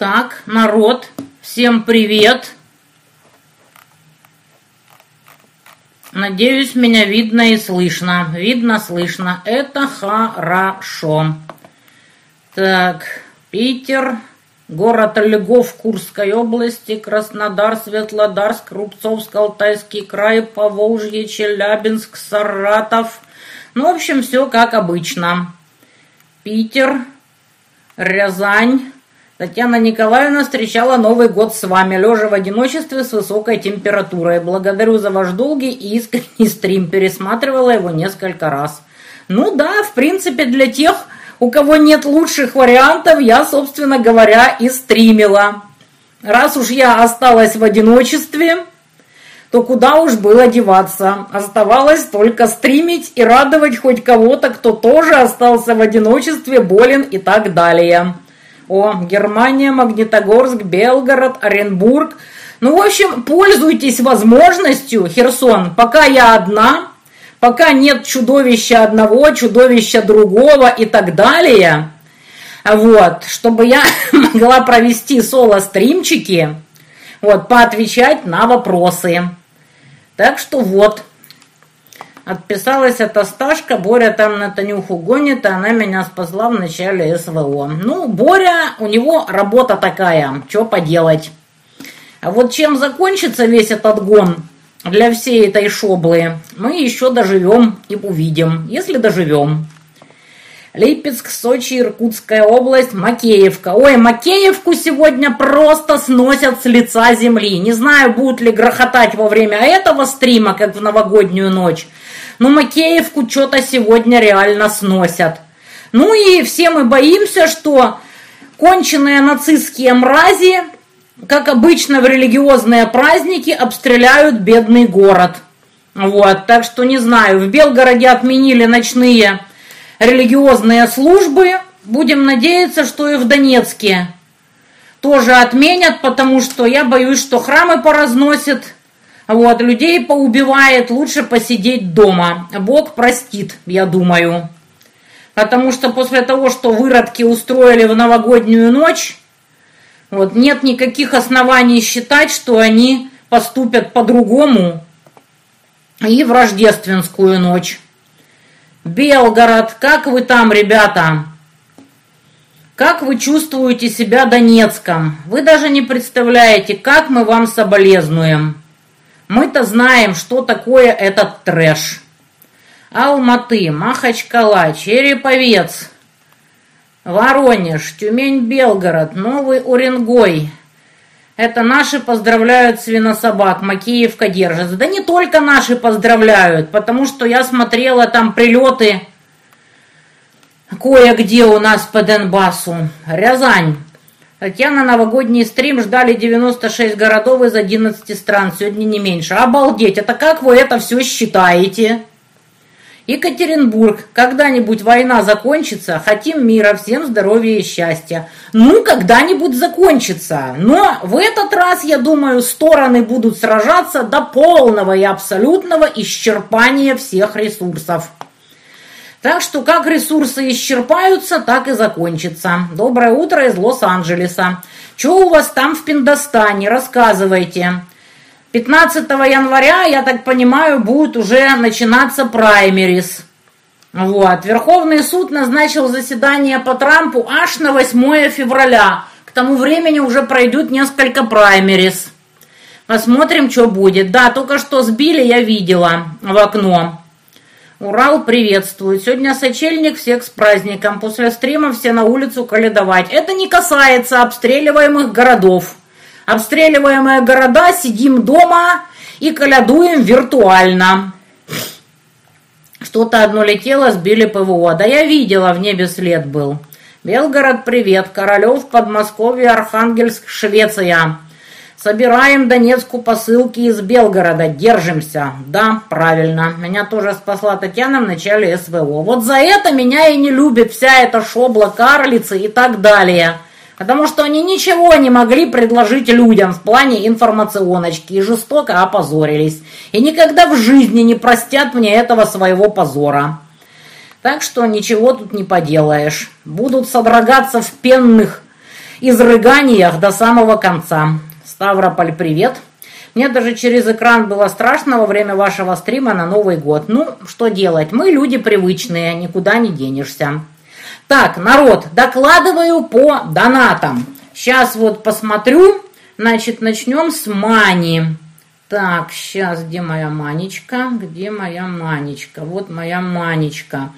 Так, народ, всем привет. Надеюсь, меня видно и слышно. Видно, слышно. Это хорошо. Так, Питер, город Льгов Курской области, Краснодар, Светлодарск, Рубцовск, Алтайский край, Поволжье, Челябинск, Саратов. Ну, в общем, все как обычно. Питер, Рязань, Татьяна Николаевна встречала Новый год с вами, лежа в одиночестве с высокой температурой. Благодарю за ваш долгий и искренний стрим. Пересматривала его несколько раз. Ну да, в принципе, для тех, у кого нет лучших вариантов, я, собственно говоря, и стримила. Раз уж я осталась в одиночестве, то куда уж было деваться. Оставалось только стримить и радовать хоть кого-то, кто тоже остался в одиночестве, болен и так далее. О, Германия, Магнитогорск, Белгород, Оренбург. Ну, в общем, пользуйтесь возможностью, Херсон, пока я одна, пока нет чудовища одного, чудовища другого и так далее. Вот, чтобы я могла провести соло-стримчики, вот, поотвечать на вопросы. Так что вот, Отписалась от Осташка, Боря там на Танюху гонит, а она меня спасла в начале СВО. Ну, Боря, у него работа такая, что поделать. А вот чем закончится весь этот гон для всей этой шоблы, мы еще доживем и увидим, если доживем. Липецк, Сочи, Иркутская область, Макеевка. Ой, Макеевку сегодня просто сносят с лица земли. Не знаю, будут ли грохотать во время этого стрима, как в новогоднюю ночь. Но Макеевку что-то сегодня реально сносят. Ну и все мы боимся, что конченые нацистские мрази, как обычно в религиозные праздники, обстреляют бедный город. Вот, так что не знаю, в Белгороде отменили ночные религиозные службы. Будем надеяться, что и в Донецке тоже отменят, потому что я боюсь, что храмы поразносят, вот, людей поубивает, лучше посидеть дома. Бог простит, я думаю. Потому что после того, что выродки устроили в новогоднюю ночь, вот, нет никаких оснований считать, что они поступят по-другому и в рождественскую ночь. Белгород, как вы там, ребята? Как вы чувствуете себя Донецком? Вы даже не представляете, как мы вам соболезнуем. Мы-то знаем, что такое этот трэш. Алматы, Махачкала, Череповец, Воронеж, Тюмень-Белгород, Новый Уренгой, это наши поздравляют свинособак, Макеевка держится. Да не только наши поздравляют, потому что я смотрела там прилеты кое-где у нас по Донбассу. Рязань. Татьяна, новогодний стрим ждали 96 городов из 11 стран, сегодня не меньше. Обалдеть, это как вы это все считаете? Екатеринбург, когда-нибудь война закончится, хотим мира, всем здоровья и счастья. Ну, когда-нибудь закончится. Но в этот раз, я думаю, стороны будут сражаться до полного и абсолютного исчерпания всех ресурсов. Так что как ресурсы исчерпаются, так и закончится. Доброе утро из Лос-Анджелеса. Что у вас там в Пиндостане? Рассказывайте. 15 января, я так понимаю, будет уже начинаться праймерис. Вот. Верховный суд назначил заседание по Трампу аж на 8 февраля. К тому времени уже пройдут несколько праймерис. Посмотрим, что будет. Да, только что сбили, я видела в окно. Урал приветствует. Сегодня сочельник, всех с праздником. После стрима все на улицу каледовать. Это не касается обстреливаемых городов обстреливаемые города, сидим дома и колядуем виртуально. Что-то одно летело, сбили ПВО. Да я видела, в небе след был. Белгород, привет. Королев, Подмосковье, Архангельск, Швеция. Собираем Донецку посылки из Белгорода. Держимся. Да, правильно. Меня тоже спасла Татьяна в начале СВО. Вот за это меня и не любит вся эта шобла карлицы и так далее. Потому что они ничего не могли предложить людям в плане информационочки и жестоко опозорились. И никогда в жизни не простят мне этого своего позора. Так что ничего тут не поделаешь. Будут содрогаться в пенных изрыганиях до самого конца. Ставрополь, привет. Мне даже через экран было страшно во время вашего стрима на Новый год. Ну, что делать? Мы люди привычные, никуда не денешься. Так, народ, докладываю по донатам. Сейчас вот посмотрю. Значит, начнем с Мани. Так, сейчас, где моя Манечка? Где моя Манечка? Вот моя Манечка.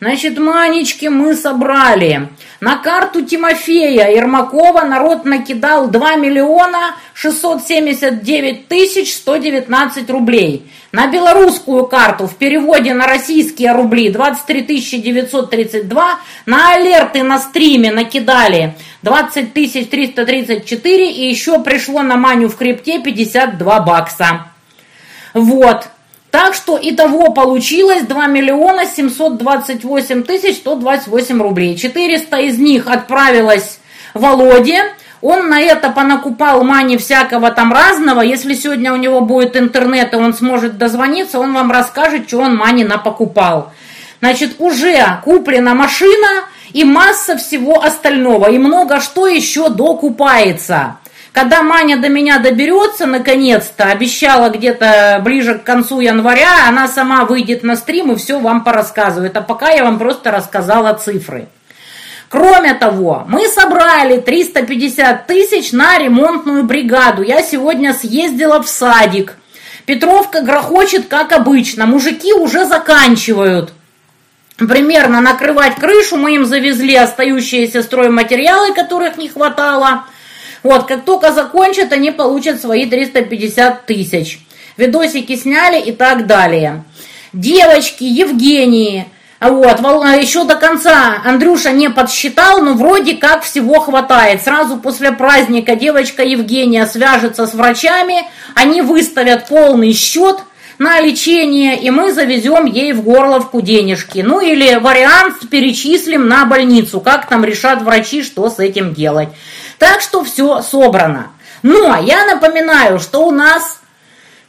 Значит, манечки мы собрали. На карту Тимофея Ермакова народ накидал 2 миллиона 679 тысяч 119 рублей. На белорусскую карту в переводе на российские рубли 23 932. На алерты на стриме накидали 20 334. И еще пришло на маню в крипте 52 бакса. Вот. Так что итого получилось 2 миллиона 728 тысяч 128 рублей. 400 из них отправилось Володе. Он на это понакупал мани всякого там разного. Если сегодня у него будет интернет, и он сможет дозвониться, он вам расскажет, что он мани напокупал. Значит, уже куплена машина и масса всего остального. И много что еще докупается. Когда Маня до меня доберется, наконец-то, обещала где-то ближе к концу января, она сама выйдет на стрим и все вам порассказывает. А пока я вам просто рассказала цифры. Кроме того, мы собрали 350 тысяч на ремонтную бригаду. Я сегодня съездила в садик. Петровка грохочет, как обычно. Мужики уже заканчивают. Примерно накрывать крышу мы им завезли остающиеся стройматериалы, которых не хватало – вот, как только закончат, они получат свои 350 тысяч. Видосики сняли и так далее. Девочки, Евгении, вот, еще до конца Андрюша не подсчитал, но вроде как всего хватает. Сразу после праздника девочка Евгения свяжется с врачами, они выставят полный счет на лечение, и мы завезем ей в Горловку денежки. Ну или вариант перечислим на больницу, как там решат врачи, что с этим делать. Так что все собрано. Но я напоминаю, что у нас,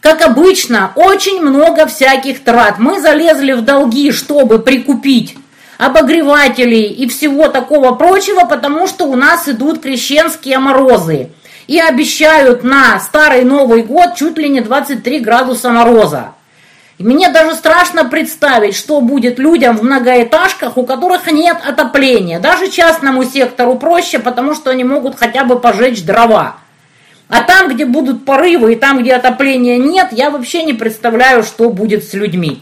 как обычно, очень много всяких трат. Мы залезли в долги, чтобы прикупить обогревателей и всего такого прочего, потому что у нас идут крещенские морозы. И обещают на Старый Новый год чуть ли не 23 градуса мороза. Мне даже страшно представить, что будет людям в многоэтажках, у которых нет отопления. Даже частному сектору проще, потому что они могут хотя бы пожечь дрова. А там, где будут порывы и там, где отопления нет, я вообще не представляю, что будет с людьми.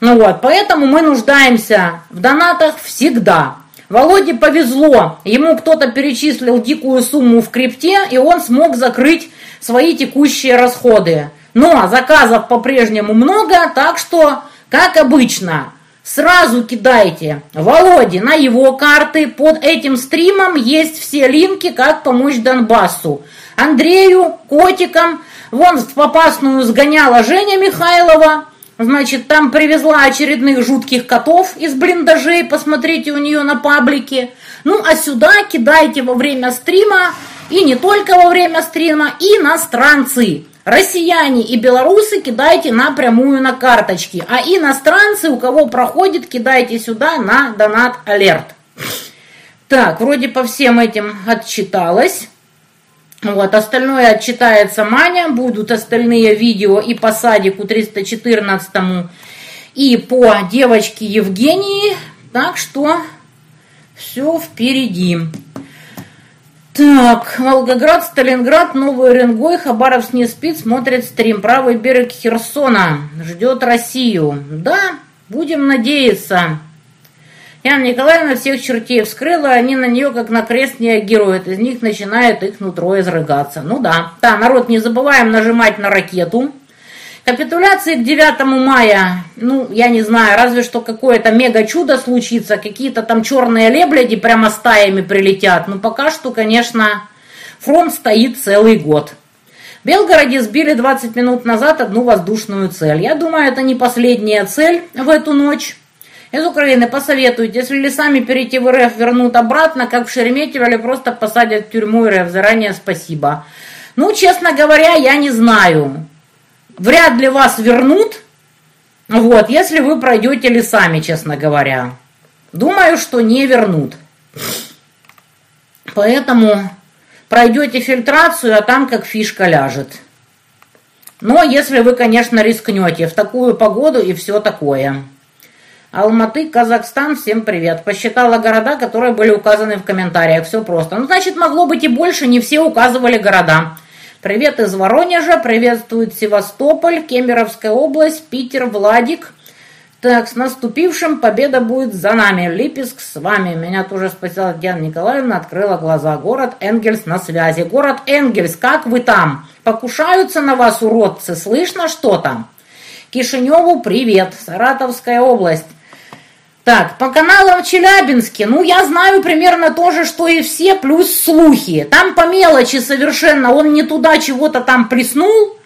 Ну вот, поэтому мы нуждаемся в донатах всегда. Володе повезло, ему кто-то перечислил дикую сумму в крипте, и он смог закрыть свои текущие расходы. Но заказов по-прежнему много, так что, как обычно, сразу кидайте Володе на его карты. Под этим стримом есть все линки, как помочь Донбассу. Андрею, котикам. Вон в попасную сгоняла Женя Михайлова. Значит, там привезла очередных жутких котов из блиндажей. Посмотрите у нее на паблике. Ну, а сюда кидайте во время стрима. И не только во время стрима, иностранцы. Россияне и белорусы кидайте напрямую на карточки, а иностранцы, у кого проходит, кидайте сюда на донат алерт. Так, вроде по всем этим отчиталась. Вот, остальное отчитается Маня, будут остальные видео и по садику 314 и по девочке Евгении, так что все впереди. Так, Волгоград, Сталинград, Новый Уренгой, Хабаровск не спит, смотрит стрим. Правый берег Херсона ждет Россию. Да, будем надеяться. Яна Николаевна всех чертей вскрыла, они на нее как на крест не реагируют. Из них начинает их нутро изрыгаться. Ну да. Да, народ, не забываем нажимать на ракету. Капитуляции к 9 мая, ну, я не знаю, разве что какое-то мега-чудо случится, какие-то там черные лебляди прямо стаями прилетят. Но пока что, конечно, фронт стоит целый год. В Белгороде сбили 20 минут назад одну воздушную цель. Я думаю, это не последняя цель в эту ночь. Из Украины посоветуйте, если лесами перейти в РФ вернут обратно, как в Шереметьево, или просто посадят в тюрьму РФ. Заранее спасибо. Ну, честно говоря, я не знаю вряд ли вас вернут, вот, если вы пройдете лесами, честно говоря. Думаю, что не вернут. Поэтому пройдете фильтрацию, а там как фишка ляжет. Но если вы, конечно, рискнете в такую погоду и все такое. Алматы, Казахстан, всем привет. Посчитала города, которые были указаны в комментариях. Все просто. Ну, значит, могло быть и больше, не все указывали города. Привет из Воронежа, приветствует Севастополь, Кемеровская область, Питер, Владик. Так, с наступившим победа будет за нами. Липецк с вами. Меня тоже спасла Диана Николаевна, открыла глаза. Город Энгельс на связи. Город Энгельс, как вы там? Покушаются на вас, уродцы? Слышно что там? Кишиневу привет. Саратовская область. Так, по каналам в Челябинске, ну, я знаю примерно то же, что и все, плюс слухи. Там по мелочи совершенно, он не туда чего-то там приснул.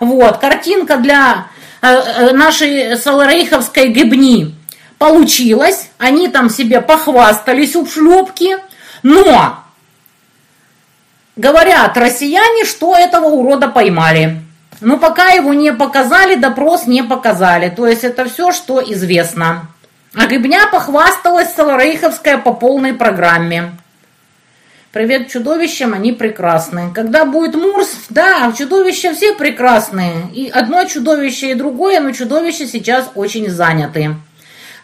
Вот, картинка для Э, э, нашей Саларейховской гибни получилось, они там себе похвастались у шлепки, но говорят россияне, что этого урода поймали. Но пока его не показали, допрос не показали. То есть это все, что известно. А Гибня похвасталась Саларейховская по полной программе. Привет чудовищам, они прекрасны. Когда будет Мурс, да, чудовища все прекрасные. И одно чудовище, и другое, но чудовища сейчас очень заняты.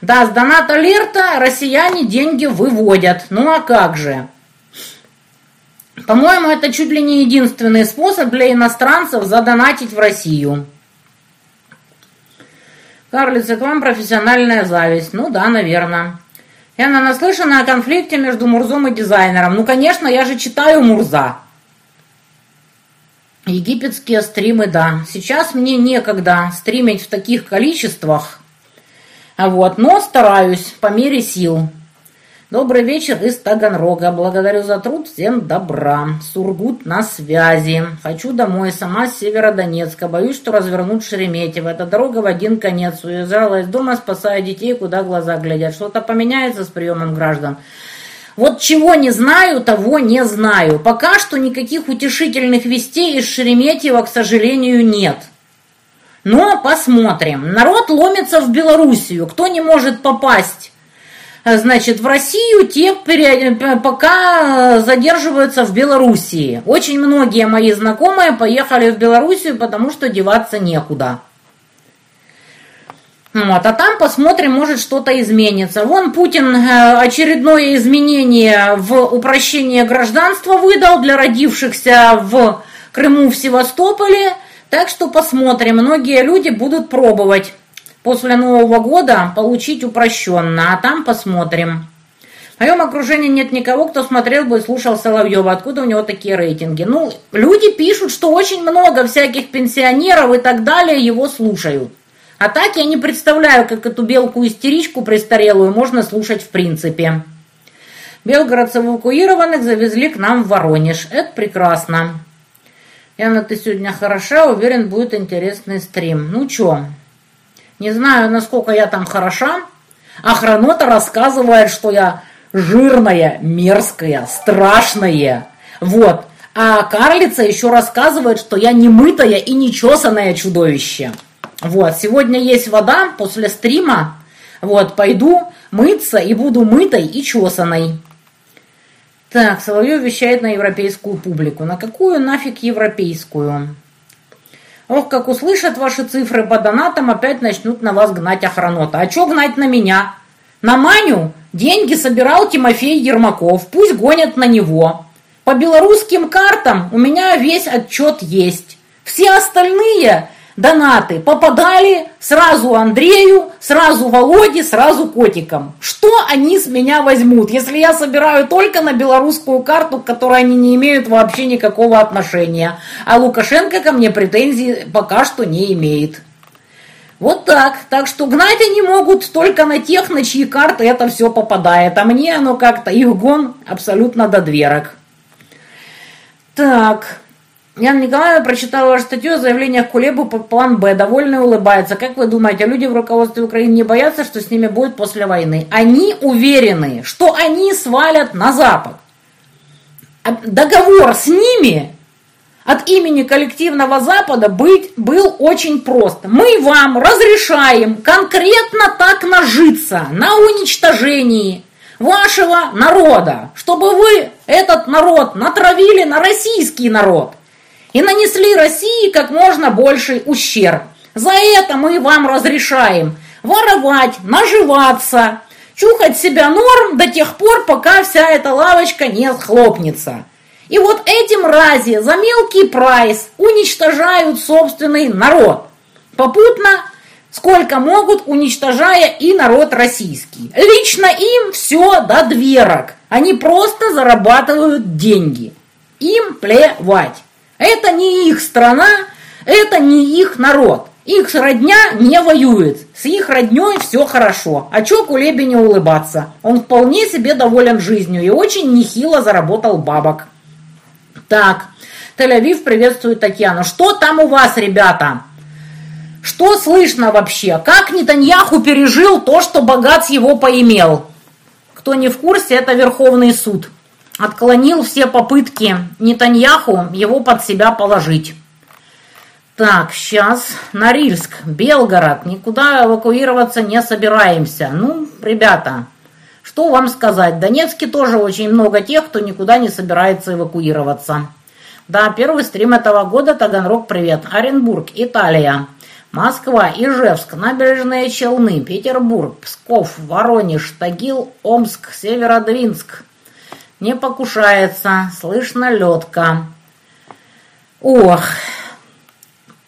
Да, с донат алерта россияне деньги выводят. Ну а как же? По-моему, это чуть ли не единственный способ для иностранцев задонатить в Россию. Карлица, к вам профессиональная зависть. Ну да, наверное. Яна наслышана о конфликте между Мурзом и дизайнером. Ну, конечно, я же читаю Мурза. Египетские стримы, да. Сейчас мне некогда стримить в таких количествах. Вот, но стараюсь по мере сил. Добрый вечер из Таганрога. Благодарю за труд. Всем добра. Сургут на связи. Хочу домой. Сама с Северодонецка. Боюсь, что развернут Шереметьево. Эта дорога в один конец. Уезжала из дома, спасая детей, куда глаза глядят. Что-то поменяется с приемом граждан. Вот чего не знаю, того не знаю. Пока что никаких утешительных вестей из Шереметьева, к сожалению, нет. Но посмотрим. Народ ломится в Белоруссию. Кто не может попасть значит, в Россию, те пока задерживаются в Белоруссии. Очень многие мои знакомые поехали в Белоруссию, потому что деваться некуда. Вот, а там посмотрим, может что-то изменится. Вон Путин э, очередное изменение в упрощение гражданства выдал для родившихся в Крыму, в Севастополе. Так что посмотрим. Многие люди будут пробовать после Нового года получить упрощенно, а там посмотрим. В моем окружении нет никого, кто смотрел бы и слушал Соловьева. Откуда у него такие рейтинги? Ну, люди пишут, что очень много всяких пенсионеров и так далее его слушают. А так я не представляю, как эту белку-истеричку престарелую можно слушать в принципе. Белгородцы эвакуированных завезли к нам в Воронеж. Это прекрасно. Яна, ты сегодня хороша, уверен, будет интересный стрим. Ну чё, не знаю, насколько я там хороша. Охранота рассказывает, что я жирная, мерзкая, страшная. Вот. А карлица еще рассказывает, что я немытая и нечесанное чудовище. Вот. Сегодня есть вода после стрима. Вот. Пойду мыться и буду мытой и чесаной. Так, Соловьев вещает на европейскую публику. На какую нафиг европейскую? Ох, как услышат ваши цифры по донатам, опять начнут на вас гнать охранота. А чё гнать на меня? На Маню деньги собирал Тимофей Ермаков, пусть гонят на него. По белорусским картам у меня весь отчет есть. Все остальные донаты попадали сразу Андрею, сразу Володе, сразу котикам. Что они с меня возьмут, если я собираю только на белорусскую карту, к которой они не имеют вообще никакого отношения, а Лукашенко ко мне претензий пока что не имеет. Вот так. Так что гнать они могут только на тех, на чьи карты это все попадает. А мне оно как-то, их гон абсолютно до дверок. Так, Яна Николаевна прочитала вашу статью о заявлениях Кулебу по план Б. Довольно улыбается. Как вы думаете, люди в руководстве Украины не боятся, что с ними будет после войны? Они уверены, что они свалят на Запад. А договор с ними от имени коллективного Запада быть, был очень прост. Мы вам разрешаем конкретно так нажиться на уничтожении вашего народа, чтобы вы этот народ натравили на российский народ и нанесли России как можно больший ущерб. За это мы вам разрешаем воровать, наживаться, чухать себя норм до тех пор, пока вся эта лавочка не схлопнется. И вот эти мрази за мелкий прайс уничтожают собственный народ. Попутно сколько могут, уничтожая и народ российский. Лично им все до дверок. Они просто зарабатывают деньги. Им плевать. Это не их страна, это не их народ. Их родня не воюет. С их родней все хорошо. А чё Кулебе не улыбаться? Он вполне себе доволен жизнью и очень нехило заработал бабок. Так, Тель-Авив приветствует Татьяну. Что там у вас, ребята? Что слышно вообще? Как Нетаньяху пережил то, что Богац его поимел? Кто не в курсе, это Верховный суд. Отклонил все попытки Нетаньяху его под себя положить. Так, сейчас. Норильск, Белгород. Никуда эвакуироваться не собираемся. Ну, ребята, что вам сказать? В Донецке тоже очень много тех, кто никуда не собирается эвакуироваться. Да, первый стрим этого года Таганрог, привет. Оренбург, Италия. Москва, Ижевск, Набережные Челны, Петербург, Псков, Воронеж, Тагил, Омск, Северодвинск. Не покушается, слышно ледка. Ох,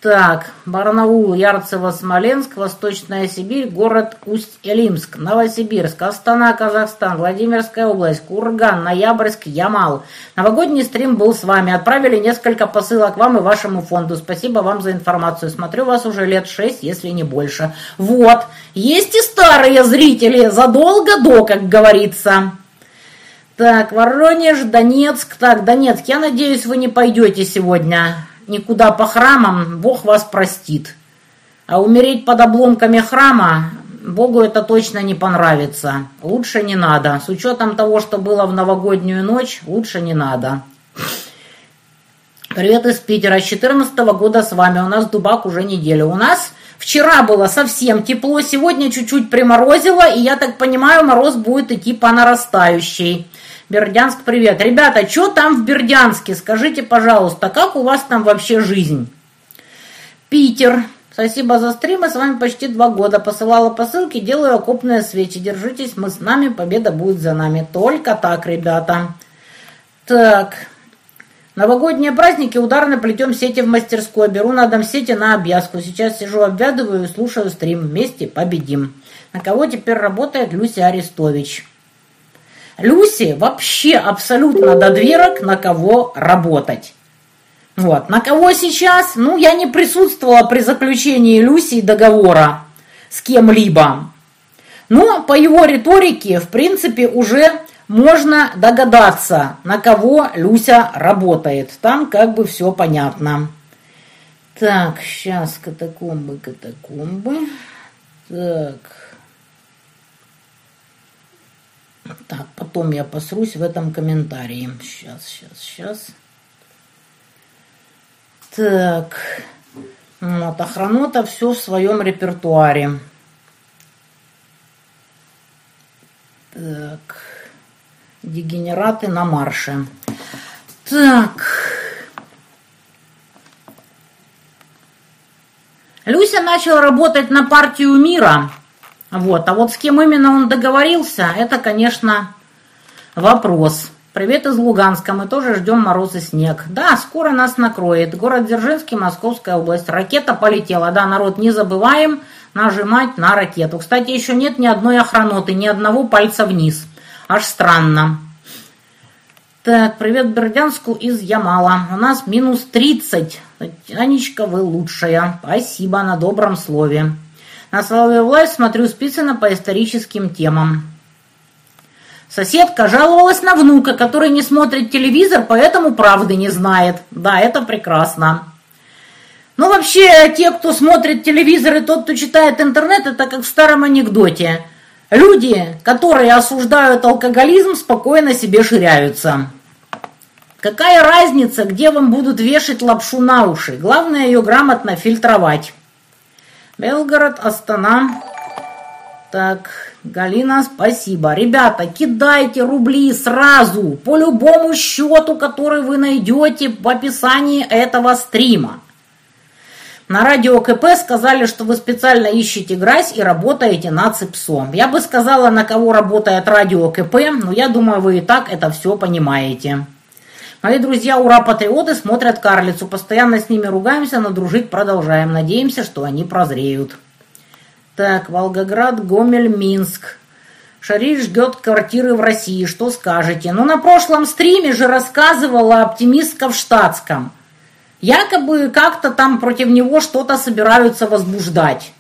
так, Барнаул, Ярцево, Смоленск, Восточная Сибирь, город Усть-Илимск, Новосибирск, Астана, Казахстан, Владимирская область, Курган, Ноябрьск, Ямал. Новогодний стрим был с вами. Отправили несколько посылок вам и вашему фонду. Спасибо вам за информацию. Смотрю вас уже лет шесть, если не больше. Вот, есть и старые зрители, задолго до, как говорится. Так, Воронеж, Донецк. Так, Донецк, я надеюсь, вы не пойдете сегодня никуда по храмам, Бог вас простит. А умереть под обломками храма Богу это точно не понравится. Лучше не надо. С учетом того, что было в новогоднюю ночь, лучше не надо. Привет из Питера. С 14 года с вами. У нас Дубак уже неделю. У нас вчера было совсем тепло, сегодня чуть-чуть приморозило, и я так понимаю, мороз будет идти по нарастающей. Бердянск, привет. Ребята, что там в Бердянске? Скажите, пожалуйста, как у вас там вообще жизнь? Питер. Спасибо за стрим, я с вами почти два года. Посылала посылки, делаю окопные свечи. Держитесь, мы с нами, победа будет за нами. Только так, ребята. Так. Новогодние праздники ударно плетем сети в мастерской. Беру на дом сети на обвязку. Сейчас сижу, обвядываю и слушаю стрим. Вместе победим. На кого теперь работает Люся Арестович? Люси вообще абсолютно до дверок на кого работать. Вот. На кого сейчас? Ну, я не присутствовала при заключении Люси договора с кем-либо. Но по его риторике, в принципе, уже можно догадаться, на кого Люся работает. Там как бы все понятно. Так, сейчас катакомбы, катакомбы. Так. Так, потом я посрусь в этом комментарии. Сейчас, сейчас, сейчас. Так. Вот, охранота все в своем репертуаре. Так. Дегенераты на марше. Так. Люся начала работать на партию мира – вот. А вот с кем именно он договорился, это, конечно, вопрос. Привет из Луганска, мы тоже ждем мороз и снег. Да, скоро нас накроет. Город Дзержинский, Московская область. Ракета полетела. Да, народ, не забываем нажимать на ракету. Кстати, еще нет ни одной охраноты, ни одного пальца вниз. Аж странно. Так, привет Бердянску из Ямала. У нас минус 30. Анечка, вы лучшая. Спасибо на добром слове. На слове власть смотрю Спицына по историческим темам. Соседка жаловалась на внука, который не смотрит телевизор, поэтому правды не знает. Да, это прекрасно. Ну, вообще, те, кто смотрит телевизор и тот, кто читает интернет, это как в старом анекдоте. Люди, которые осуждают алкоголизм, спокойно себе ширяются. Какая разница, где вам будут вешать лапшу на уши? Главное ее грамотно фильтровать. Белгород, Астана. Так, Галина, спасибо. Ребята, кидайте рубли сразу по любому счету, который вы найдете в описании этого стрима. На радио КП сказали, что вы специально ищете грязь и работаете на цепсом. Я бы сказала, на кого работает радио КП, но я думаю, вы и так это все понимаете. Мои друзья, ура-патриоты, смотрят карлицу. Постоянно с ними ругаемся, но дружить продолжаем. Надеемся, что они прозреют. Так, Волгоград, Гомель, Минск. Шариль ждет квартиры в России. Что скажете? Ну, на прошлом стриме же рассказывала оптимистка в штатском. Якобы как-то там против него что-то собираются возбуждать.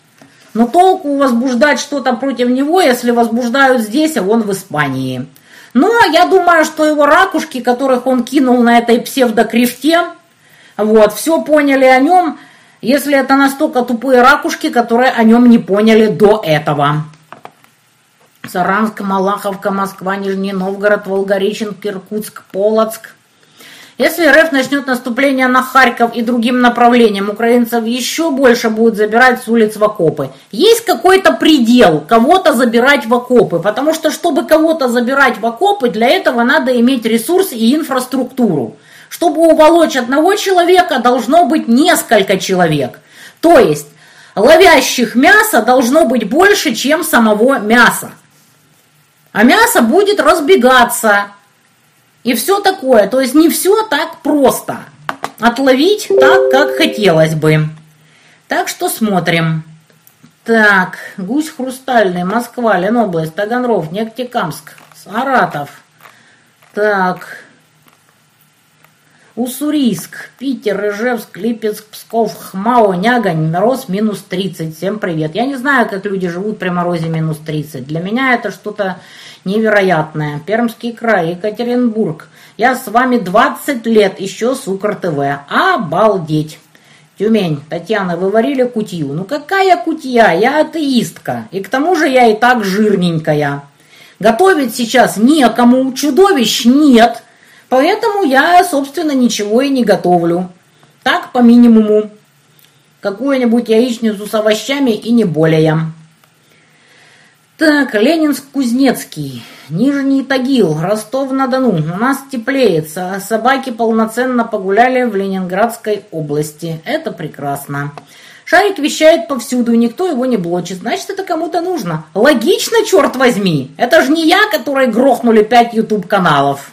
Но толку возбуждать что-то против него, если возбуждают здесь, а он в Испании. Ну, а я думаю, что его ракушки, которых он кинул на этой псевдокрифте, вот, все поняли о нем, если это настолько тупые ракушки, которые о нем не поняли до этого. Саранск, Малаховка, Москва, Нижний Новгород, Волгореченск, Иркутск, Полоцк, если РФ начнет наступление на Харьков и другим направлениям, украинцев еще больше будут забирать с улиц в окопы. Есть какой-то предел кого-то забирать в окопы, потому что, чтобы кого-то забирать в окопы, для этого надо иметь ресурс и инфраструктуру. Чтобы уволочь одного человека, должно быть несколько человек. То есть, ловящих мясо должно быть больше, чем самого мяса. А мясо будет разбегаться, и все такое. То есть не все так просто. Отловить так, как хотелось бы. Так что смотрим. Так, гусь хрустальный, Москва, Ленобласть, Таганрог, Нефтекамск, Саратов. Так, Уссурийск, Питер, Ижевск, Липецк, Псков, Хмао, Нягань, мороз минус 30. Всем привет. Я не знаю, как люди живут при морозе минус 30. Для меня это что-то невероятное. Пермский край, Екатеринбург. Я с вами 20 лет, еще Сукр ТВ. Обалдеть. Тюмень, Татьяна, вы варили кутью. Ну какая кутья? Я атеистка. И к тому же я и так жирненькая. Готовить сейчас некому, чудовищ нет. Поэтому я, собственно, ничего и не готовлю. Так, по минимуму. Какую-нибудь яичницу с овощами и не более. Так, Ленинск-Кузнецкий, Нижний Тагил, Ростов-на-Дону. У нас теплеется, а собаки полноценно погуляли в Ленинградской области. Это прекрасно. Шарик вещает повсюду, никто его не блочит. Значит, это кому-то нужно. Логично, черт возьми. Это же не я, который грохнули пять YouTube-каналов.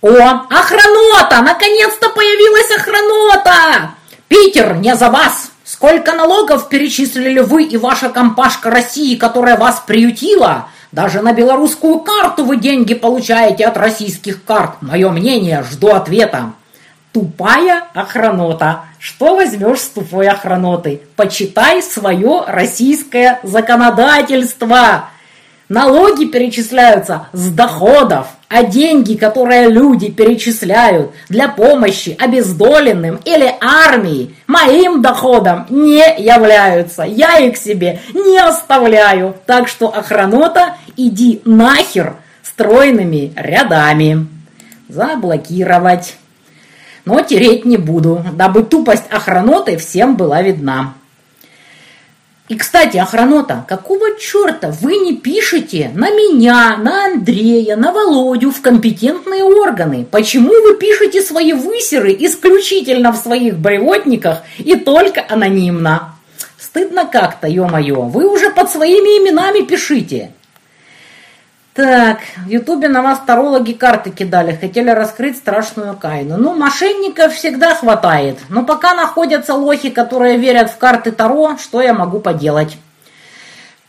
О, охранота! Наконец-то появилась охранота! Питер, не за вас! Сколько налогов перечислили вы и ваша компашка России, которая вас приютила? Даже на белорусскую карту вы деньги получаете от российских карт. Мое мнение, жду ответа. Тупая охранота. Что возьмешь с тупой охраноты? Почитай свое российское законодательство. Налоги перечисляются с доходов, а деньги, которые люди перечисляют для помощи обездоленным или армии, моим доходом не являются. Я их себе не оставляю. Так что охранота, иди нахер стройными рядами. Заблокировать. Но тереть не буду, дабы тупость охраноты всем была видна. И, кстати, охранота, какого черта вы не пишете на меня, на Андрея, на Володю в компетентные органы? Почему вы пишете свои высеры исключительно в своих бревотниках и только анонимно? Стыдно как-то, ё-моё, вы уже под своими именами пишите. Так, в Ютубе на вас тарологи карты кидали, хотели раскрыть страшную кайну. Ну, мошенников всегда хватает. Но пока находятся лохи, которые верят в карты Таро, что я могу поделать?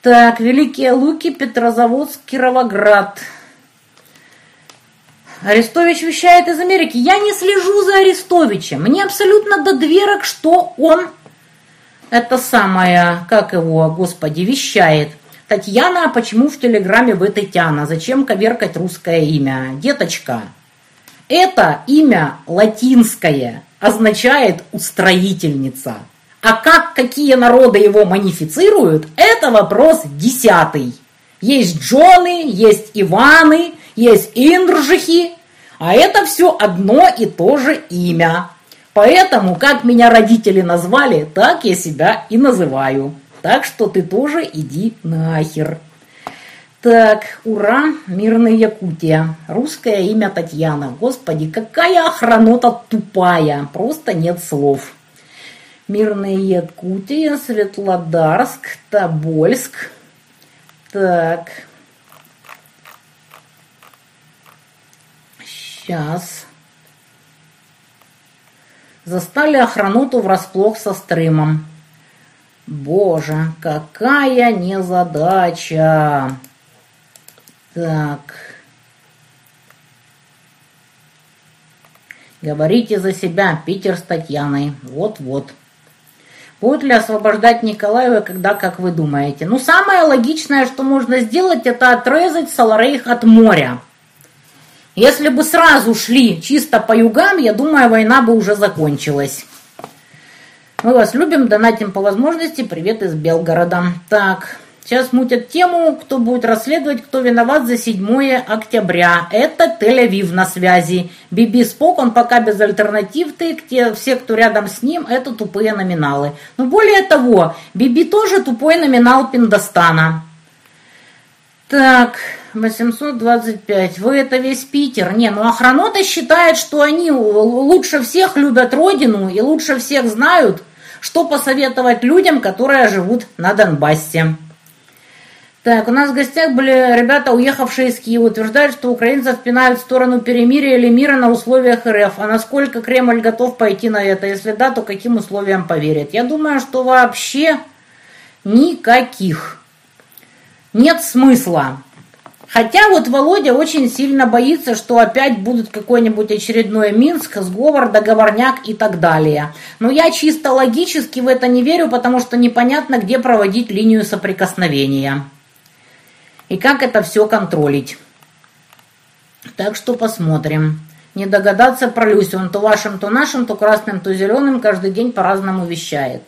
Так, Великие Луки, Петрозаводск, Кировоград. Арестович вещает из Америки. Я не слежу за Арестовичем. Мне абсолютно до дверок, что он, это самое, как его, господи, вещает. Татьяна, почему в Телеграме вы Татьяна? Зачем коверкать русское имя? Деточка, это имя латинское, означает «устроительница». А как какие народы его манифицируют, это вопрос десятый. Есть Джоны, есть Иваны, есть Индржихи, а это все одно и то же имя. Поэтому, как меня родители назвали, так я себя и называю. Так что ты тоже иди нахер. Так, ура, мирная Якутия. Русское имя Татьяна. Господи, какая охранота тупая. Просто нет слов. Мирная Якутия, Светлодарск, Тобольск. Так. Сейчас. Застали охрануту врасплох со стримом. Боже, какая незадача. Так. Говорите за себя, Питер с Татьяной. Вот-вот. Будет ли освобождать Николаева, когда, как вы думаете? Ну, самое логичное, что можно сделать, это отрезать Саларейх от моря. Если бы сразу шли чисто по югам, я думаю, война бы уже закончилась. Мы вас любим, донатим по возможности. Привет из Белгорода. Так, Сейчас мутят тему, кто будет расследовать, кто виноват за 7 октября. Это Тель-Авив на связи. Биби Спок, он пока без альтернатив, ты, те, все, кто рядом с ним, это тупые номиналы. Но более того, Биби тоже тупой номинал Пиндостана. Так, 825. Вы это весь Питер? Не, ну охранота считает, что они лучше всех любят родину и лучше всех знают, что посоветовать людям, которые живут на Донбассе. Так, у нас в гостях были ребята, уехавшие из Киева, утверждают, что украинцев пинают в сторону перемирия или мира на условиях РФ. А насколько Кремль готов пойти на это? Если да, то каким условиям поверят? Я думаю, что вообще никаких. Нет смысла. Хотя вот Володя очень сильно боится, что опять будет какой-нибудь очередной Минск, сговор, договорняк и так далее. Но я чисто логически в это не верю, потому что непонятно, где проводить линию соприкосновения и как это все контролить. Так что посмотрим. Не догадаться про Люсю. Он то вашим, то нашим, то красным, то зеленым каждый день по-разному вещает.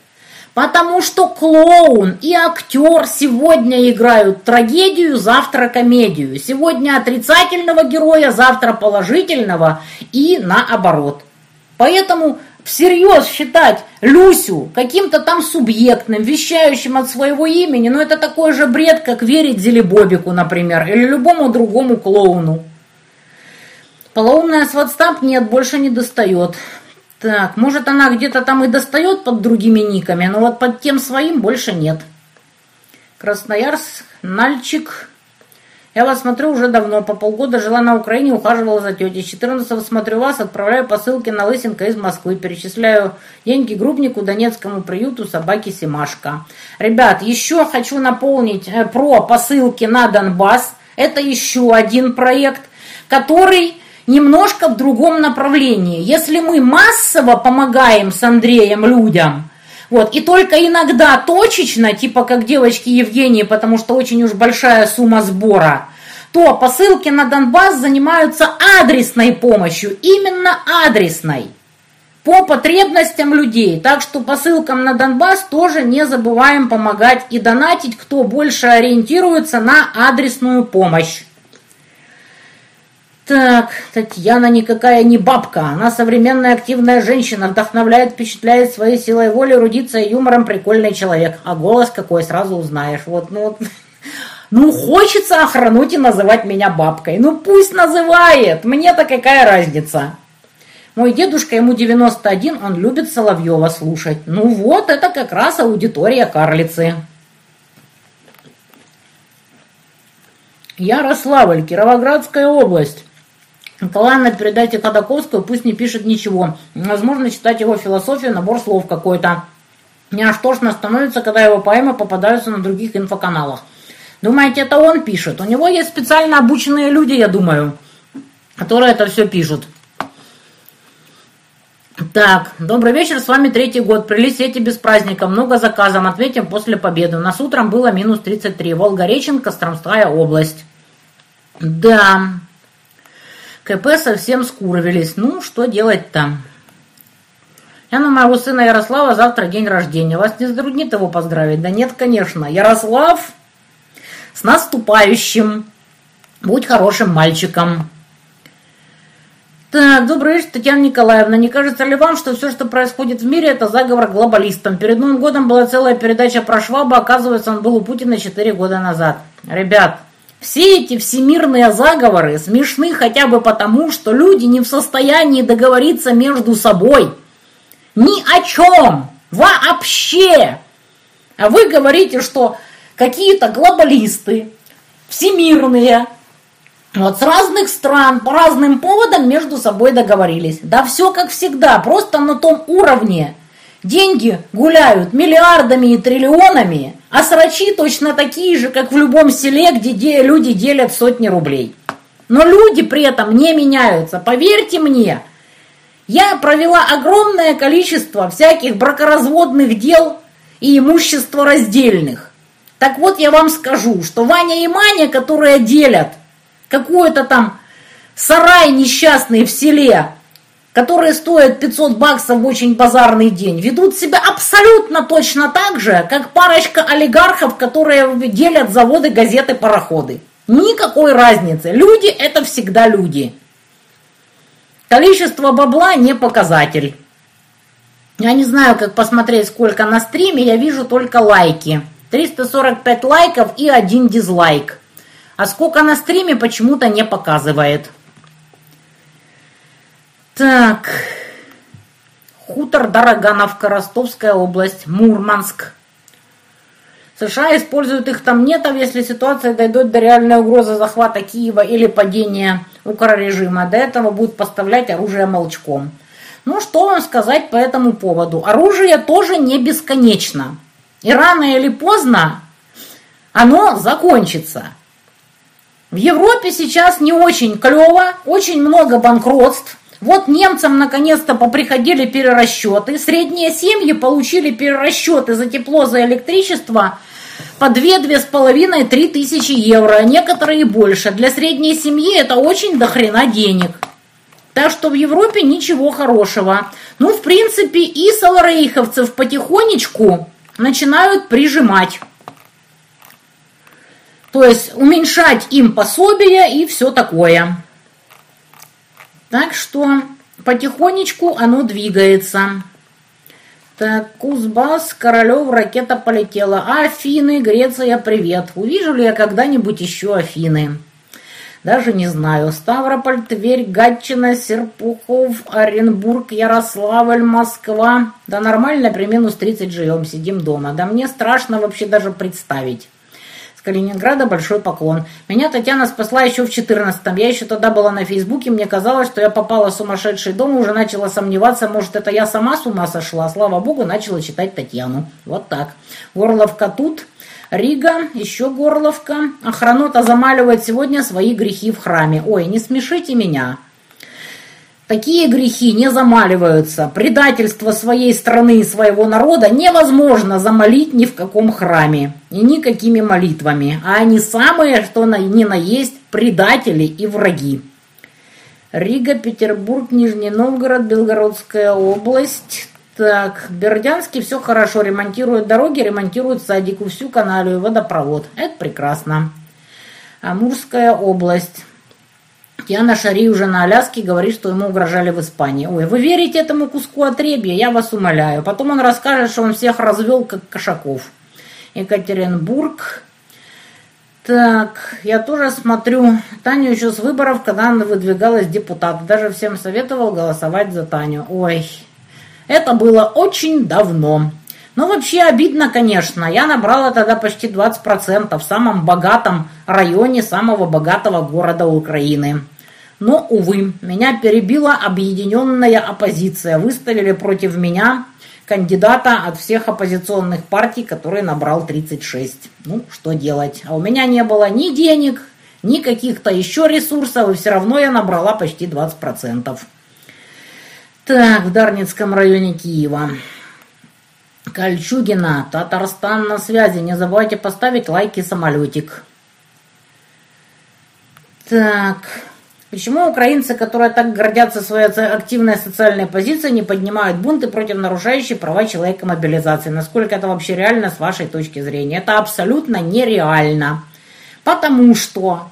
Потому что клоун и актер сегодня играют трагедию, завтра комедию. Сегодня отрицательного героя, завтра положительного и наоборот. Поэтому всерьез считать Люсю каким-то там субъектным, вещающим от своего имени, но это такой же бред, как верить Зелебобику, например, или любому другому клоуну. Полоумная сватстамп нет, больше не достает. Так, может она где-то там и достает под другими никами, но вот под тем своим больше нет. Красноярск, Нальчик, я вас смотрю уже давно, по полгода жила на Украине, ухаживала за тетей. 14 смотрю вас, отправляю посылки на Лысенко из Москвы, перечисляю деньги Грубнику, Донецкому приюту собаки Симашка. Ребят, еще хочу наполнить э, про посылки на Донбасс. Это еще один проект, который немножко в другом направлении. Если мы массово помогаем с Андреем людям, вот. И только иногда точечно, типа как девочки Евгении, потому что очень уж большая сумма сбора, то посылки на Донбасс занимаются адресной помощью, именно адресной, по потребностям людей. Так что посылкам на Донбасс тоже не забываем помогать и донатить, кто больше ориентируется на адресную помощь. Так, Татьяна никакая не бабка. Она современная активная женщина, вдохновляет, впечатляет своей силой воли, рудится и юмором прикольный человек. А голос какой, сразу узнаешь. Вот, ну, ну хочется охрануть и называть меня бабкой. Ну пусть называет, мне-то какая разница. Мой дедушка, ему 91, он любит Соловьева слушать. Ну вот, это как раз аудитория карлицы. Ярославль, Кировоградская область. Ладно, передайте Ходаковскую, пусть не пишет ничего. Возможно, читать его философию, набор слов какой-то. Мне аж тошно становится, когда его поэмы попадаются на других инфоканалах. Думаете, это он пишет? У него есть специально обученные люди, я думаю, которые это все пишут. Так, добрый вечер, с вами третий год. Прились сети без праздника, много заказов, ответим после победы. У нас утром было минус 33. Волгореченко, Костромская область. Да, КП совсем скуровились. Ну, что делать-то? Я на моего сына Ярослава завтра день рождения. Вас не затруднит его поздравить? Да нет, конечно. Ярослав, с наступающим. Будь хорошим мальчиком. Так, добрый вечер, Татьяна Николаевна. Не кажется ли вам, что все, что происходит в мире, это заговор глобалистам? Перед Новым годом была целая передача про Шваба, оказывается, он был у Путина 4 года назад. Ребят, все эти всемирные заговоры смешны хотя бы потому, что люди не в состоянии договориться между собой. Ни о чем. Вообще. А вы говорите, что какие-то глобалисты, всемирные, вот с разных стран по разным поводам между собой договорились. Да все как всегда, просто на том уровне. Деньги гуляют миллиардами и триллионами, а срачи точно такие же, как в любом селе, где люди делят сотни рублей. Но люди при этом не меняются, поверьте мне. Я провела огромное количество всяких бракоразводных дел и имущества раздельных. Так вот я вам скажу, что Ваня и Маня, которые делят какой-то там сарай несчастный в селе, которые стоят 500 баксов в очень базарный день, ведут себя абсолютно точно так же, как парочка олигархов, которые делят заводы, газеты, пароходы. Никакой разницы. Люди – это всегда люди. Количество бабла не показатель. Я не знаю, как посмотреть, сколько на стриме, я вижу только лайки. 345 лайков и один дизлайк. А сколько на стриме почему-то не показывает. Так. Хутор Дорогановка, Ростовская область, Мурманск. США используют их там нетов, если ситуация дойдет до реальной угрозы захвата Киева или падения укрорежима. До этого будут поставлять оружие молчком. Ну, что вам сказать по этому поводу? Оружие тоже не бесконечно. И рано или поздно оно закончится. В Европе сейчас не очень клево, очень много банкротств. Вот немцам наконец-то поприходили перерасчеты. Средние семьи получили перерасчеты за тепло, за электричество по 2-2,5-3 тысячи евро, некоторые больше. Для средней семьи это очень дохрена денег. Так что в Европе ничего хорошего. Ну, в принципе, и саларейховцев потихонечку начинают прижимать. То есть уменьшать им пособие и все такое. Так что потихонечку оно двигается. Так, Кузбасс, Королев, ракета полетела. Афины, Греция, привет. Увижу ли я когда-нибудь еще Афины? Даже не знаю. Ставрополь, Тверь, Гатчина, Серпухов, Оренбург, Ярославль, Москва. Да нормально, при минус 30 живем, сидим дома. Да мне страшно вообще даже представить. Калининграда большой поклон. Меня Татьяна спасла еще в 14-м. Я еще тогда была на Фейсбуке, мне казалось, что я попала в сумасшедший дом, уже начала сомневаться, может, это я сама с ума сошла. Слава богу, начала читать Татьяну. Вот так. Горловка тут, Рига, еще Горловка. Охранота замаливает сегодня свои грехи в храме. Ой, не смешите меня. Такие грехи не замаливаются. Предательство своей страны и своего народа невозможно замолить ни в каком храме и никакими молитвами. А они самые, что на, ни на есть, предатели и враги. Рига, Петербург, Нижний Новгород, Белгородская область. Так, Бердянский все хорошо, ремонтируют дороги, ремонтируют садику, всю каналию, водопровод. Это прекрасно. Амурская область. Яна Шари уже на Аляске говорит, что ему угрожали в Испании. Ой, вы верите этому куску отребья? Я вас умоляю. Потом он расскажет, что он всех развел, как кошаков. Екатеринбург. Так, я тоже смотрю Таню еще с выборов, когда она выдвигалась депутат. Даже всем советовал голосовать за Таню. Ой, это было очень давно. Ну, вообще обидно, конечно. Я набрала тогда почти 20% в самом богатом районе самого богатого города Украины. Но, увы, меня перебила объединенная оппозиция. Выставили против меня кандидата от всех оппозиционных партий, который набрал 36. Ну, что делать? А у меня не было ни денег, ни каких-то еще ресурсов, и все равно я набрала почти 20%. Так, в Дарницком районе Киева. Кольчугина, Татарстан на связи. Не забывайте поставить лайки самолетик. Так, почему украинцы, которые так гордятся своей активной социальной позицией, не поднимают бунты против нарушающей права человека мобилизации? Насколько это вообще реально с вашей точки зрения? Это абсолютно нереально. Потому что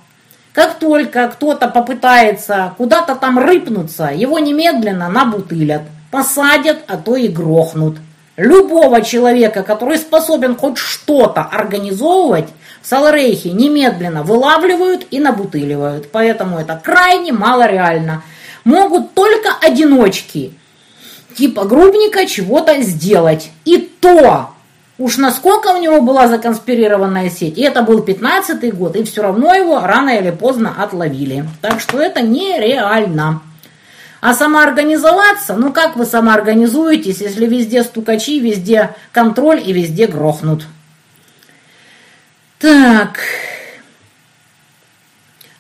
Как только кто-то попытается куда-то там рыпнуться, его немедленно набутылят, посадят, а то и грохнут. Любого человека, который способен хоть что-то организовывать, в Саларейхе немедленно вылавливают и набутыливают. Поэтому это крайне малореально. Могут только одиночки, типа грубника, чего-то сделать. И то Уж насколько у него была законспирированная сеть, и это был 15-й год, и все равно его рано или поздно отловили. Так что это нереально. А самоорганизоваться, ну как вы самоорганизуетесь, если везде стукачи, везде контроль и везде грохнут? Так.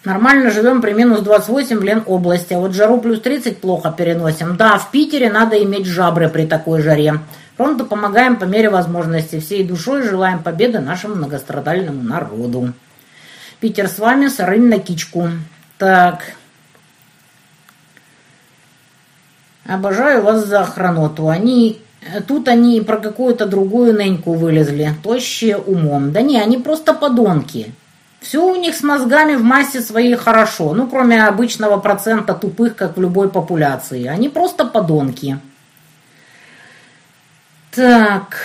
Нормально живем при минус 28 в Ленобласти, а вот жару плюс 30 плохо переносим. Да, в Питере надо иметь жабры при такой жаре. Фронту помогаем по мере возможности. Всей душой желаем победы нашему многострадальному народу. Питер с вами, Сарынь на кичку. Так. Обожаю вас за охраноту. Они Тут они про какую-то другую неньку вылезли, тощие умом. Да не, они просто подонки. Все у них с мозгами в массе своей хорошо, ну, кроме обычного процента тупых, как в любой популяции. Они просто подонки. Так.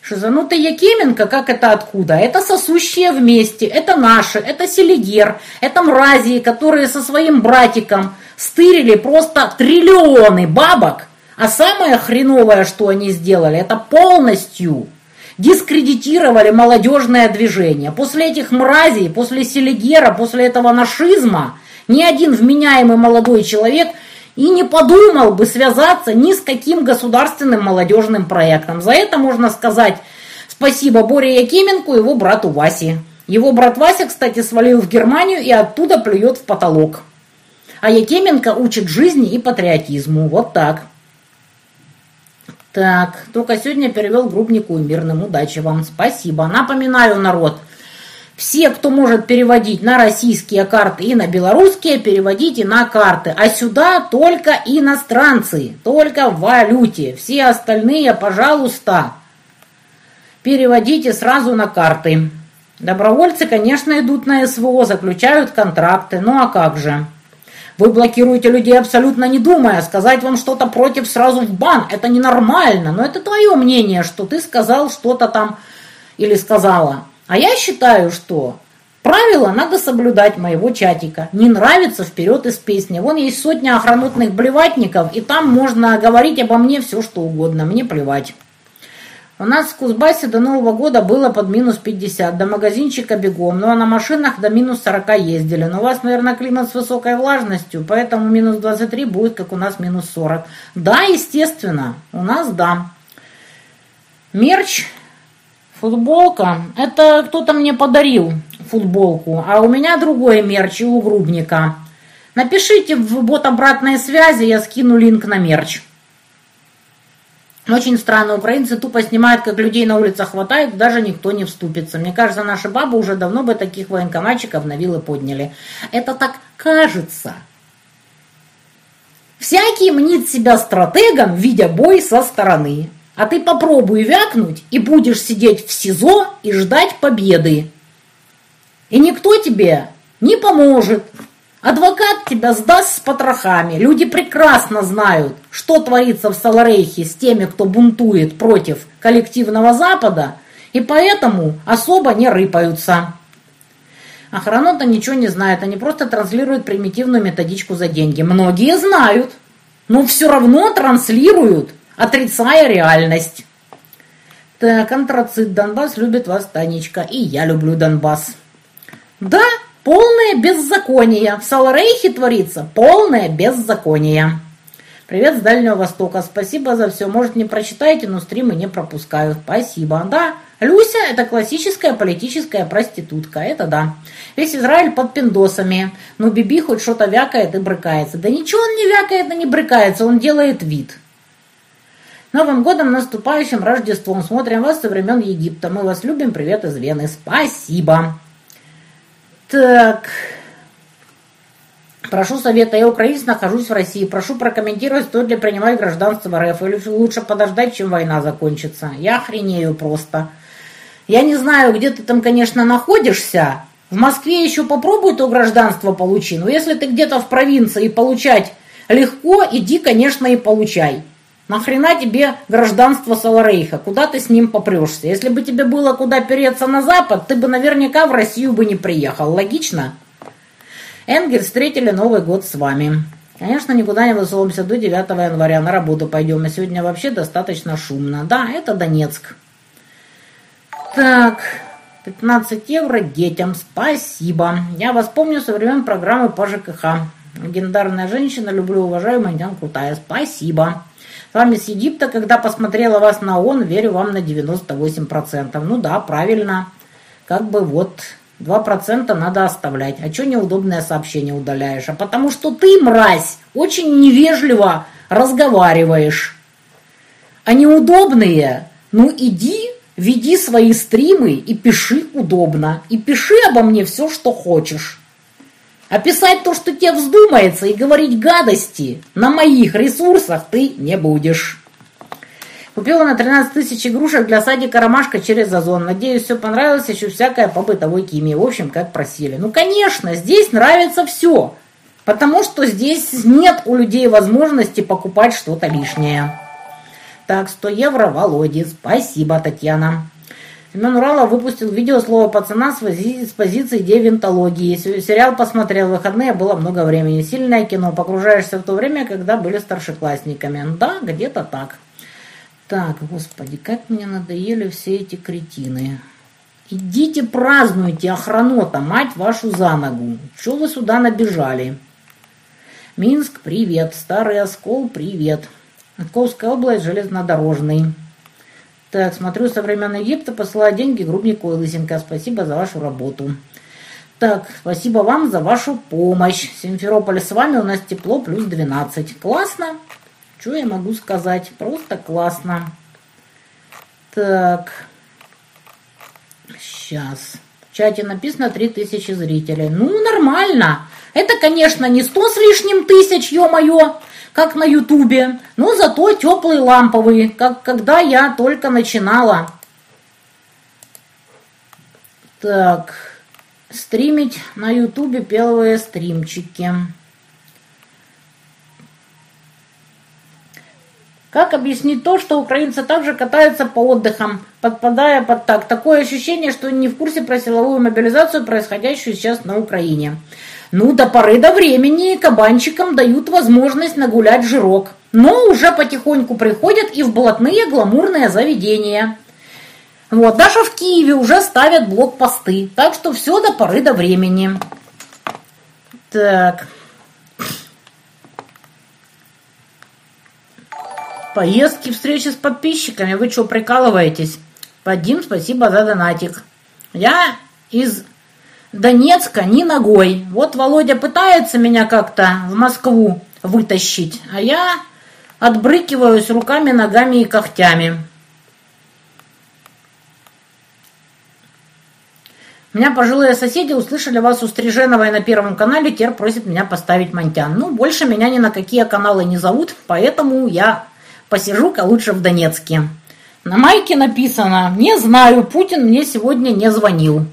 Шизанутый Якименко, как это откуда? Это сосущие вместе, это наши, это селигер, это мрази, которые со своим братиком стырили просто триллионы бабок а самое хреновое, что они сделали, это полностью дискредитировали молодежное движение. После этих мразей, после Селигера, после этого нашизма, ни один вменяемый молодой человек и не подумал бы связаться ни с каким государственным молодежным проектом. За это можно сказать спасибо Боре Якименку и его брату Васе. Его брат Вася, кстати, свалил в Германию и оттуда плюет в потолок. А Якименко учит жизни и патриотизму. Вот так. Так, только сегодня перевел группнику и мирным. Удачи вам. Спасибо. Напоминаю, народ, все, кто может переводить на российские карты и на белорусские, переводите на карты. А сюда только иностранцы, только в валюте. Все остальные, пожалуйста, переводите сразу на карты. Добровольцы, конечно, идут на СВО, заключают контракты. Ну а как же? Вы блокируете людей абсолютно не думая. Сказать вам что-то против сразу в бан. Это ненормально. Но это твое мнение, что ты сказал что-то там или сказала. А я считаю, что правила надо соблюдать моего чатика. Не нравится вперед из песни. Вон есть сотня охранутных блеватников, и там можно говорить обо мне все, что угодно. Мне плевать. У нас в Кузбассе до Нового года было под минус 50, до магазинчика бегом, ну а на машинах до минус 40 ездили. Но у вас, наверное, климат с высокой влажностью, поэтому минус 23 будет, как у нас минус 40. Да, естественно, у нас да. Мерч, футболка, это кто-то мне подарил футболку, а у меня другой мерч у грубника. Напишите в бот обратной связи, я скину линк на мерч. Очень странно, украинцы тупо снимают, как людей на улицах хватает, даже никто не вступится. Мне кажется, наши бабы уже давно бы таких военкоматчиков на вилы подняли. Это так кажется. Всякий мнит себя стратегом, видя бой со стороны. А ты попробуй вякнуть, и будешь сидеть в СИЗО и ждать победы. И никто тебе не поможет, Адвокат тебя сдаст с потрохами. Люди прекрасно знают, что творится в Саларейхе с теми, кто бунтует против коллективного Запада, и поэтому особо не рыпаются. Охрана-то ничего не знает, они просто транслируют примитивную методичку за деньги. Многие знают, но все равно транслируют, отрицая реальность. Так, антрацит Донбасс любит вас, Танечка, и я люблю Донбасс. Да, Полное беззаконие. В Саларейхе творится полное беззаконие. Привет с Дальнего Востока. Спасибо за все. Может, не прочитаете, но стримы не пропускаю. Спасибо. Да, Люся – это классическая политическая проститутка. Это да. Весь Израиль под пиндосами. Но Биби хоть что-то вякает и брыкается. Да ничего он не вякает и не брыкается. Он делает вид. Новым годом, наступающим Рождеством. Смотрим вас со времен Египта. Мы вас любим. Привет из Вены. Спасибо. Так. Прошу совета. Я украинец, нахожусь в России. Прошу прокомментировать, стоит ли принимать гражданство РФ. Или лучше подождать, чем война закончится. Я охренею просто. Я не знаю, где ты там, конечно, находишься, В Москве еще попробуй то гражданство получи, но если ты где-то в провинции получать легко, иди, конечно, и получай. Нахрена тебе гражданство Саларейха? Куда ты с ним попрешься? Если бы тебе было куда переться на Запад, ты бы наверняка в Россию бы не приехал. Логично? Энгель встретили Новый год с вами. Конечно, никуда не высовываемся до 9 января. На работу пойдем. И сегодня вообще достаточно шумно. Да, это Донецк. Так, 15 евро детям. Спасибо. Я вас помню со времен программы по ЖКХ. Легендарная женщина, люблю, уважаю, Мандян крутая. Спасибо. Вами с Египта, когда посмотрела вас на ООН, верю вам на 98%. Ну да, правильно. Как бы вот 2% надо оставлять. А что неудобное сообщение удаляешь? А потому что ты, мразь, очень невежливо разговариваешь. А неудобные, ну иди, веди свои стримы и пиши удобно. И пиши обо мне все, что хочешь. А писать то, что тебе вздумается, и говорить гадости на моих ресурсах ты не будешь. Купила на 13 тысяч игрушек для садика «Ромашка» через Озон. Надеюсь, все понравилось, еще всякое по бытовой химии. В общем, как просили. Ну, конечно, здесь нравится все. Потому что здесь нет у людей возможности покупать что-то лишнее. Так, 100 евро Володе. Спасибо, Татьяна. Семен Уралов выпустил видео «Слово пацана» с, пози с позиции девентологии. Сериал посмотрел, в выходные было много времени. Сильное кино, погружаешься в то время, когда были старшеклассниками. Да, где-то так. Так, господи, как мне надоели все эти кретины. Идите празднуйте охранота, мать вашу за ногу. Чего вы сюда набежали? Минск, привет. Старый Оскол, привет. Отковская область, железнодорожный. Так, смотрю, со времен Египта посылаю деньги Грубнику и Лысенко. Спасибо за вашу работу. Так, спасибо вам за вашу помощь. Симферополь с вами, у нас тепло, плюс 12. Классно. Что я могу сказать? Просто классно. Так. Сейчас. В чате написано 3000 зрителей. Ну, нормально. Это, конечно, не 100 с лишним тысяч, ё-моё, как на ютубе. Но зато теплые ламповые, как когда я только начинала. Так. Стримить на ютубе первые стримчики. Как объяснить то, что украинцы также катаются по отдыхам, подпадая под так? Такое ощущение, что не в курсе про силовую мобилизацию, происходящую сейчас на Украине. Ну, до поры до времени кабанчикам дают возможность нагулять жирок. Но уже потихоньку приходят и в блатные гламурные заведения. Вот, даже в Киеве уже ставят блокпосты. Так что все до поры до времени. Так. Поездки, встречи с подписчиками. Вы что, прикалываетесь? Вадим, спасибо за донатик. Я из Донецка ни ногой. Вот Володя пытается меня как-то в Москву вытащить, а я отбрыкиваюсь руками, ногами и когтями. Меня пожилые соседи услышали вас у Стриженовой на Первом канале, теперь просят меня поставить Монтян. Ну, больше меня ни на какие каналы не зовут, поэтому я Посижу-ка лучше в Донецке. На майке написано, не знаю, Путин мне сегодня не звонил.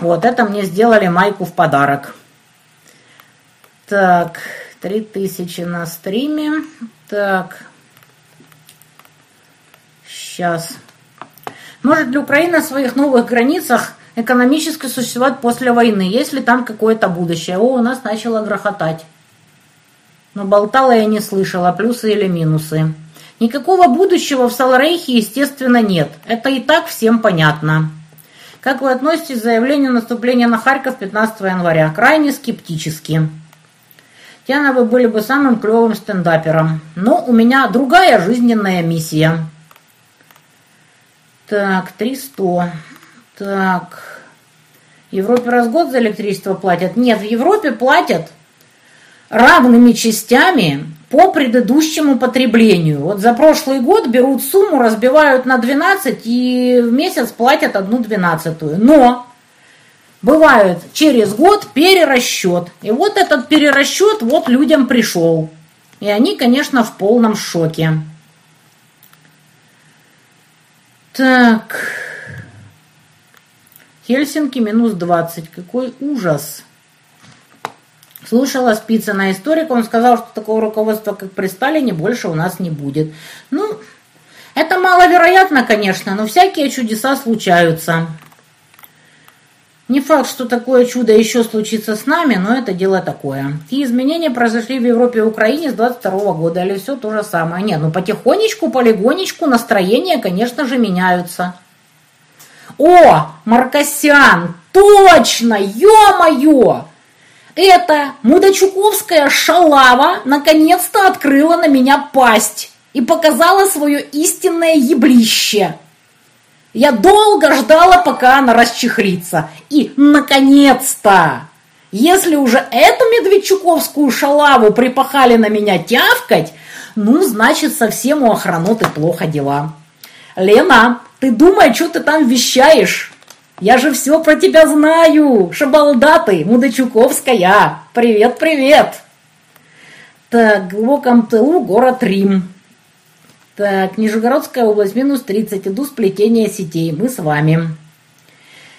Вот это мне сделали майку в подарок. Так, 3000 на стриме. Так, сейчас. Может ли Украина в своих новых границах экономически существовать после войны, если там какое-то будущее? О, у нас начало грохотать. Но болтала я не слышала, плюсы или минусы. Никакого будущего в Саларейхе, естественно, нет. Это и так всем понятно. Как вы относитесь к заявлению наступления на Харьков 15 января? Крайне скептически. Тяна, вы были бы самым клевым стендапером. Но у меня другая жизненная миссия. Так, 300. Так. В Европе раз в год за электричество платят? Нет, в Европе платят равными частями по предыдущему потреблению. Вот за прошлый год берут сумму, разбивают на 12 и в месяц платят одну двенадцатую. Но бывает через год перерасчет. И вот этот перерасчет вот людям пришел. И они, конечно, в полном шоке. Так. Хельсинки минус 20. Какой ужас. Слушала Спицына историка, он сказал, что такого руководства, как при Сталине, больше у нас не будет. Ну, это маловероятно, конечно, но всякие чудеса случаются. Не факт, что такое чудо еще случится с нами, но это дело такое. И изменения произошли в Европе и Украине с 22 года, или все то же самое? Нет, ну потихонечку, полигонечку настроения, конечно же, меняются. О, Маркосян, точно, ё-моё! Эта мудачуковская шалава наконец-то открыла на меня пасть и показала свое истинное еблище. Я долго ждала, пока она расчехлится. И, наконец-то, если уже эту медведчуковскую шалаву припахали на меня тявкать, ну, значит, совсем у охраноты плохо дела. Лена, ты думай, что ты там вещаешь? Я же все про тебя знаю. Шабалда ты, Мудачуковская. Привет, привет. Так, в глубоком тылу город Рим. Так, Нижегородская область, минус 30. Иду сплетение сетей. Мы с вами.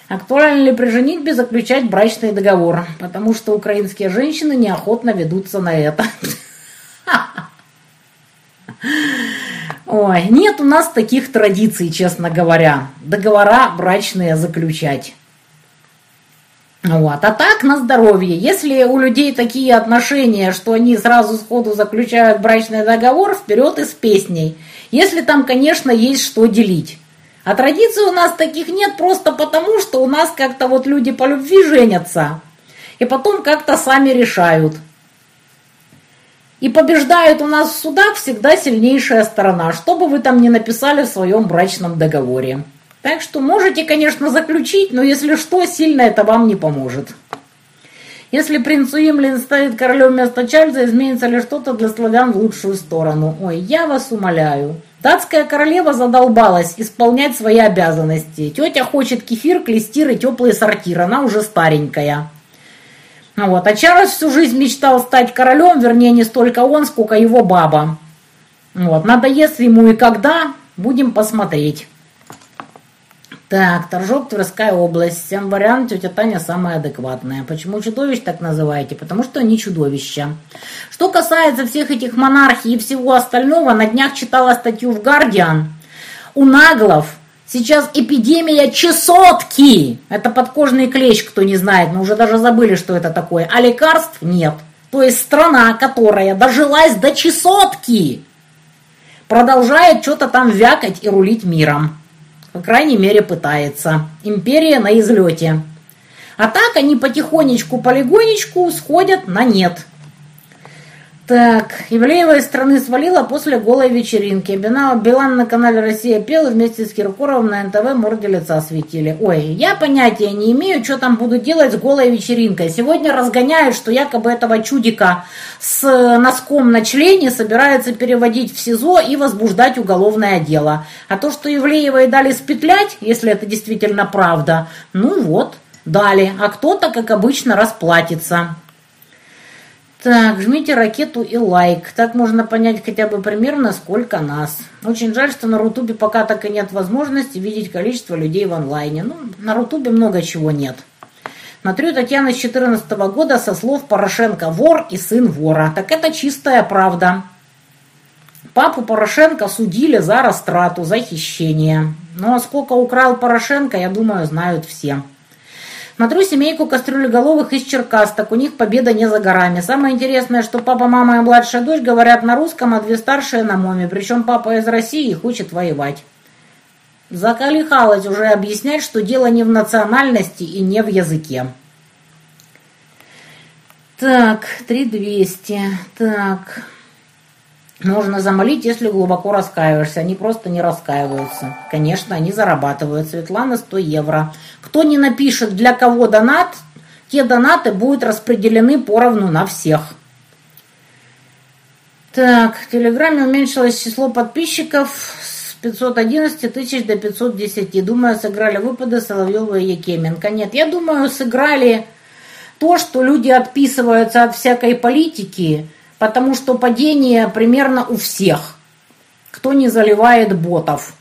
Актуально ли при женитьбе заключать брачный договор? Потому что украинские женщины неохотно ведутся на это. Ой, нет у нас таких традиций, честно говоря. Договора брачные заключать. Вот. А так, на здоровье. Если у людей такие отношения, что они сразу сходу заключают брачный договор, вперед и с песней. Если там, конечно, есть что делить. А традиций у нас таких нет просто потому, что у нас как-то вот люди по любви женятся. И потом как-то сами решают. И побеждает у нас в судах всегда сильнейшая сторона, что бы вы там ни написали в своем брачном договоре. Так что можете, конечно, заключить, но если что, сильно это вам не поможет. Если принц Уимлин станет королем вместо Чарльза, изменится ли что-то для славян в лучшую сторону? Ой, я вас умоляю. Датская королева задолбалась исполнять свои обязанности. Тетя хочет кефир, клестир и теплый сортир. Она уже старенькая. Вот. А Чарльз всю жизнь мечтал стать королем, вернее, не столько он, сколько его баба. Вот. Надоест ему и когда, будем посмотреть. Так, Торжок, Тверская область. Всем вариант, тетя Таня самая адекватная. Почему чудовищ так называете? Потому что они чудовища. Что касается всех этих монархий и всего остального, на днях читала статью в «Гардиан». У наглов сейчас эпидемия чесотки. Это подкожный клещ, кто не знает. Мы уже даже забыли, что это такое. А лекарств нет. То есть страна, которая дожилась до чесотки, продолжает что-то там вякать и рулить миром. По крайней мере, пытается. Империя на излете. А так они потихонечку-полигонечку сходят на нет. Так, Ивлеева из страны свалила после голой вечеринки. Билан на канале «Россия» пел вместе с Киркоровым на НТВ морде лица светили. Ой, я понятия не имею, что там буду делать с голой вечеринкой. Сегодня разгоняют, что якобы этого чудика с носком на члене собирается переводить в СИЗО и возбуждать уголовное дело. А то, что Ивлеевой дали спетлять, если это действительно правда, ну вот, дали. А кто-то, как обычно, расплатится. Так, жмите ракету и лайк. Так можно понять хотя бы примерно, сколько нас. Очень жаль, что на Рутубе пока так и нет возможности видеть количество людей в онлайне. Ну, на Рутубе много чего нет. Смотрю Татьяна с 14 года со слов Порошенко «вор и сын вора». Так это чистая правда. Папу Порошенко судили за растрату, за хищение. Ну а сколько украл Порошенко, я думаю, знают все. Смотрю семейку кастрюлеголовых из Черкас, так у них победа не за горами. Самое интересное, что папа, мама и младшая дочь говорят на русском, а две старшие на моме. Причем папа из России и хочет воевать. Закалихалась уже объяснять, что дело не в национальности и не в языке. Так, 3200. Так. Можно замолить, если глубоко раскаиваешься. Они просто не раскаиваются. Конечно, они зарабатывают. Светлана 100 евро. Кто не напишет, для кого донат, те донаты будут распределены поровну на всех. Так, в Телеграме уменьшилось число подписчиков с 511 тысяч до 510. Думаю, сыграли выпады Соловьева и Якименко. Нет, я думаю, сыграли то, что люди отписываются от всякой политики, потому что падение примерно у всех, кто не заливает ботов.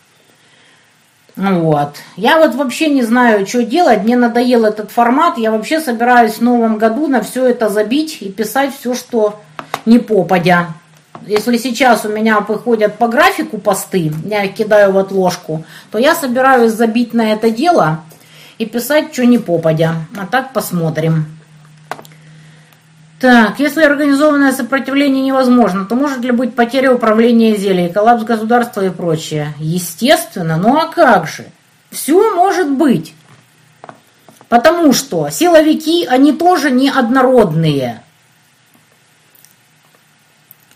Вот. Я вот вообще не знаю, что делать. Мне надоел этот формат. Я вообще собираюсь в новом году на все это забить и писать все, что не попадя. Если сейчас у меня выходят по графику посты, я кидаю в отложку, то я собираюсь забить на это дело и писать, что не попадя. А так посмотрим. Так, если организованное сопротивление невозможно, то может ли быть потеря управления зелий, коллапс государства и прочее? Естественно, ну а как же? Все может быть. Потому что силовики, они тоже не однородные.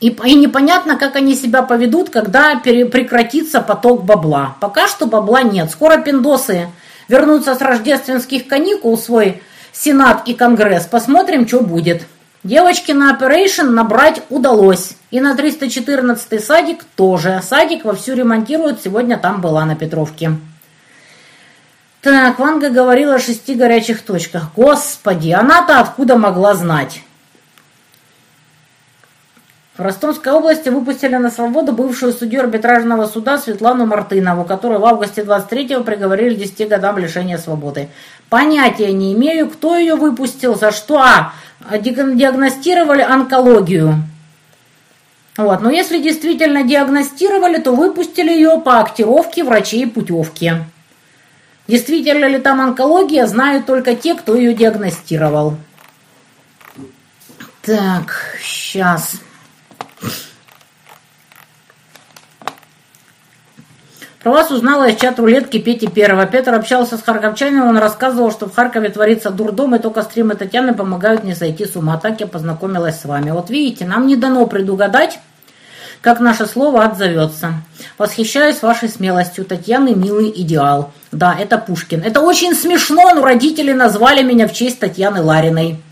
И, и непонятно, как они себя поведут, когда пере, прекратится поток бабла. Пока что бабла нет. Скоро пиндосы вернутся с рождественских каникул свой Сенат и Конгресс. Посмотрим, что будет. Девочке на Operation набрать удалось. И на 314 садик тоже. Садик вовсю ремонтируют. Сегодня там была на Петровке. Так, Ванга говорила о шести горячих точках. Господи, она-то откуда могла знать? В Ростовской области выпустили на свободу бывшую судью арбитражного суда Светлану Мартынову, которую в августе 23-го приговорили к 10 годам лишения свободы. Понятия не имею, кто ее выпустил, за что. А, диагностировали онкологию. Вот. Но если действительно диагностировали, то выпустили ее по актировке врачей путевки. Действительно ли там онкология, знают только те, кто ее диагностировал. Так, сейчас. Про вас узнала из чат рулетки Пети Первого. Петр общался с харьковчанином, он рассказывал, что в Харькове творится дурдом, и только стримы Татьяны помогают не сойти с ума. Так я познакомилась с вами. Вот видите, нам не дано предугадать, как наше слово отзовется. Восхищаюсь вашей смелостью. Татьяны милый идеал. Да, это Пушкин. Это очень смешно, но родители назвали меня в честь Татьяны Лариной.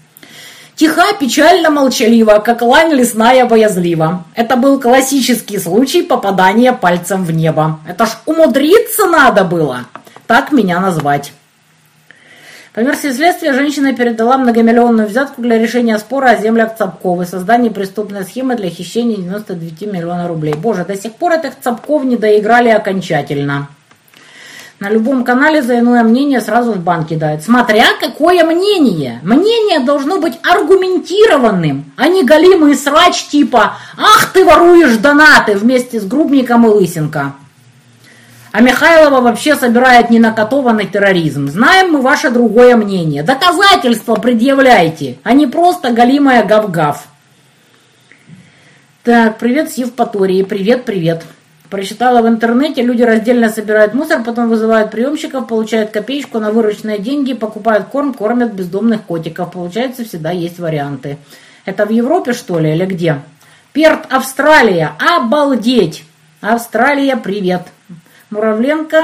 Тиха, печально, молчалива, как лань лесная боязлива. Это был классический случай попадания пальцем в небо. Это ж умудриться надо было так меня назвать. По версии следствия, женщина передала многомиллионную взятку для решения спора о землях Цапков и создания преступной схемы для хищения 99 миллионов рублей. Боже, до сих пор этих Цапков не доиграли окончательно. На любом канале за иное мнение сразу в бан кидают. Смотря какое мнение. Мнение должно быть аргументированным, а не галимый срач типа «Ах, ты воруешь донаты» вместе с Грубником и Лысенко. А Михайлова вообще собирает ненакотованный терроризм. Знаем мы ваше другое мнение. Доказательства предъявляйте, а не просто галимая гав-гав. Так, привет с Евпатории. Привет, привет. Прочитала в интернете, люди раздельно собирают мусор, потом вызывают приемщиков, получают копеечку на вырученные деньги, покупают корм, кормят бездомных котиков. Получается, всегда есть варианты. Это в Европе, что ли, или где? Перт, Австралия. Обалдеть! Австралия, привет. Муравленко,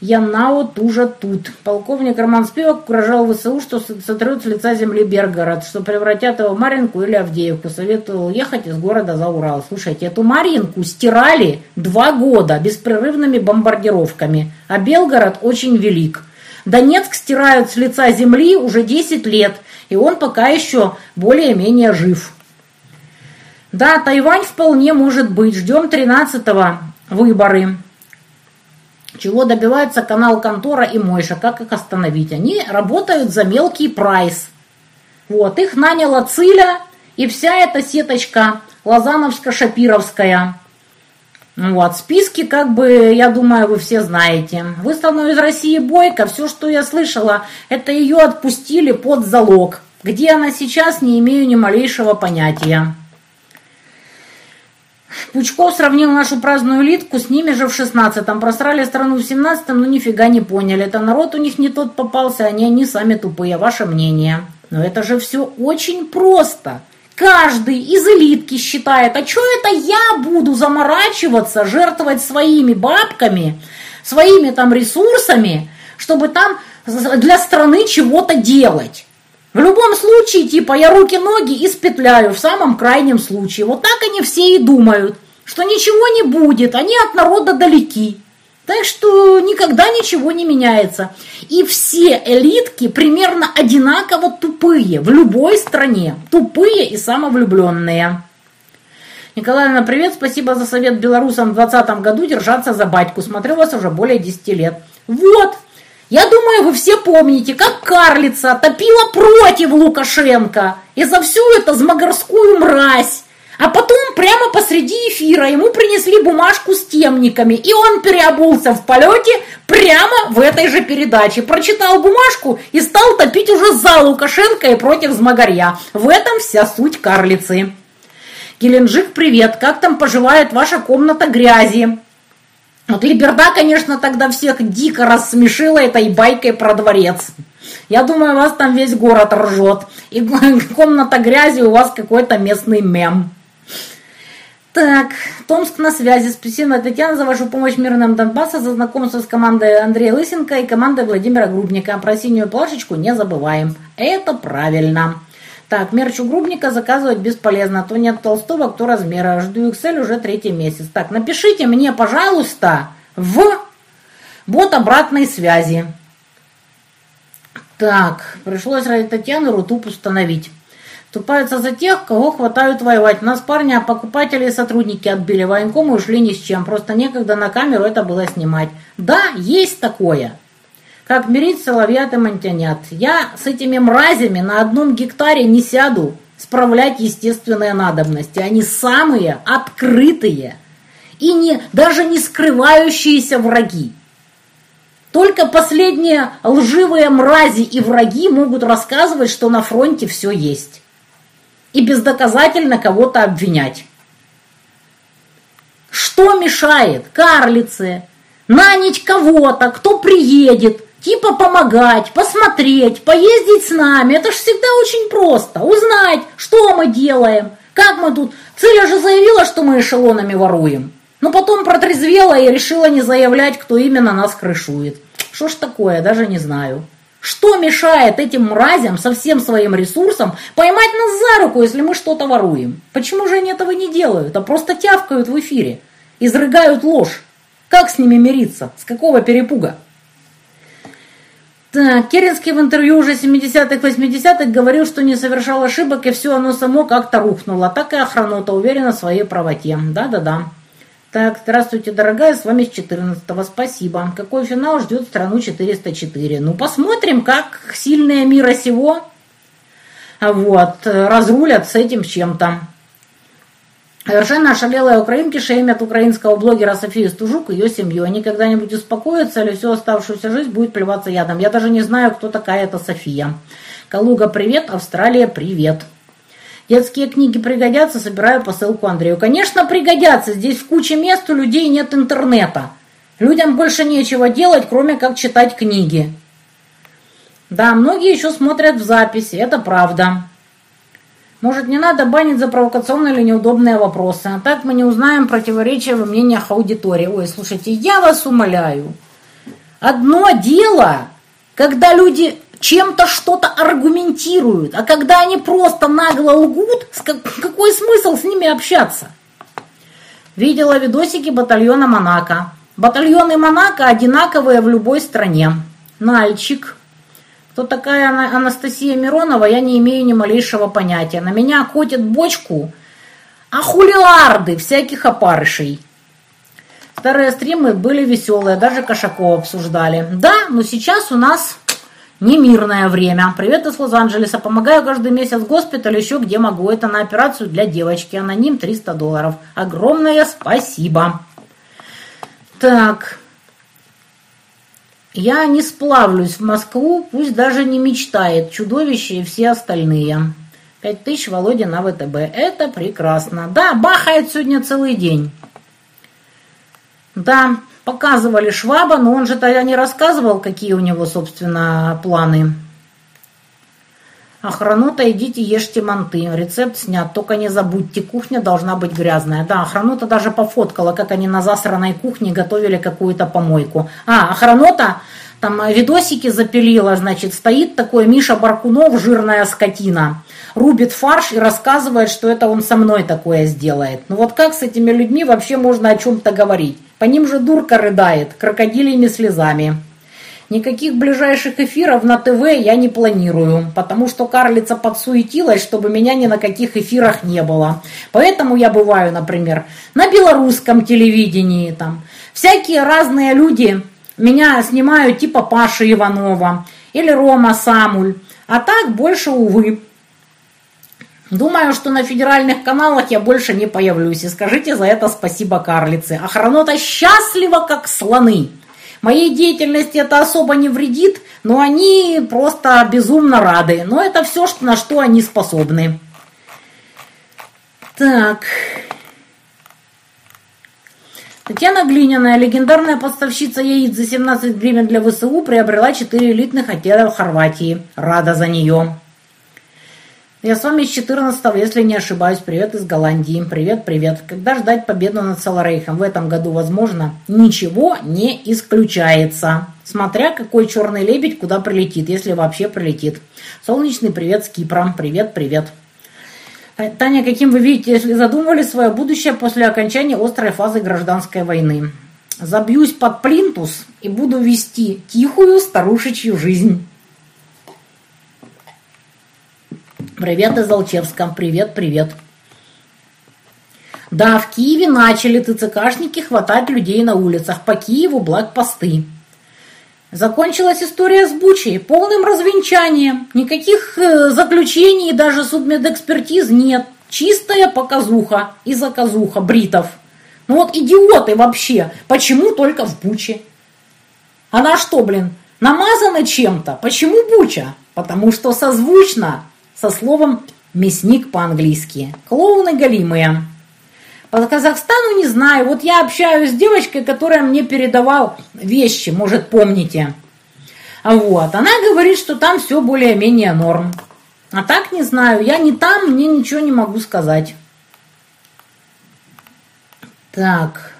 Янао тужа тут. Полковник Роман Спивак угрожал ВСУ, что сотрут с лица земли Бергород, что превратят его в Маринку или Авдеевку. Советовал ехать из города за Урал. Слушайте, эту Маринку стирали два года беспрерывными бомбардировками, а Белгород очень велик. Донецк стирают с лица земли уже 10 лет, и он пока еще более-менее жив. Да, Тайвань вполне может быть. Ждем 13-го выборы. Чего добивается канал Контора и Мойша? Как их остановить? Они работают за мелкий прайс. Вот, их наняла Циля и вся эта сеточка Лозановско-Шапировская. Вот, списки, как бы, я думаю, вы все знаете. Выставленную из России Бойко, все, что я слышала, это ее отпустили под залог. Где она сейчас, не имею ни малейшего понятия. Пучков сравнил нашу праздную элитку с ними же в шестнадцатом. Просрали страну в семнадцатом, но нифига не поняли. Это народ у них не тот попался, они, они сами тупые. Ваше мнение? Но это же все очень просто. Каждый из элитки считает, а что это я буду заморачиваться, жертвовать своими бабками, своими там ресурсами, чтобы там для страны чего-то делать. В любом случае, типа, я руки-ноги испетляю в самом крайнем случае. Вот так они все и думают, что ничего не будет, они от народа далеки. Так что никогда ничего не меняется. И все элитки примерно одинаково тупые в любой стране. Тупые и самовлюбленные. Николаевна, привет, спасибо за совет белорусам в 2020 году держаться за батьку. Смотрю вас уже более 10 лет. Вот, я думаю, вы все помните, как карлица топила против Лукашенко и за всю эту змагарскую мразь. А потом прямо посреди эфира ему принесли бумажку с темниками, и он переобулся в полете прямо в этой же передаче. Прочитал бумажку и стал топить уже за Лукашенко и против Змагарья. В этом вся суть карлицы. Геленджик, привет. Как там поживает ваша комната грязи? Вот Либерда, конечно, тогда всех дико рассмешила этой байкой про дворец. Я думаю, вас там весь город ржет. И комната грязи у вас какой-то местный мем. Так, Томск на связи. Спасибо, Татьяна, за вашу помощь мирным Донбасса, за знакомство с командой Андрея Лысенко и командой Владимира Грубника. Про синюю плашечку не забываем. Это правильно. Так, мерч у Грубника заказывать бесполезно. То нет Толстого, кто размера. Жду Excel уже третий месяц. Так, напишите мне, пожалуйста, в бот обратной связи. Так, пришлось ради Татьяны Рутуб установить. Вступаются за тех, кого хватают воевать. Нас парня покупатели и сотрудники отбили. Военкомы ушли ни с чем. Просто некогда на камеру это было снимать. Да, есть такое. Как мирить соловьят и мантянят. Я с этими мразями на одном гектаре не сяду справлять естественные надобности. Они самые открытые и не, даже не скрывающиеся враги. Только последние лживые мрази и враги могут рассказывать, что на фронте все есть и бездоказательно кого-то обвинять. Что мешает карлице нанять кого-то, кто приедет, типа помогать, посмотреть, поездить с нами? Это же всегда очень просто. Узнать, что мы делаем, как мы тут... Циля же заявила, что мы эшелонами воруем. Но потом протрезвела и решила не заявлять, кто именно нас крышует. Что ж такое, даже не знаю. Что мешает этим мразям со всем своим ресурсом поймать нас за руку, если мы что-то воруем? Почему же они этого не делают, а просто тявкают в эфире, изрыгают ложь? Как с ними мириться? С какого перепуга? Так, Керенский в интервью уже 70-х, 80-х говорил, что не совершал ошибок, и все оно само как-то рухнуло. Так и охранота уверена в своей правоте. Да-да-да. Так, здравствуйте, дорогая, с вами с 14-го, спасибо. Какой финал ждет страну 404? Ну, посмотрим, как сильные мира сего вот, разрулят с этим чем-то. Совершенно ошалелая украинки шеймят украинского блогера Софию Стужук и ее семью. Они когда-нибудь успокоятся или всю оставшуюся жизнь будет плеваться ядом. Я даже не знаю, кто такая эта София. Калуга, привет. Австралия, привет. Детские книги пригодятся, собираю посылку Андрею. Конечно, пригодятся. Здесь в куче мест у людей нет интернета. Людям больше нечего делать, кроме как читать книги. Да, многие еще смотрят в записи, это правда. Может, не надо банить за провокационные или неудобные вопросы. А так мы не узнаем противоречия в мнениях аудитории. Ой, слушайте, я вас умоляю. Одно дело, когда люди чем-то что-то аргументируют. А когда они просто нагло лгут, какой смысл с ними общаться? Видела видосики батальона Монако. Батальоны Монако одинаковые в любой стране. Нальчик. Кто такая Анастасия Миронова, я не имею ни малейшего понятия. На меня котят бочку а хулиларды всяких опарышей. Старые стримы были веселые, даже Кошакова обсуждали. Да, но сейчас у нас Немирное время. Привет из Лос-Анджелеса. Помогаю каждый месяц в госпитале, еще где могу. Это на операцию для девочки. Аноним 300 долларов. Огромное спасибо. Так. Я не сплавлюсь в Москву, пусть даже не мечтает. Чудовище и все остальные. 5000 Володя на ВТБ. Это прекрасно. Да, бахает сегодня целый день. Да, Показывали Шваба, но он же тогда не рассказывал, какие у него, собственно, планы. Охрану-то идите ешьте манты. Рецепт снят, только не забудьте, кухня должна быть грязная. Да, охрану-то даже пофоткала, как они на засранной кухне готовили какую-то помойку. А, охранота там видосики запилила, значит, стоит такой Миша Баркунов, жирная скотина, рубит фарш и рассказывает, что это он со мной такое сделает. Ну вот как с этими людьми вообще можно о чем-то говорить? По ним же дурка рыдает, крокодилями слезами. Никаких ближайших эфиров на ТВ я не планирую, потому что карлица подсуетилась, чтобы меня ни на каких эфирах не было. Поэтому я бываю, например, на белорусском телевидении, там. Всякие разные люди меня снимают, типа Паши Иванова или Рома Самуль. А так больше, увы. Думаю, что на федеральных каналах я больше не появлюсь. И скажите за это спасибо карлице. Охранота счастлива, как слоны. Моей деятельности это особо не вредит, но они просто безумно рады. Но это все, на что они способны. Так. Татьяна Глиняная, легендарная поставщица яиц за 17 гривен для ВСУ, приобрела 4 элитных отеля в Хорватии. Рада за нее. Я с вами с 14 если не ошибаюсь. Привет из Голландии. Привет, привет. Когда ждать победу над Саларейхом? В этом году возможно? Ничего не исключается. Смотря какой черный лебедь куда прилетит, если вообще прилетит. Солнечный привет с Кипра. Привет, привет. Таня, каким вы видите, если задумывали свое будущее после окончания острой фазы гражданской войны? Забьюсь под плинтус и буду вести тихую старушечью жизнь. Привет из Алчевска. Привет, привет. Да, в Киеве начали ТЦКшники хватать людей на улицах. По Киеву блокпосты. Закончилась история с Бучей полным развенчанием. Никаких э, заключений, даже судмедэкспертиз нет. Чистая показуха и заказуха бритов. Ну вот идиоты вообще. Почему только в Буче? Она что, блин, намазана чем-то? Почему Буча? Потому что созвучно со словом «мясник» по-английски. Клоуны голимые. По Казахстану не знаю. Вот я общаюсь с девочкой, которая мне передавал вещи, может, помните. Вот. Она говорит, что там все более-менее норм. А так не знаю. Я не там, мне ничего не могу сказать. Так.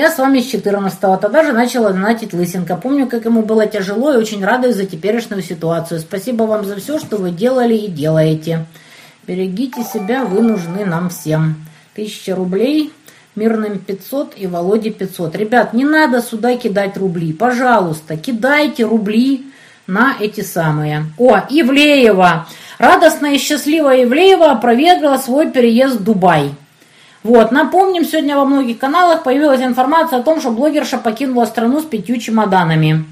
Я с вами с 14-го. Тогда же начала донатить Лысенко. Помню, как ему было тяжело и очень радуюсь за теперешнюю ситуацию. Спасибо вам за все, что вы делали и делаете. Берегите себя, вы нужны нам всем. Тысяча рублей, Мирным 500 и Володе 500. Ребят, не надо сюда кидать рубли. Пожалуйста, кидайте рубли на эти самые. О, Ивлеева. Радостная и счастливая Ивлеева опровергла свой переезд в Дубай. Вот, напомним, сегодня во многих каналах появилась информация о том, что блогерша покинула страну с пятью чемоданами.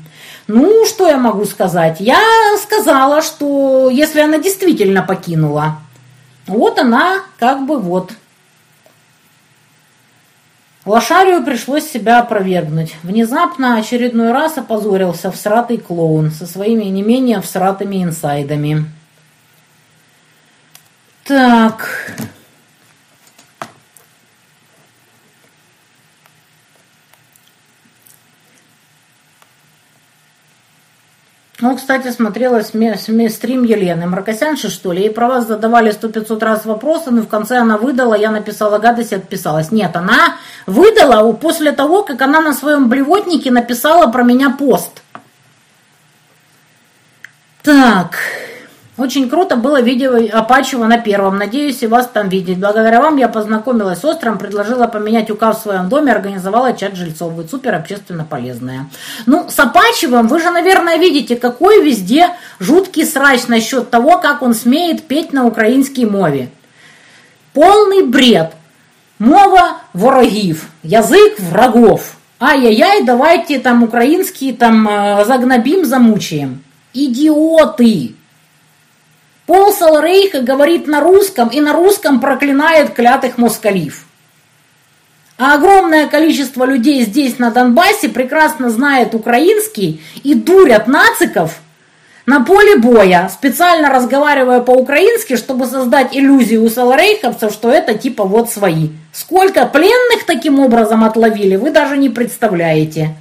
Ну, что я могу сказать? Я сказала, что если она действительно покинула, вот она как бы вот. Лошарию пришлось себя опровергнуть. Внезапно очередной раз опозорился всратый клоун со своими не менее всратыми инсайдами. Так... Ну, кстати, смотрела стрим Елены Маркосянши, что ли, ей про вас задавали сто пятьсот раз вопросы, но в конце она выдала, я написала гадость и отписалась. Нет, она выдала после того, как она на своем блевотнике написала про меня пост. Так, очень круто было видео Апачева на первом. Надеюсь, и вас там видеть. Благодаря вам я познакомилась с Остром, предложила поменять указ в своем доме, организовала чат жильцов. Вы супер общественно полезная. Ну, с Апачевым вы же, наверное, видите, какой везде жуткий срач насчет того, как он смеет петь на украинской мове. Полный бред. Мова ворогів, язык врагов. Ай-яй-яй, давайте там украинские там э, загнобим, замучаем. Идиоты! Пол Саларейха говорит на русском и на русском проклинает клятых москалив. А огромное количество людей здесь, на Донбассе, прекрасно знает украинский и дурят нациков на поле боя, специально разговаривая по-украински, чтобы создать иллюзию у саларейховцев, что это типа вот свои. Сколько пленных таким образом отловили, вы даже не представляете.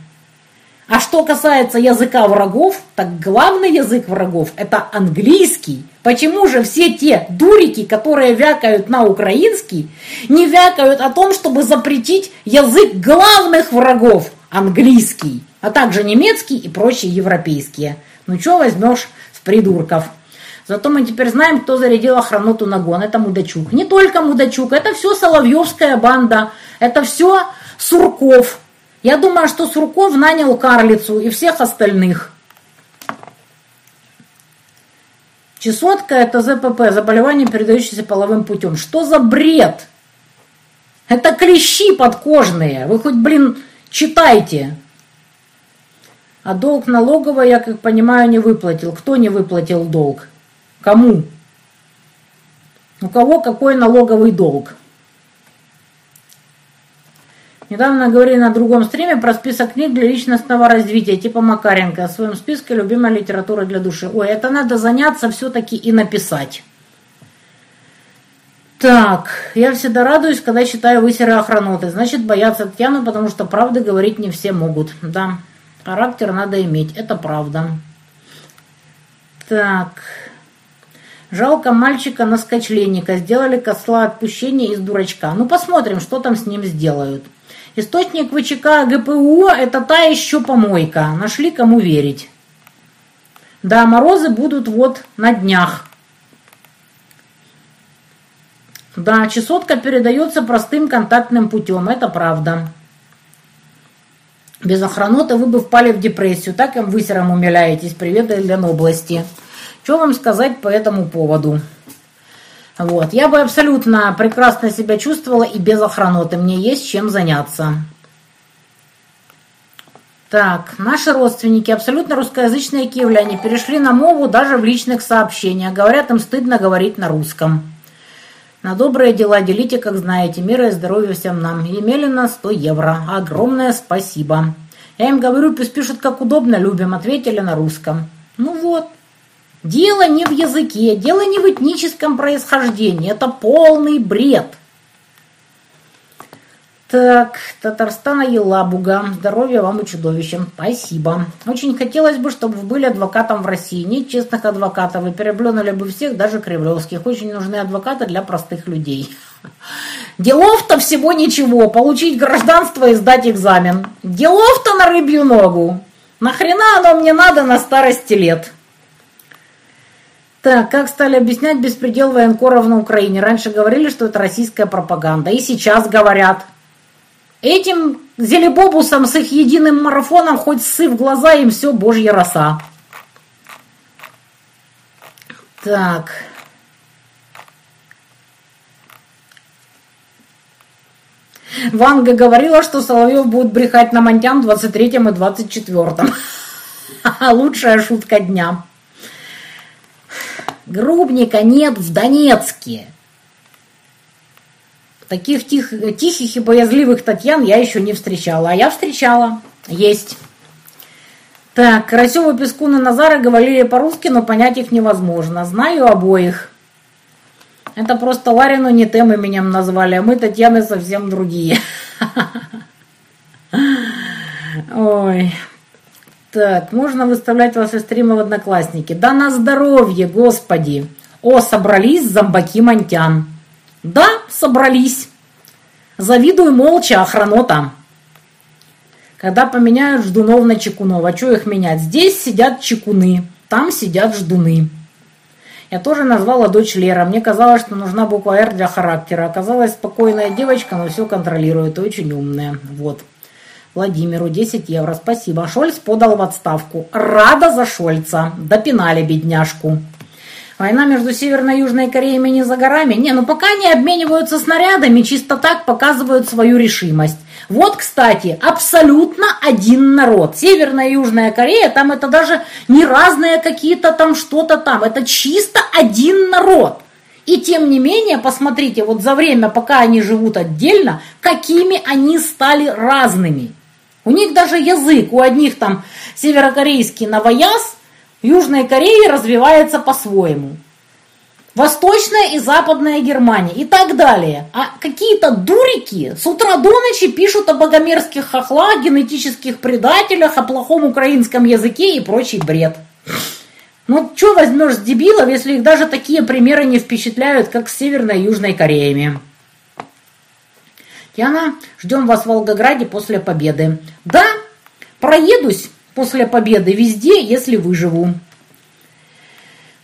А что касается языка врагов, так главный язык врагов – это английский. Почему же все те дурики, которые вякают на украинский, не вякают о том, чтобы запретить язык главных врагов – английский, а также немецкий и прочие европейские? Ну что возьмешь с придурков? Зато мы теперь знаем, кто зарядил охраноту на гон. Это Мудачук. Не только Мудачук, это все Соловьевская банда, это все Сурков, Я думаю, что Сурков нанял карлицу и всех остальных. Чесотка – это ЗПП, заболевание, передающееся половым путем. Что за бред? Это клещи подкожные. Вы хоть, блин, читайте. А долг налогового, я как понимаю, не выплатил. Кто не выплатил долг? Кому? У кого какой налоговый долг? Недавно говорили на другом стриме про список книг для личностного развития, типа Макаренко. О своем списке любимая литература для души. Ой, это надо заняться все-таки и написать. Так, я всегда радуюсь, когда читаю высеры охраноты. Значит, боятся Татьяну, потому что правды говорить не все могут. Да, характер надо иметь, это правда. Так, жалко мальчика на скачленника. Сделали косла отпущения из дурачка. Ну, посмотрим, что там с ним сделают. Источник ВЧК ГПУ – это та еще помойка. Нашли кому верить. Да, морозы будут вот на днях. Да, чесотка передается простым контактным путем, это правда. Без охраноты вы бы впали в депрессию, так им высером умиляетесь. Привет Ленобласти. Что вам сказать по этому поводу? Вот. Я бы абсолютно прекрасно себя чувствовала и без охраноты. Мне есть чем заняться. Так, наши родственники, абсолютно русскоязычные киевляне, перешли на мову даже в личных сообщениях. Говорят, им стыдно говорить на русском. На добрые дела делите, как знаете. Мира и здоровья всем нам. Емелина 100 евро. Огромное спасибо. Я им говорю, пусть пишут как удобно, любим. Ответили на русском. Ну вот. Дело не в языке, дело не в этническом происхождении. Это полный бред. Так, Татарстана Елабуга. Здоровья вам и чудовищам. Спасибо. Очень хотелось бы, чтобы вы были адвокатом в России. Нет честных адвокатов. Вы переплюнули бы всех, даже кремлевских. Очень нужны адвокаты для простых людей. Делов-то всего ничего. Получить гражданство и сдать экзамен. Делов-то на рыбью ногу. Нахрена оно мне надо на старости лет? Так, как стали объяснять беспредел военкоров на Украине? Раньше говорили, что это российская пропаганда. И сейчас говорят. Этим зелебобусам с их единым марафоном хоть сы в глаза, им все божья роса. Так. Ванга говорила, что Соловьев будет брехать на Монтян в 23-м и 24-м. Лучшая шутка дня. Грубника нет в Донецке. Таких тих, тихих и боязливых Татьян я еще не встречала. А я встречала. Есть. Так, Карасева, Пескун и Назара говорили по-русски, но понять их невозможно. Знаю обоих. Это просто Ларину не тем именем назвали, а мы Татьяны совсем другие. Ой. Так, можно выставлять ваши стримы в Одноклассники. Да на здоровье, господи. О, собрались зомбаки Монтян. Да, собрались. Завидую молча охранота. Когда поменяют ждунов на чекунов, а что их менять? Здесь сидят чекуны, там сидят ждуны. Я тоже назвала дочь Лера. Мне казалось, что нужна буква «Р» для характера. Оказалась спокойная девочка, но все контролирует, очень умная. Вот. Владимиру 10 евро, спасибо. Шольц подал в отставку. Рада за Шольца. Допинали бедняжку. Война между Северной и Южной Кореями не за горами. Не, ну пока они обмениваются снарядами, чисто так показывают свою решимость. Вот, кстати, абсолютно один народ. Северная и Южная Корея, там это даже не разные какие-то там что-то там. Это чисто один народ. И тем не менее, посмотрите, вот за время, пока они живут отдельно, какими они стали разными. У них даже язык, у одних там северокорейский новояз, в Южной Корее развивается по-своему. Восточная и Западная Германия и так далее. А какие-то дурики с утра до ночи пишут о богомерзких хохлах, генетических предателях, о плохом украинском языке и прочий бред. Ну, что возьмешь с дебилов, если их даже такие примеры не впечатляют, как с Северной и Южной Кореями? Яна, ждем вас в Волгограде после победы. Да, проедусь после победы везде, если выживу.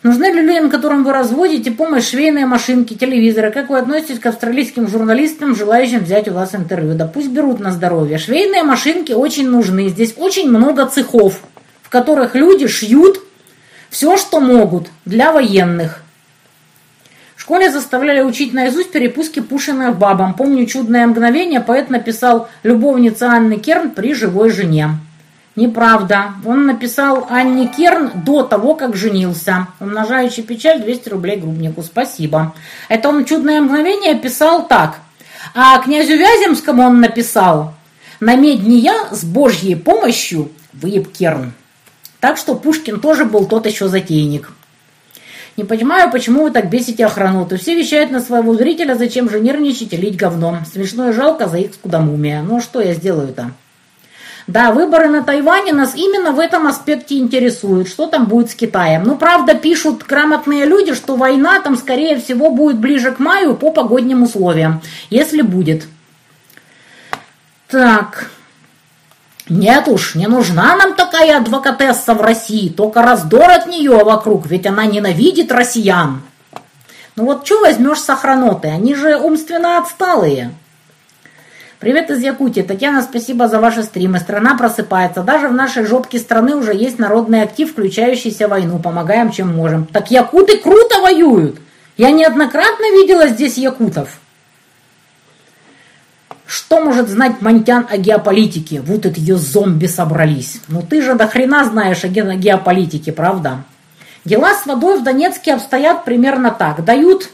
Нужны ли людям, которым вы разводите, помощь швейные машинки, телевизоры? Как вы относитесь к австралийским журналистам, желающим взять у вас интервью? Да пусть берут на здоровье. Швейные машинки очень нужны. Здесь очень много цехов, в которых люди шьют все, что могут для военных. Школе заставляли учить наизусть перепуски Пушиных бабам. Помню чудное мгновение, поэт написал «Любовница Анны Керн при живой жене». Неправда. Он написал Анне Керн до того, как женился. Умножающий печаль 200 рублей грубнику. Спасибо. Это он «Чудное мгновение» писал так. А князю Вяземскому он написал «На медне я с Божьей помощью выеб Керн». Так что Пушкин тоже был тот еще затейник. Не понимаю, почему вы так бесите охрануту. Все вещают на своего зрителя, зачем же нервничать и лить говном. Смешно и жалко за их скудомумия. Ну что я сделаю-то? Да, выборы на Тайване нас именно в этом аспекте интересуют. Что там будет с Китаем? Ну, правда, пишут грамотные люди, что война там, скорее всего, будет ближе к маю по погодным условиям. Если будет. Так. Нет уж, не нужна нам такая адвокатесса в России. Только раздор от нее вокруг, ведь она ненавидит россиян. Ну вот что возьмешь с охраноты? Они же умственно отсталые. Привет из Якутии. Татьяна, спасибо за ваши стримы. Страна просыпается. Даже в нашей жопке страны уже есть народный актив, включающийся в войну. Помогаем, чем можем. Так якуты круто воюют. Я неоднократно видела здесь якутов. Что может знать Монтян о геополитике? Вот это ее зомби собрались. Ну ты же до хрена знаешь о геополитике, правда? Дела с водой в Донецке обстоят примерно так. Дают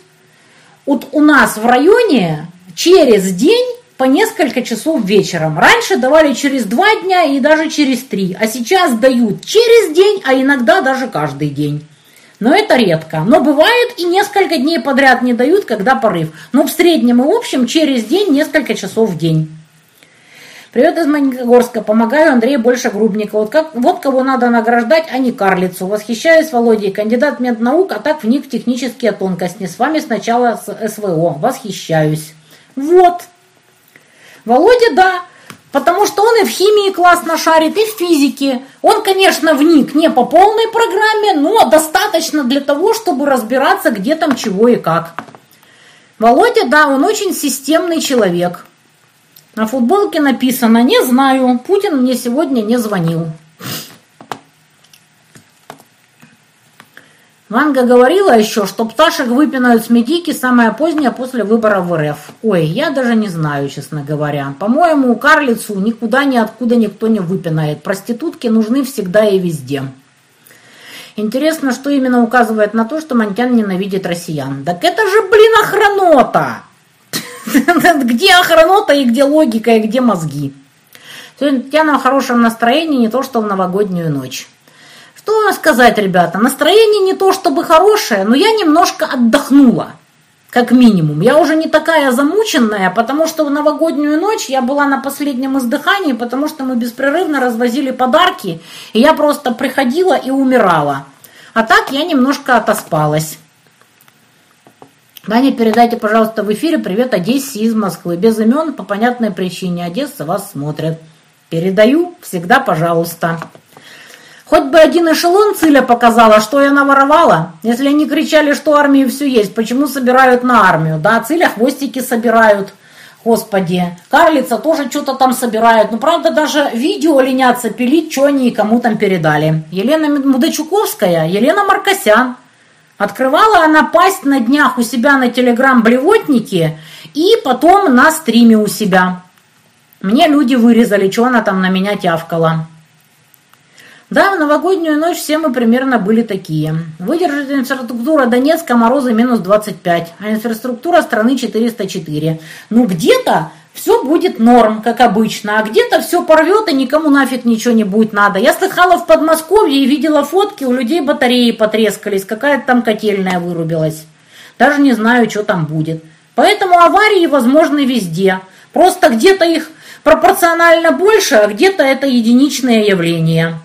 вот у нас в районе через день по несколько часов вечером. Раньше давали через два дня и даже через три, а сейчас дают через день, а иногда даже каждый день. Но это редко. Но бывает и несколько дней подряд не дают, когда порыв. Но в среднем и общем через день несколько часов в день. Привет из Маленькогорска. Помогаю Андрею больше Грубника. Вот, как, вот кого надо награждать, а не карлицу. Восхищаюсь Володей. Кандидат меднаук, а так в технические тонкости. С вами сначала СВО. Восхищаюсь. Вот. Володя, да, потому что он и в химии классно шарит, и в физике. Он, конечно, вник не по полной программе, но достаточно для того, чтобы разбираться, где там чего и как. Володя, да, он очень системный человек. На футболке написано «Не знаю, Путин мне сегодня не звонил». Ванга говорила еще, что пташек выпинают с медики самое позднее после выборов в РФ. Ой, я даже не знаю, честно говоря. По-моему, карлицу никуда ни откуда никто не выпинает. Проститутки нужны всегда и везде. Интересно, что именно указывает на то, что Монтян ненавидит россиян. Так это же, блин, охранота! Где охранота и где логика, и где мозги? Сегодня Татьяна в хорошем настроении, не то что в новогоднюю ночь. Что сказать, ребята, настроение не то чтобы хорошее, но я немножко отдохнула, как минимум. Я уже не такая замученная, потому что в новогоднюю ночь я была на последнем издыхании, потому что мы беспрерывно развозили подарки, и я просто приходила и умирала. А так я немножко отоспалась. Даня, передайте, пожалуйста, в эфире привет Одессе из Москвы. Без имен, по понятной причине. Одесса вас смотрит. Передаю всегда, пожалуйста. Хоть бы один эшелон Циля показала, что я наворовала. Если они кричали, что армии все есть, почему собирают на армию? Да, Циля хвостики собирают. Господи, карлица тоже что-то там собирают. Ну, правда, даже видео ленятся пилить, что они и кому там передали. Елена Мудачуковская, Елена Маркосян. Открывала она пасть на днях у себя на телеграм-блевотнике и потом на стриме у себя. Мне люди вырезали, что она там на меня тявкала. Да, в новогоднюю ночь все мы примерно были такие. Выдержит инфраструктура Донецка морозы минус 25, а инфраструктура страны 404. Ну где-то все будет норм, как обычно, а где-то все порвет и никому нафиг ничего не будет надо. Я слыхала в Подмосковье и видела фотки, у людей батареи потрескались, какая-то там котельная вырубилась. Даже не знаю, что там будет. Поэтому аварии возможны везде. Просто где-то их пропорционально больше, а где-то это единичное явление.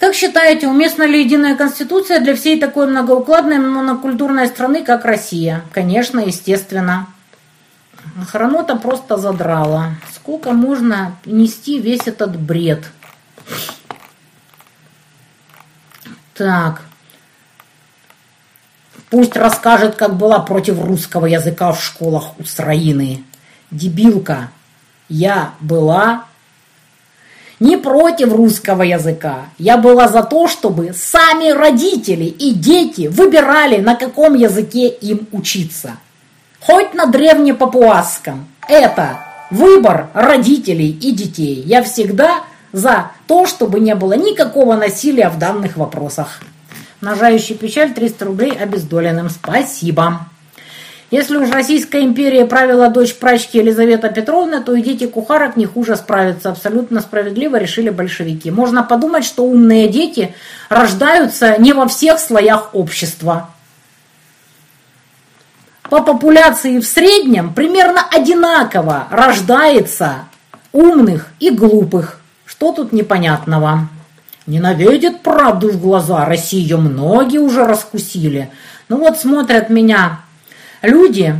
Как считаете, уместна ли единая конституция для всей такой многоукладной монокультурной страны, как Россия? Конечно, естественно. Хронота просто задрала. Сколько можно нести весь этот бред? Так. Пусть расскажет, как была против русского языка в школах Украины. Дебилка, я была не против русского языка. Я была за то, чтобы сами родители и дети выбирали, на каком языке им учиться. Хоть на древнепапуасском. Это выбор родителей и детей. Я всегда за то, чтобы не было никакого насилия в данных вопросах. Нажающий печаль 300 рублей обездоленным. Спасибо. Если уж Российская империя правила дочь прачки Елизавета Петровна, то и дети кухарок не хуже справятся. Абсолютно справедливо решили большевики. Можно подумать, что умные дети рождаются не во всех слоях общества. По популяции в среднем примерно одинаково рождается умных и глупых. Что тут непонятного? Ненавидят правду в глаза. Россию многие уже раскусили. Ну вот смотрят меня Люди,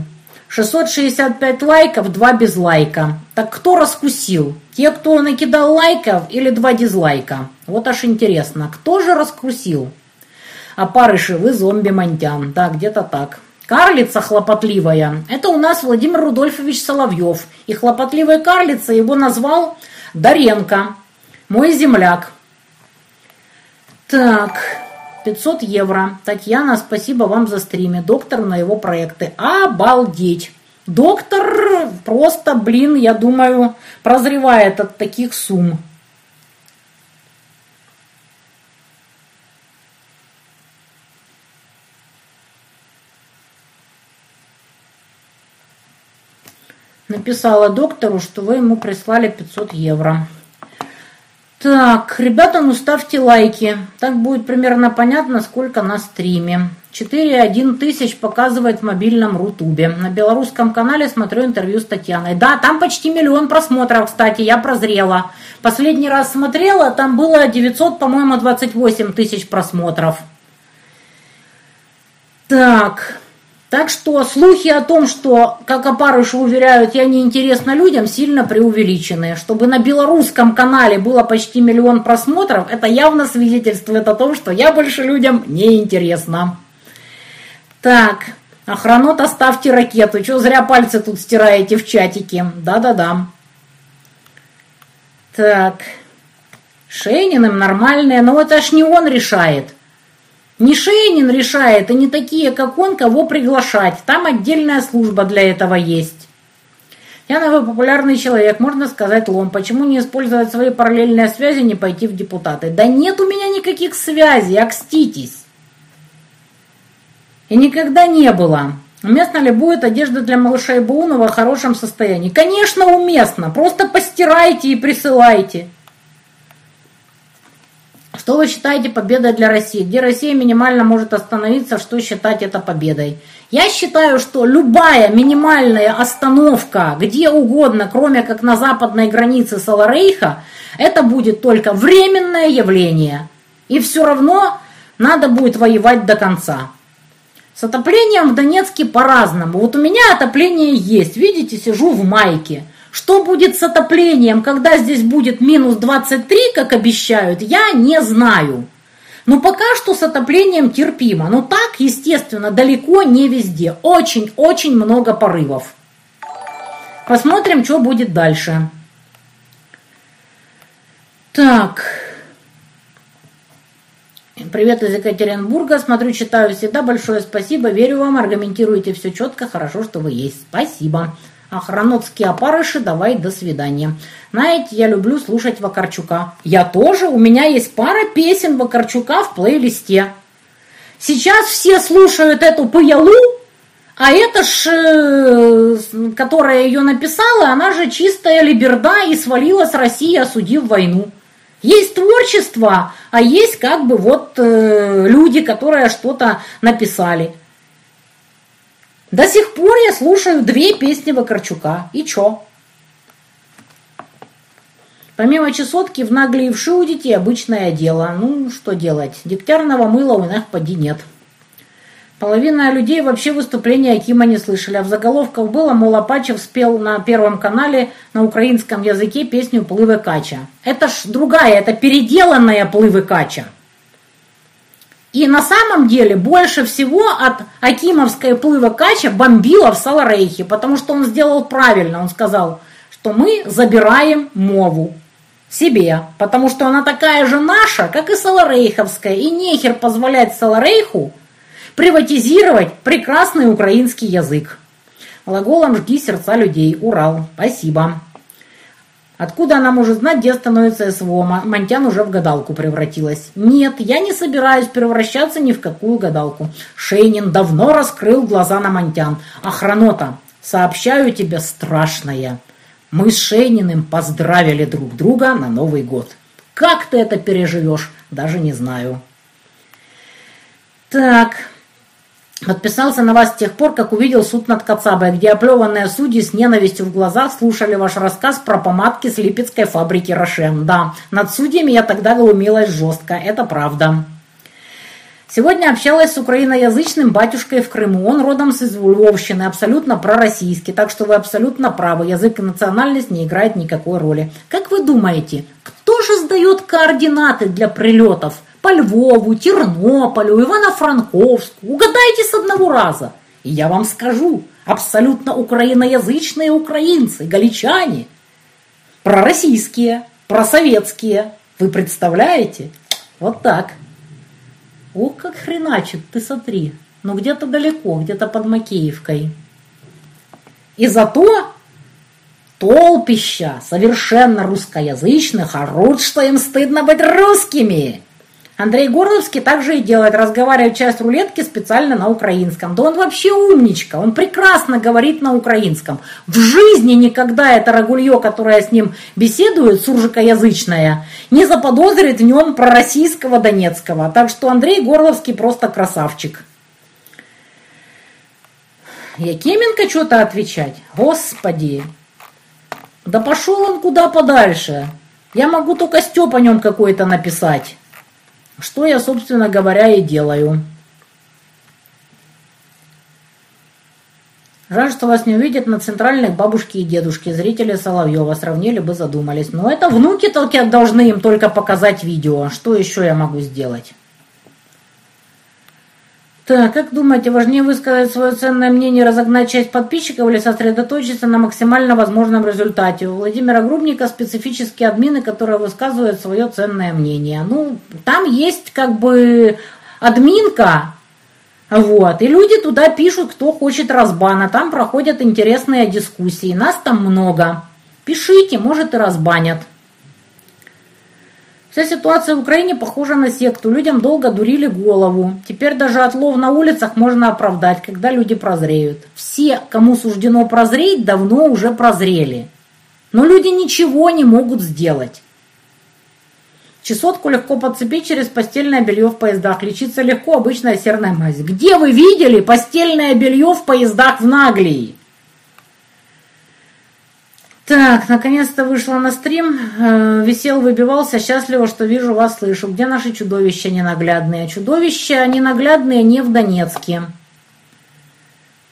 665 лайков, 2 безлайка. Так кто раскусил? Те, кто накидал лайков или 2 дизлайка? Вот аж интересно, кто же раскусил? Парыши, вы зомби-мантян. Да, где-то так. Карлица хлопотливая. Это у нас Владимир Рудольфович Соловьев. И хлопотливая карлица его назвал Даренко. Мой земляк. Так, 500 евро. Татьяна, спасибо вам за стриме. Доктор на его проекты. Обалдеть! Доктор просто, блин, я думаю, прозревает от таких сумм. Написала доктору, что вы ему прислали 500 евро. Так, ребята, ну ставьте лайки. Так будет примерно понятно, сколько на стриме. 4,1 тысяч показывает в мобильном Рутубе. На белорусском канале смотрю интервью с Татьяной. Да, там почти миллион просмотров, кстати, я прозрела. Последний раз смотрела, там было 900, по-моему, 28 тысяч просмотров. Так, так что слухи о том, что, как опарыши уверяют, я неинтересна людям, сильно преувеличены. Чтобы на белорусском канале было почти миллион просмотров, это явно свидетельствует о том, что я больше людям не интересна. Так, охранот оставьте ракету. Что зря пальцы тут стираете в чатике? Да-да-да. Так, Шейниным нормальные, но это ж не он решает. Не Шейнин решает, и не такие, как он, кого приглашать. Там отдельная служба для этого есть. Я новый популярный человек, можно сказать лом. Почему не использовать свои параллельные связи, не пойти в депутаты? Да нет у меня никаких связей, окститесь. И никогда не было. Уместно ли будет одежда для малышей Баунова в хорошем состоянии? Конечно, уместно. Просто постирайте и присылайте. Что вы считаете победой для России? Где Россия минимально может остановиться, что считать это победой? Я считаю, что любая минимальная остановка где угодно, кроме как на западной границе Саларейха, это будет только временное явление. И все равно надо будет воевать до конца. С отоплением в Донецке по-разному. Вот у меня отопление есть. Видите, сижу в майке. Что будет с отоплением, когда здесь будет минус 23, как обещают, я не знаю. Но пока что с отоплением терпимо. Но так, естественно, далеко не везде. Очень-очень много порывов. Посмотрим, что будет дальше. Так. Привет из Екатеринбурга. Смотрю, читаю всегда. Большое спасибо. Верю вам. Аргументируете все четко. Хорошо, что вы есть. Спасибо. Охранотские опарыши, давай, до свидания. Знаете, я люблю слушать Вакарчука. Я тоже, у меня есть пара песен Вакарчука в плейлисте. Сейчас все слушают эту пыялу, а это ж, э, которая ее написала, она же чистая либерда и свалила с России, осудив войну. Есть творчество, а есть как бы вот э, люди, которые что-то написали. До сих пор я слушаю две песни Вакарчука. И чё? Помимо чесотки в нагле и вши у детей обычное дело. Ну, что делать? Дегтярного мыла у них поди нет. Половина людей вообще выступления Акима не слышали, а в заголовках было, мол, Апачев спел на Первом канале на украинском языке песню «Плывы Кача». Это ж другая, это переделанная «Плывы Кача». И на самом деле больше всего от Акимовской плыва Кача бомбило в Саларейхе, потому что он сделал правильно. Он сказал, что мы забираем мову себе, потому что она такая же наша, как и Саларейховская, и нехер позволять Саларейху приватизировать прекрасный украинский язык. Глаголом «жги сердца людей». Урал. Спасибо. Откуда она может знать, где становится СВО? Монтян уже в гадалку превратилась. Нет, я не собираюсь превращаться ни в какую гадалку. Шейнин давно раскрыл глаза на Монтян. Охранота, сообщаю тебе страшное. Мы с Шейниным поздравили друг друга на Новый год. Как ты это переживешь, даже не знаю. Так, Подписался на вас с тех пор, как увидел суд над Кацабой, где оплеванные судьи с ненавистью в глазах слушали ваш рассказ про помадки с липецкой фабрики «Рошен». Да, над судьями я тогда глумилась жестко, это правда. Сегодня общалась с украиноязычным батюшкой в Крыму. Он родом с Львовщины, абсолютно пророссийский, так что вы абсолютно правы. Язык и национальность не играют никакой роли. Как вы думаете, кто же сдает координаты для прилетов – по Львову, Тернополю, Ивано-Франковску. Угадайте с одного раза. И я вам скажу, абсолютно украиноязычные украинцы, галичане, пророссийские, просоветские. Вы представляете? Вот так. Ох, как хреначит, ты смотри. Ну где-то далеко, где-то под Макеевкой. И зато толпища совершенно русскоязычных орут, что им стыдно быть русскими. Андрей Горловский также и делает, разговаривает часть рулетки специально на украинском. Да он вообще умничка, он прекрасно говорит на украинском. В жизни никогда это рагулье, которое с ним беседует, суржикоязычное, не заподозрит в нем пророссийского Донецкого. Так что Андрей Горловский просто красавчик. Якименко что-то отвечать? Господи! Да пошел он куда подальше. Я могу только Степ о нем какой-то написать. Что я, собственно говоря, и делаю. Жаль, что вас не увидят на центральных бабушки и дедушки. Зрители Соловьева сравнили бы, задумались. Но это внуки только должны им только показать видео. Что еще я могу сделать? Так, как думаете, важнее высказать свое ценное мнение, разогнать часть подписчиков или сосредоточиться на максимально возможном результате? У Владимира Грубника специфические админы, которые высказывают свое ценное мнение. Ну, там есть как бы админка, вот, и люди туда пишут, кто хочет разбана. Там проходят интересные дискуссии. Нас там много. Пишите, может и разбанят. Вся ситуация в Украине похожа на секту. Людям долго дурили голову. Теперь даже отлов на улицах можно оправдать, когда люди прозреют. Все, кому суждено прозреть, давно уже прозрели. Но люди ничего не могут сделать. Чесотку легко подцепить через постельное белье в поездах. Лечиться легко обычная серная мазь. Где вы видели постельное белье в поездах в Наглии? Так, наконец-то вышла на стрим. Э, висел, выбивался. Счастливо, что вижу вас, слышу. Где наши чудовища ненаглядные? Чудовища ненаглядные не в Донецке.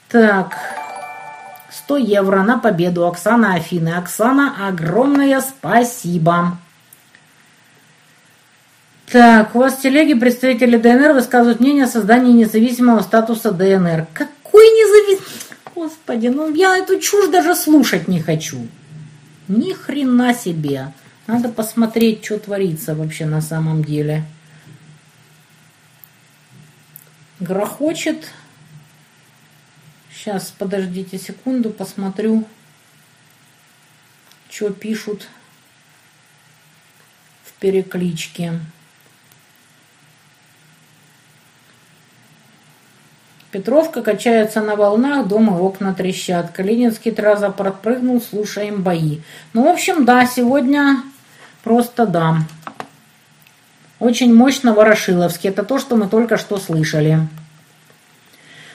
Так, 100 евро на победу. Оксана Афины. Оксана, огромное спасибо. Так, у вас в телеге представители ДНР высказывают мнение о создании независимого статуса ДНР. Какой независимый? Господи, ну я эту чушь даже слушать не хочу. Ни хрена себе. Надо посмотреть, что творится вообще на самом деле. Грохочет. Сейчас, подождите секунду, посмотрю, что пишут в перекличке. Петровка качается на волнах, дома окна трещат. Калининский траза подпрыгнул, слушаем бои. Ну, в общем, да, сегодня просто да. Очень мощно Ворошиловский. Это то, что мы только что слышали.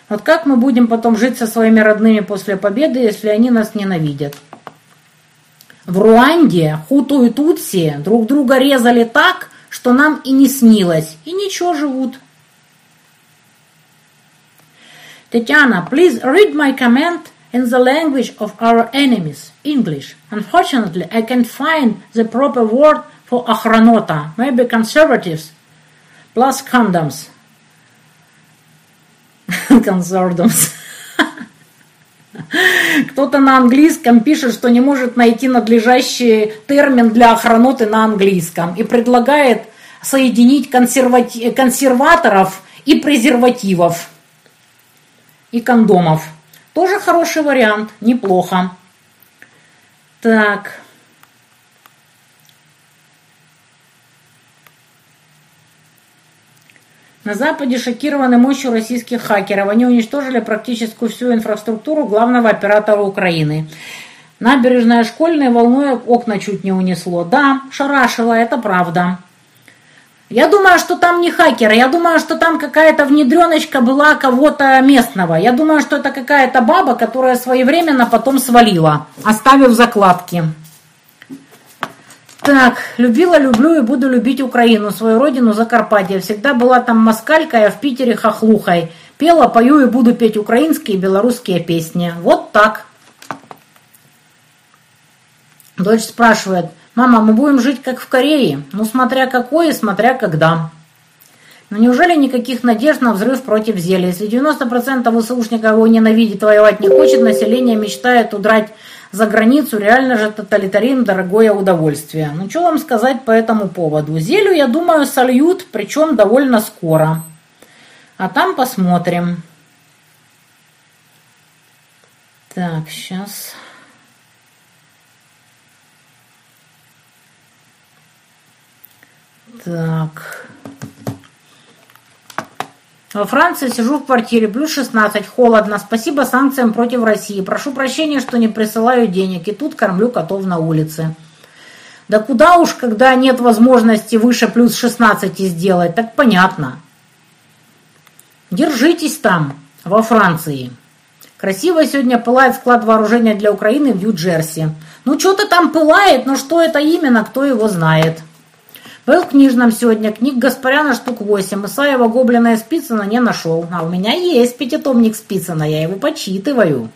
Вот как мы будем потом жить со своими родными после победы, если они нас ненавидят? В Руанде Хуту и Тутси друг друга резали так, что нам и не снилось. И ничего живут. Tatiana, please read my comment in the language of our enemies, English. Unfortunately, I can't find the proper word for охранота, maybe conservatives, plus condoms. Consortiums. Кто-то на английском пишет, что не может найти надлежащий термин для охраноты на английском и предлагает соединить консервати... консерваторов и презервативов и кондомов. Тоже хороший вариант, неплохо. Так. На Западе шокированы мощью российских хакеров. Они уничтожили практически всю инфраструктуру главного оператора Украины. Набережная Школьная волной окна чуть не унесло. Да, шарашило, это правда. Я думаю, что там не хакеры, я думаю, что там какая-то внедреночка была кого-то местного. Я думаю, что это какая-то баба, которая своевременно потом свалила, оставив закладки. Так, любила, люблю и буду любить Украину, свою родину Закарпатье. Всегда была там москалькой, а в Питере хохлухой. Пела, пою и буду петь украинские и белорусские песни. Вот так. Дочь спрашивает, мама, мы будем жить как в Корее? Ну, смотря какой и смотря когда. Но неужели никаких надежд на взрыв против зелья? Если 90% ВСУшников его ненавидит, воевать не хочет, население мечтает удрать за границу, реально же тоталитаризм – дорогое удовольствие. Ну, что вам сказать по этому поводу? Зелью, я думаю, сольют, причем довольно скоро. А там посмотрим. Так, сейчас... Так. Во Франции сижу в квартире, плюс 16, холодно. Спасибо санкциям против России. Прошу прощения, что не присылаю денег. И тут кормлю котов на улице. Да куда уж, когда нет возможности выше плюс 16 сделать, так понятно. Держитесь там, во Франции. Красиво сегодня пылает склад вооружения для Украины в Нью-Джерси. Ну, что-то там пылает, но что это именно, кто его знает. Был в книжном сегодня, книг Гаспаряна штук 8. Исаева Гоблина и Спицына не нашел. А у меня есть пятитомник Спицына, я его почитываю.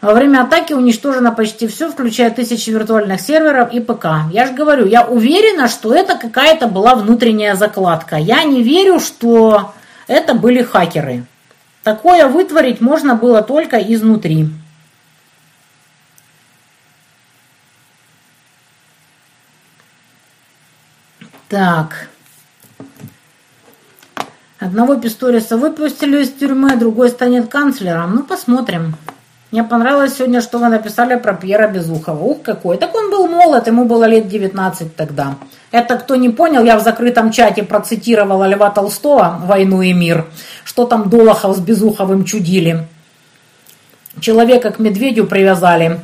Во время атаки уничтожено почти все, включая тысячи виртуальных серверов и ПК. Я же говорю, я уверена, что это какая-то была внутренняя закладка. Я не верю, что это были хакеры. Такое вытворить можно было только изнутри. Так. Одного Писториса выпустили из тюрьмы, другой станет канцлером. Ну, посмотрим. Мне понравилось сегодня, что вы написали про Пьера Безухова. Ух, какой. Так он был молод, ему было лет 19 тогда. Это, кто не понял, я в закрытом чате процитировала Льва Толстого «Войну и мир». Что там Долохов с Безуховым чудили. Человека к медведю привязали.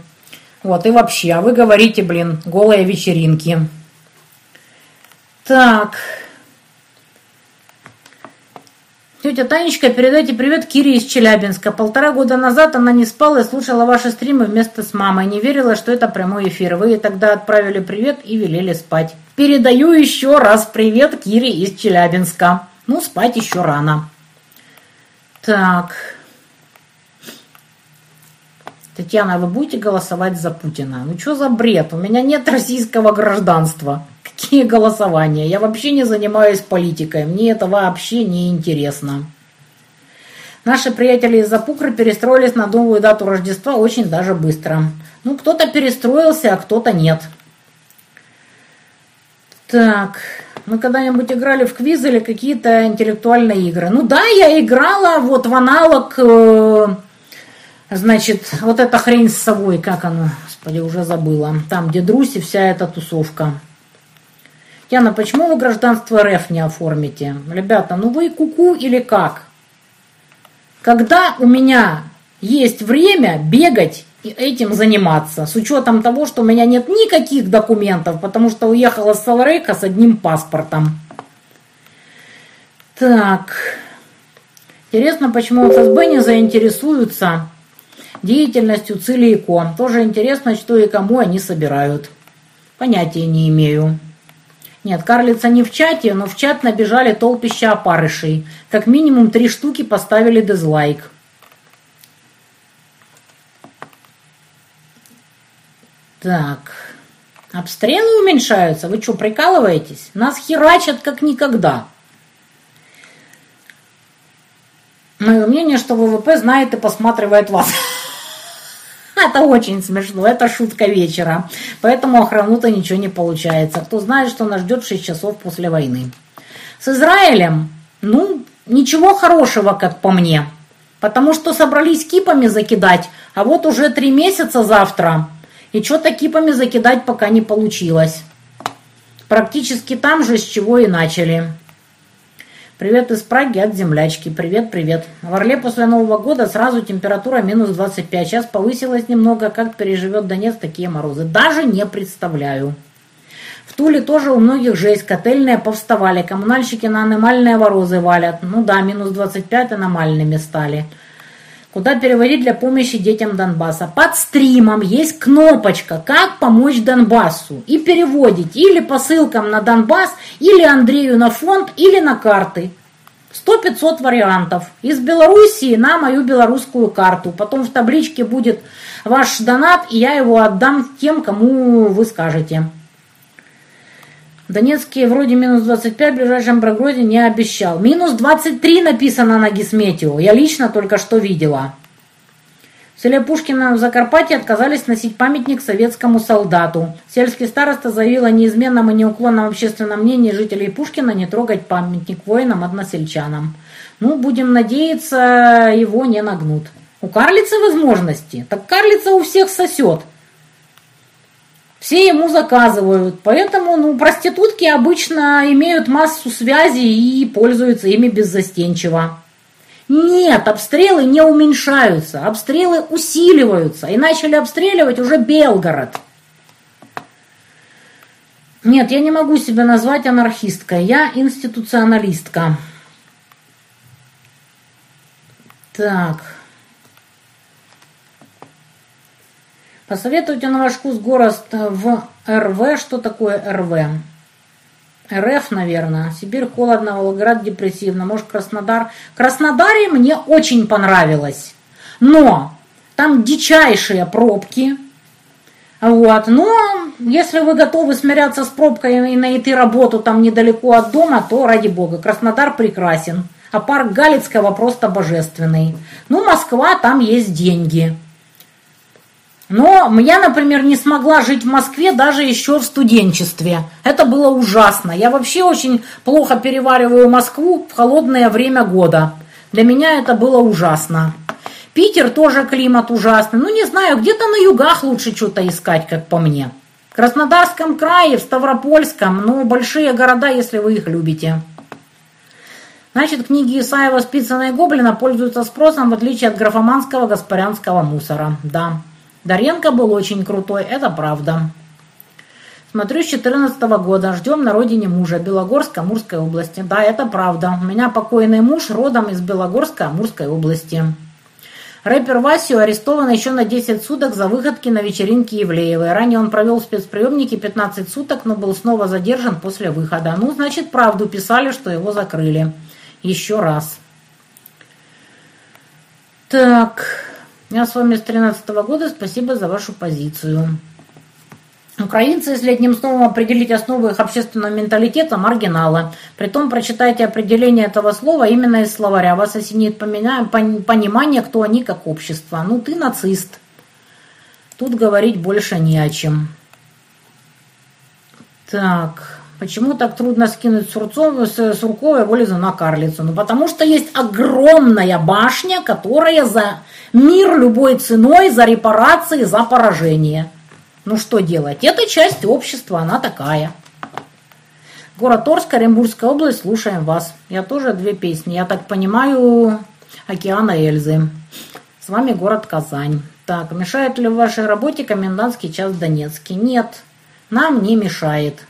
Вот, и вообще, а вы говорите, блин, голые вечеринки. Так. Тетя Танечка, передайте привет Кире из Челябинска. Полтора года назад она не спала и слушала ваши стримы вместе с мамой. Не верила, что это прямой эфир. Вы ей тогда отправили привет и велели спать. Передаю еще раз привет Кире из Челябинска. Ну, спать еще рано. Так. Татьяна, вы будете голосовать за Путина? Ну, что за бред? У меня нет российского гражданства. Какие голосования? Я вообще не занимаюсь политикой. Мне это вообще не интересно. Наши приятели из Запукры перестроились на новую дату Рождества очень даже быстро. Ну, кто-то перестроился, а кто-то нет. Так, мы когда-нибудь играли в квиз или какие-то интеллектуальные игры? Ну да, я играла вот в аналог, э, значит, вот эта хрень с собой, как она, господи, уже забыла. Там, где Друси, вся эта тусовка. Яна, почему вы гражданство РФ не оформите? Ребята, ну вы куку -ку или как? Когда у меня есть время бегать и этим заниматься, с учетом того, что у меня нет никаких документов, потому что уехала с Салрейка с одним паспортом. Так. Интересно, почему ФСБ не заинтересуются деятельностью Целико. Тоже интересно, что и кому они собирают. Понятия не имею. Нет, карлица не в чате, но в чат набежали толпища опарышей. Как минимум три штуки поставили дизлайк. Так. Обстрелы уменьшаются? Вы что, прикалываетесь? Нас херачат как никогда. Мое мнение, что ВВП знает и посматривает вас. Это очень смешно, это шутка вечера. Поэтому охрану-то ничего не получается. Кто знает, что нас ждет 6 часов после войны. С Израилем, ну, ничего хорошего, как по мне. Потому что собрались кипами закидать, а вот уже три месяца завтра. И что-то кипами закидать пока не получилось. Практически там же, с чего и начали. Привет из Праги от землячки. Привет, привет. В Орле после Нового года сразу температура минус 25. Сейчас повысилась немного. Как переживет Донец такие морозы? Даже не представляю. В Туле тоже у многих жесть. Котельные повставали. Коммунальщики на аномальные ворозы валят. Ну да, минус 25 аномальными стали. Куда переводить для помощи детям Донбасса? Под стримом есть кнопочка «Как помочь Донбассу» и переводить или по ссылкам на Донбасс, или Андрею на фонд, или на карты. 100-500 вариантов. Из Белоруссии на мою белорусскую карту. Потом в табличке будет ваш донат, и я его отдам тем, кому вы скажете. Донецкий вроде минус 25, в ближайшем прогнозе не обещал. Минус 23 написано на Гисметио. Я лично только что видела. В селе Пушкино в Закарпатье отказались носить памятник советскому солдату. Сельский староста заявил о неизменном и неуклонном общественном мнении жителей Пушкина не трогать памятник воинам-односельчанам. Ну, будем надеяться, его не нагнут. У карлицы возможности. Так карлица у всех сосет все ему заказывают. Поэтому ну, проститутки обычно имеют массу связей и пользуются ими беззастенчиво. Нет, обстрелы не уменьшаются, обстрелы усиливаются. И начали обстреливать уже Белгород. Нет, я не могу себя назвать анархисткой, я институционалистка. Так. Посоветуйте на ваш вкус город в РВ. Что такое РВ? РФ, наверное. Сибирь холодно, Волгоград депрессивно. Может, Краснодар. Краснодаре мне очень понравилось. Но там дичайшие пробки. Вот. Но если вы готовы смиряться с пробкой и найти работу там недалеко от дома, то ради бога. Краснодар прекрасен. А парк Галицкого просто божественный. Ну, Москва, там есть деньги. Но я, например, не смогла жить в Москве даже еще в студенчестве. Это было ужасно. Я вообще очень плохо перевариваю Москву в холодное время года. Для меня это было ужасно. Питер тоже климат ужасный. Ну, не знаю, где-то на югах лучше что-то искать, как по мне. В Краснодарском крае, в Ставропольском, ну, большие города, если вы их любите. Значит, книги Исаева «Спицына и Гоблина» пользуются спросом, в отличие от графоманского гаспарянского мусора. Да. Даренко был очень крутой, это правда. Смотрю с 14 года, ждем на родине мужа, Белогорска, Амурской области. Да, это правда. У меня покойный муж родом из Белогорска, Амурской области. Рэпер Васю арестован еще на 10 суток за выходки на вечеринке Евлеевой. Ранее он провел в спецприемнике 15 суток, но был снова задержан после выхода. Ну, значит, правду писали, что его закрыли. Еще раз. Так... Я с вами с 13 года. Спасибо за вашу позицию. Украинцы, если одним словом определить основы их общественного менталитета, маргиналы. Притом прочитайте определение этого слова именно из словаря. Вас осенит понимание, кто они как общество. Ну, ты нацист. Тут говорить больше не о чем. Так, почему так трудно скинуть Сурцов, Суркова Волизу на Карлицу? Ну, потому что есть огромная башня, которая за Мир любой ценой за репарации, за поражение. Ну что делать? Это часть общества, она такая. Город Орск, Оренбургская область, слушаем вас. Я тоже две песни. Я так понимаю, Океана Эльзы. С вами город Казань. Так, мешает ли в вашей работе комендантский час в Донецке? Нет, нам не мешает.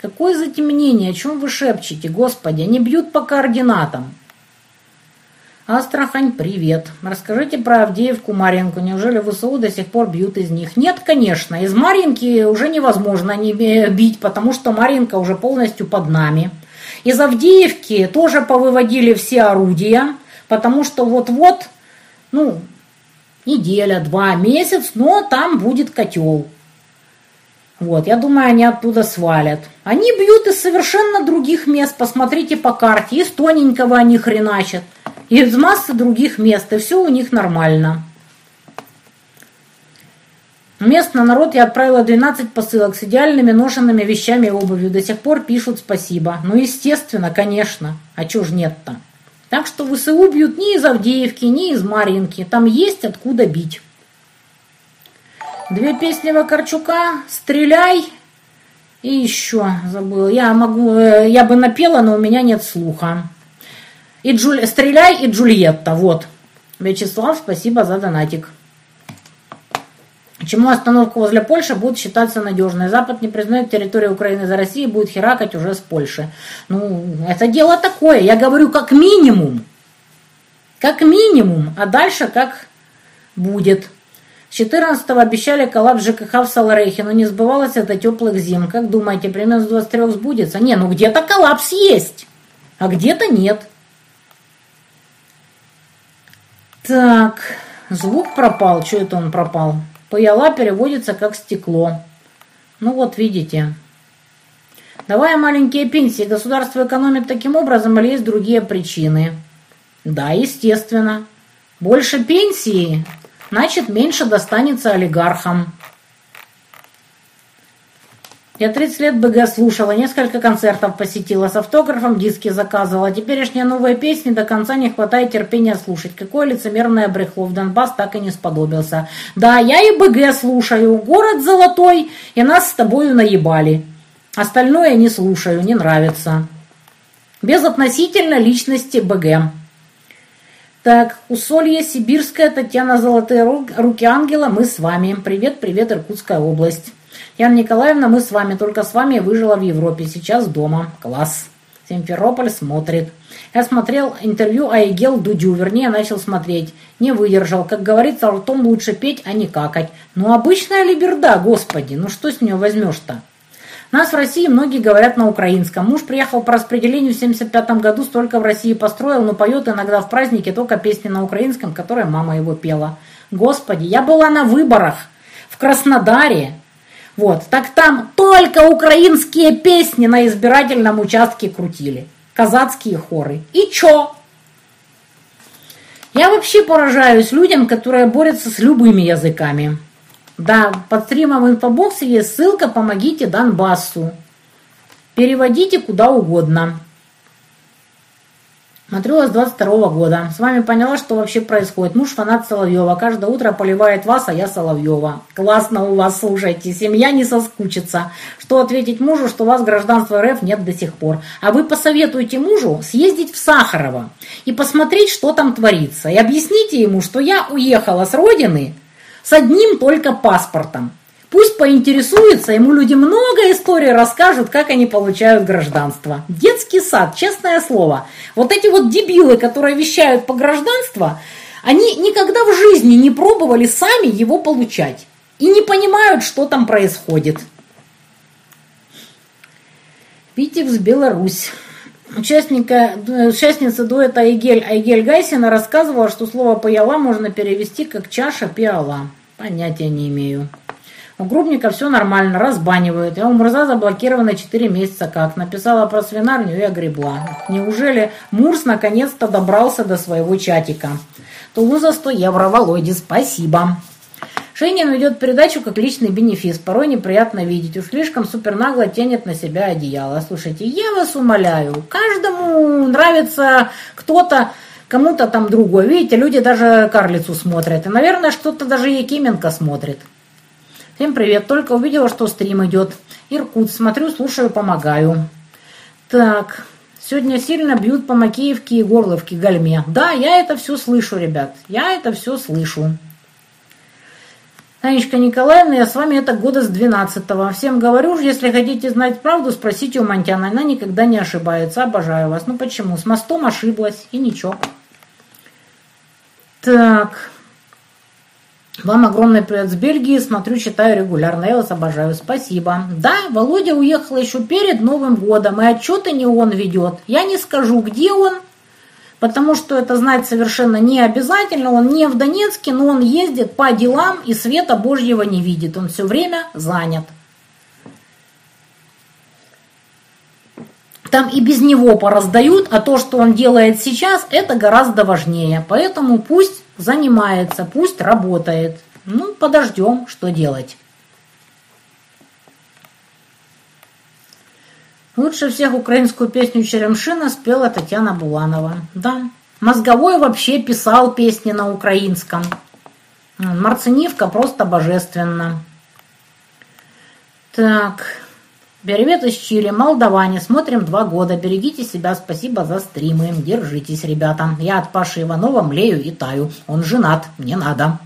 Какое затемнение? О чем вы шепчете? Господи, они бьют по координатам. Астрахань, привет. Расскажите про Авдеевку, Маринку. Неужели ВСУ до сих пор бьют из них? Нет, конечно. Из Маринки уже невозможно не бить, потому что Маринка уже полностью под нами. Из Авдеевки тоже повыводили все орудия, потому что вот-вот, ну, неделя, два, месяц, но там будет котел. Вот, я думаю, они оттуда свалят. Они бьют из совершенно других мест. Посмотрите по карте. Из тоненького они хреначат. из массы других мест, и все у них нормально. Местно народ я отправила 12 посылок с идеальными ношенными вещами и обувью. До сих пор пишут спасибо. Ну, естественно, конечно. А чё ж нет-то? Так что ВСУ бьют ни из Авдеевки, ни из Маринки. Там есть откуда бить. Две песни Вакарчука «Стреляй» и еще забыла. Я могу, э, я бы напела, но у меня нет слуха. И Джуль... «Стреляй» и «Джульетта». Вот. Вячеслав, спасибо за донатик. Чему остановка возле Польши будет считаться надежной? Запад не признает территорию Украины за Россией, будет херакать уже с Польши. Ну, это дело такое. Я говорю как минимум. Как минимум. А дальше как будет. С 14-го обещали коллапс ЖКХ в Саларейхе, но не сбывалось это теплых зим. Как думаете, примерно с 23 сбудется? Не, ну где-то коллапс есть, а где-то нет. Так, звук пропал. Что это он пропал? Паяла переводится как стекло. Ну вот, видите. Давая маленькие пенсии, государство экономит таким образом или есть другие причины? Да, естественно. Больше пенсии, значит меньше достанется олигархам. Я 30 лет БГ слушала, несколько концертов посетила, с автографом диски заказывала. Теперешние новые песни до конца не хватает терпения слушать. Какое лицемерное брехло. В Донбасс так и не сподобился. Да, я и БГ слушаю. Город золотой, и нас с тобою наебали. Остальное не слушаю, не нравится. Безотносительно личности БГ. Так, Усолье, Сибирская, Татьяна Золотые руки ангела, мы с вами. Привет, привет, Иркутская область. Яна Николаевна, мы с вами, только с вами выжила в Европе, сейчас дома. Класс. Симферополь смотрит. Я смотрел интервью Айгел Дудю, вернее, начал смотреть. Не выдержал. Как говорится, ртом лучше петь, а не какать. Ну, обычная либерда, господи, ну что с нее возьмешь-то? Нас в России многие говорят на украинском. Муж приехал по распределению в 75 году, столько в России построил, но поет иногда в празднике только песни на украинском, которые мама его пела. Господи, я была на выборах в Краснодаре. Вот, так там только украинские песни на избирательном участке крутили. Казацкие хоры. И чё? Я вообще поражаюсь людям, которые борются с любыми языками. Да, под стримом в инфобоксе есть ссылка «Помогите Донбассу». Переводите куда угодно. Смотрю вас 22 года. С вами поняла, что вообще происходит. Муж фанат Соловьева. Каждое утро поливает вас, а я Соловьева. Классно у вас, слушайте. Семья не соскучится. Что ответить мужу, что у вас гражданства РФ нет до сих пор. А вы посоветуете мужу съездить в Сахарово и посмотреть, что там творится. И объясните ему, что я уехала с родины с одним только паспортом. Пусть поинтересуется, ему люди много историй расскажут, как они получают гражданство. Детский сад, честное слово. Вот эти вот дебилы, которые вещают по гражданству, они никогда в жизни не пробовали сами его получать. И не понимают, что там происходит. Витекс, Беларусь. Участника, участница дуэта Айгель, Айгель Гайсина рассказывала, что слово «паяла» можно перевести как «чаша пиала». Понятия не имею. У Грубника все нормально, разбанивают. Я у Мурза заблокирована 4 месяца как. Написала про свинарню и огребла. Неужели Мурс наконец-то добрался до своего чатика? Тулуза 100 евро. Володе, спасибо. Шейнин ведет передачу как личный бенефис. Порой неприятно видеть. Уж слишком супер нагло тянет на себя одеяло. Слушайте, я вас умоляю. Каждому нравится кто-то, кому-то там другой. Видите, люди даже карлицу смотрят. И, наверное, что-то даже Якименко смотрит. Всем привет, только увидела, что стрим идет. Иркут, смотрю, слушаю, помогаю. Так, сегодня сильно бьют по Макеевке и Горловке, Гальме. Да, я это все слышу, ребят, я это все слышу. Танечка Николаевна, я с вами это года с 12-го. Всем говорю, если хотите знать правду, спросите у Монтяна. Она никогда не ошибается. Обожаю вас. Ну почему? С мостом ошиблась. И ничего. Так. Вам огромный привет с Бельгии. Смотрю, читаю регулярно. Я вас обожаю. Спасибо. Да, Володя уехал еще перед Новым годом. И отчеты не он ведет. Я не скажу, где он. Потому что это знать совершенно не обязательно. Он не в Донецке, но он ездит по делам и света Божьего не видит. Он все время занят. Там и без него пораздают, а то, что он делает сейчас, это гораздо важнее. Поэтому пусть занимается, пусть работает. Ну, подождем, что делать. Лучше всех украинскую песню «Черемшина» спела Татьяна Буланова. Да, Мозговой вообще писал песни на украинском. Марцинивка просто божественно. Так, Привет из Чили, Молдаване. Смотрим два года. Берегите себя, спасибо за стримы. Держитесь, ребята. Я от Паши Иванова млею и таю. Он женат, не надо.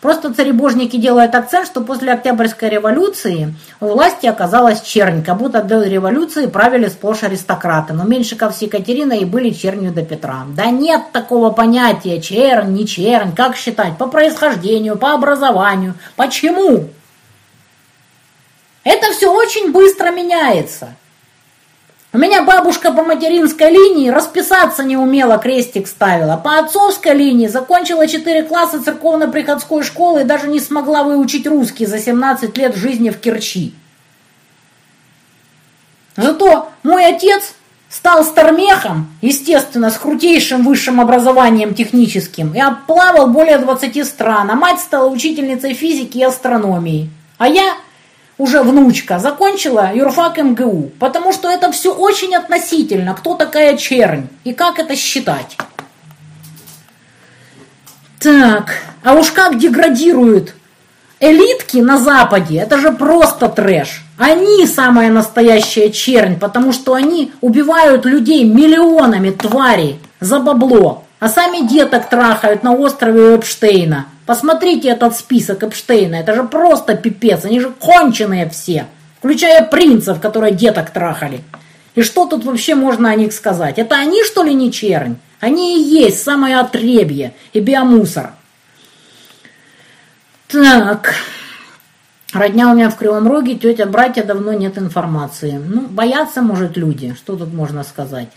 Просто царебожники делают акцент, что после Октябрьской революции у власти оказалась чернь, как будто до революции правили сплошь аристократы. Но Меньшиков с Екатериной и были чернью до Петра. Да нет такого понятия чернь, не чернь, как считать? По происхождению, по образованию. Почему? Это все очень быстро меняется. У меня бабушка по материнской линии расписаться не умела, крестик ставила. По отцовской линии закончила 4 класса церковно-приходской школы и даже не смогла выучить русский за 17 лет жизни в Керчи. Зато мой отец стал стармехом, естественно, с крутейшим высшим образованием техническим, и оплавал более 20 стран, а мать стала учительницей физики и астрономии. А я уже внучка, закончила юрфак МГУ, потому что это все очень относительно, кто такая чернь и как это считать. Так, а уж как деградируют элитки на Западе, это же просто трэш. Они самая настоящая чернь, потому что они убивают людей миллионами тварей за бабло, а сами деток трахают на острове Эпштейна – Посмотрите этот список Эпштейна, это же просто пипец, они же конченые все, включая принцев, которые деток трахали. И что тут вообще можно о них сказать? Это они, что ли, не чернь? Они и есть самое отребье и биомусор. Так, родня у меня в Кривом Роге, тетя, братья, давно нет информации. Ну, боятся, может, люди, что тут можно сказать?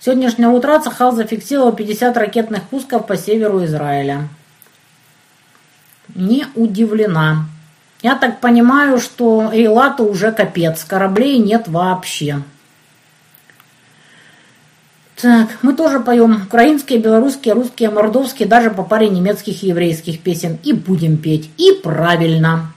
Сегодняшнего утра Цахал зафиксировал 50 ракетных пусков по северу Израиля не удивлена. Я так понимаю, что Эйлату уже капец, кораблей нет вообще. Так, мы тоже поем украинские, белорусские, русские, мордовские, даже по паре немецких и еврейских песен. И будем петь. И правильно.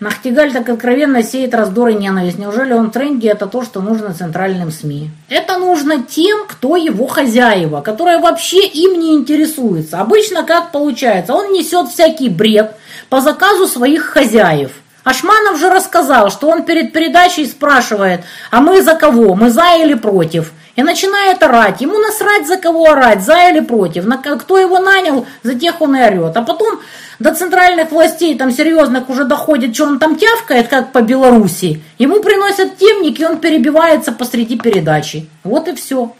Нахтигаль так откровенно сеет раздор и ненависть. Неужели он в тренде это то, что нужно центральным СМИ? Это нужно тем, кто его хозяева, которые вообще им не интересуются. Обычно как получается? Он несет всякий бред по заказу своих хозяев. Ашманов же рассказал, что он перед передачей спрашивает, а мы за кого, мы за или против? И начинает орать. Ему насрать, за кого орать, за или против. На, кто его нанял, за тех он и орет. А потом до центральных властей там серьезных уже доходит, что он там тявкает, как по Беларуси. Ему приносят темник, и он перебивается посреди передачи. Вот и все.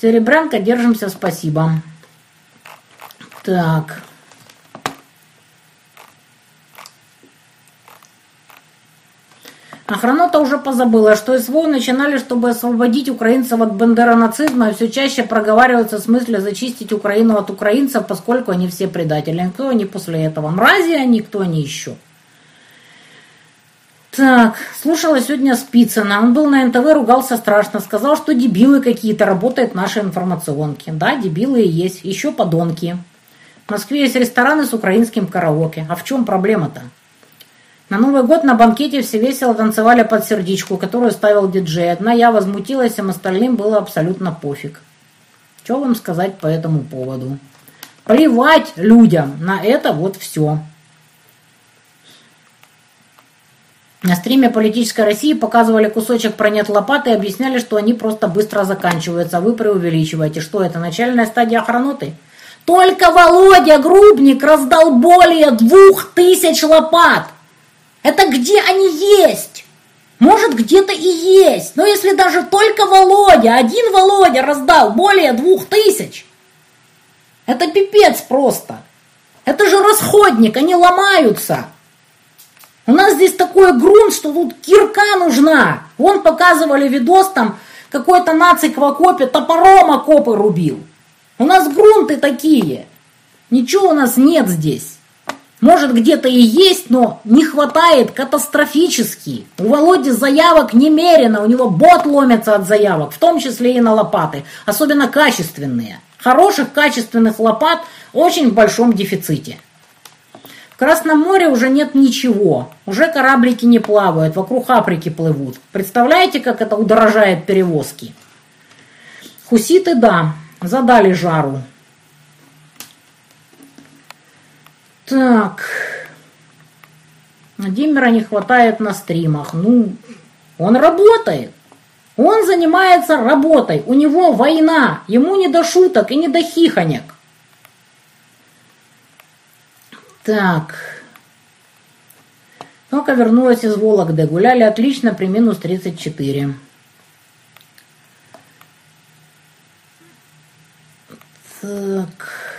Серебрянка, держимся, спасибо. Так. Охранота уже позабыла, что СВО начинали, чтобы освободить украинцев от бандеронацизма, и все чаще проговариваются в смысле зачистить Украину от украинцев, поскольку они все предатели. Кто они после этого? Мрази они, кто они еще? Так, слушала сегодня Спицына. Он был на НТВ, ругался страшно. Сказал, что дебилы какие-то работают наши информационки. Да, дебилы и есть. Еще подонки. В Москве есть рестораны с украинским караоке. А в чем проблема-то? На Новый год на банкете все весело танцевали под сердечку, которую ставил диджей. Одна я возмутилась, всем остальным было абсолютно пофиг. Что вам сказать по этому поводу? Плевать людям на это вот все. На стриме «Политической России» показывали кусочек про нет лопаты и объясняли, что они просто быстро заканчиваются. Вы преувеличиваете. Что это, начальная стадия охраноты? Только Володя Грубник раздал более двух тысяч лопат. Это где они есть? Может, где-то и есть. Но если даже только Володя, один Володя раздал более двух тысяч, это пипец просто. Это же расходник, они ломаются. У нас здесь такой грунт, что тут кирка нужна. Вон показывали видос, там какой-то нацик в окопе топором окопы рубил. У нас грунты такие. Ничего у нас нет здесь. Может, где-то и есть, но не хватает катастрофически. У Володи заявок немерено, у него бот ломится от заявок, в том числе и на лопаты, особенно качественные. Хороших качественных лопат очень в большом дефиците. В Красном море уже нет ничего, уже кораблики не плавают, вокруг Африки плывут. Представляете, как это удорожает перевозки? Хуситы, да, задали жару. Так. Владимира не хватает на стримах. Ну, он работает. Он занимается работой. У него война. Ему не до шуток и не до хихонек. Так. Только вернулась из Вологды. Гуляли отлично при минус 34. Так.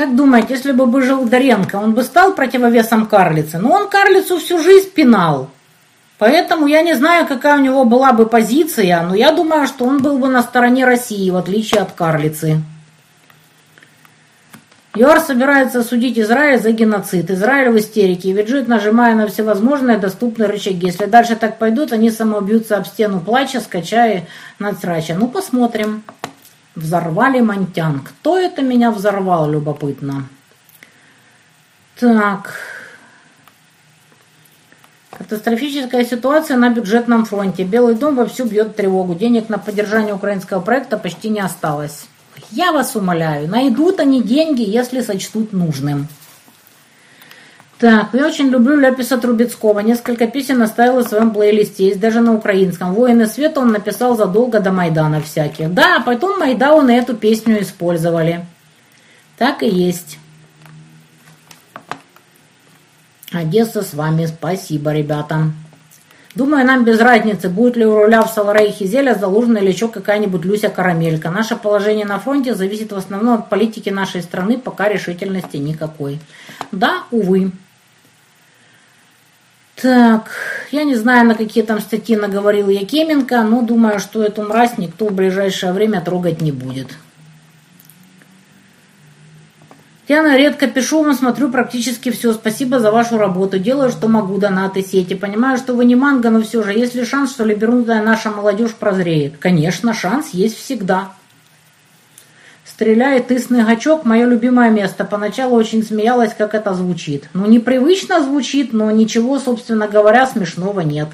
Как думаете, если бы был жил Доренко, он бы стал противовесом карлицы? Но он карлицу всю жизнь пинал. Поэтому я не знаю, какая у него была бы позиция, но я думаю, что он был бы на стороне России, в отличие от карлицы. ЮАР собирается судить Израиль за геноцид. Израиль в истерике, ведь жить нажимая на всевозможные доступные рычаги. Если дальше так пойдут, они самоубьются об стену плача, скачая надсрача. Ну, посмотрим. Взорвали Монтян. Кто это меня взорвал, любопытно? Так. Катастрофическая ситуация на бюджетном фронте. Белый дом вовсю бьет тревогу. Денег на поддержание украинского проекта почти не осталось. Я вас умоляю, найдут они деньги, если сочтут нужным. Так, я очень люблю Ляписа Трубецкого. Несколько песен оставила в своем плейлисте. Есть даже на украинском. «Воины света» он написал задолго до Майдана всяких. Да, потом Майдауны эту песню использовали. Так и есть. Одесса с вами. Спасибо, ребята. Думаю, нам без разницы, будет ли у руля в Саларее Хизеля заложена или еще какая-нибудь Люся Карамелька. Наше положение на фронте зависит в основном от политики нашей страны, пока решительности никакой. Да, увы. Так, я не знаю, на какие там статьи наговорил Якименко, но думаю, что эту мразь никто в ближайшее время трогать не будет. Я редко пишу вам, смотрю практически все. Спасибо за вашу работу. Делаю, что могу, донаты, сети. Понимаю, что вы не манго, но все же, есть ли шанс, что либерунная наша молодежь прозреет? Конечно, шанс есть всегда. Стреляет тысный гачок – мое любимое место. Поначалу очень смеялась, как это звучит. Ну, непривычно звучит, но ничего, собственно говоря, смешного нет.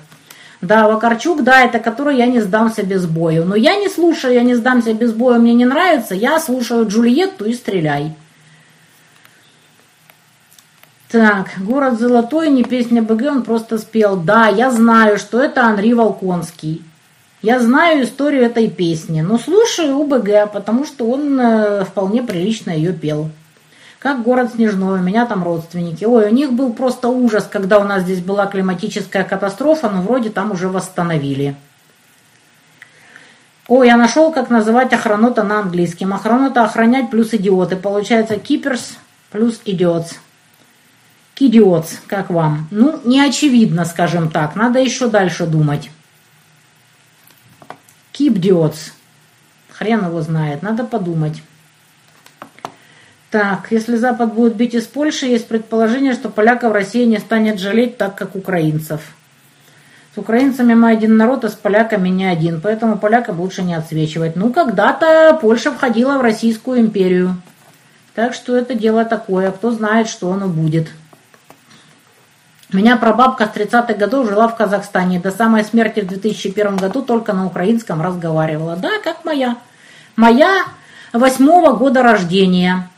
Да, Вакарчук, да, это который я не сдамся без бою. Но я не слушаю, я не сдамся без боя, мне не нравится. Я слушаю Джульетту и стреляй. Так, «Город золотой», не песня БГ, он просто спел. Да, я знаю, что это Анри Волконский. Я знаю историю этой песни, но слушаю УБГ, потому что он э, вполне прилично ее пел. Как город Снежной, у меня там родственники. Ой, у них был просто ужас, когда у нас здесь была климатическая катастрофа, но вроде там уже восстановили. Ой, я нашел, как называть охранота на английском. Охранота охранять плюс идиоты. Получается keepers плюс idiots. Кидиотс, как вам? Ну, не очевидно, скажем так. Надо еще дальше думать. Кипдиотс. Хрен его знает, надо подумать. Так, если Запад будет бить из Польши, есть предположение, что поляков Россия не станет жалеть так, как украинцев. С украинцами мы один народ, а с поляками не один, поэтому поляков лучше не отсвечивать. Ну, когда-то Польша входила в Российскую империю. Так что это дело такое, кто знает, что оно будет. Меня прабабка с 30-х годов жила в Казахстане. До самой смерти в 2001 году только на украинском разговаривала. Да, как моя. Моя восьмого года рождения.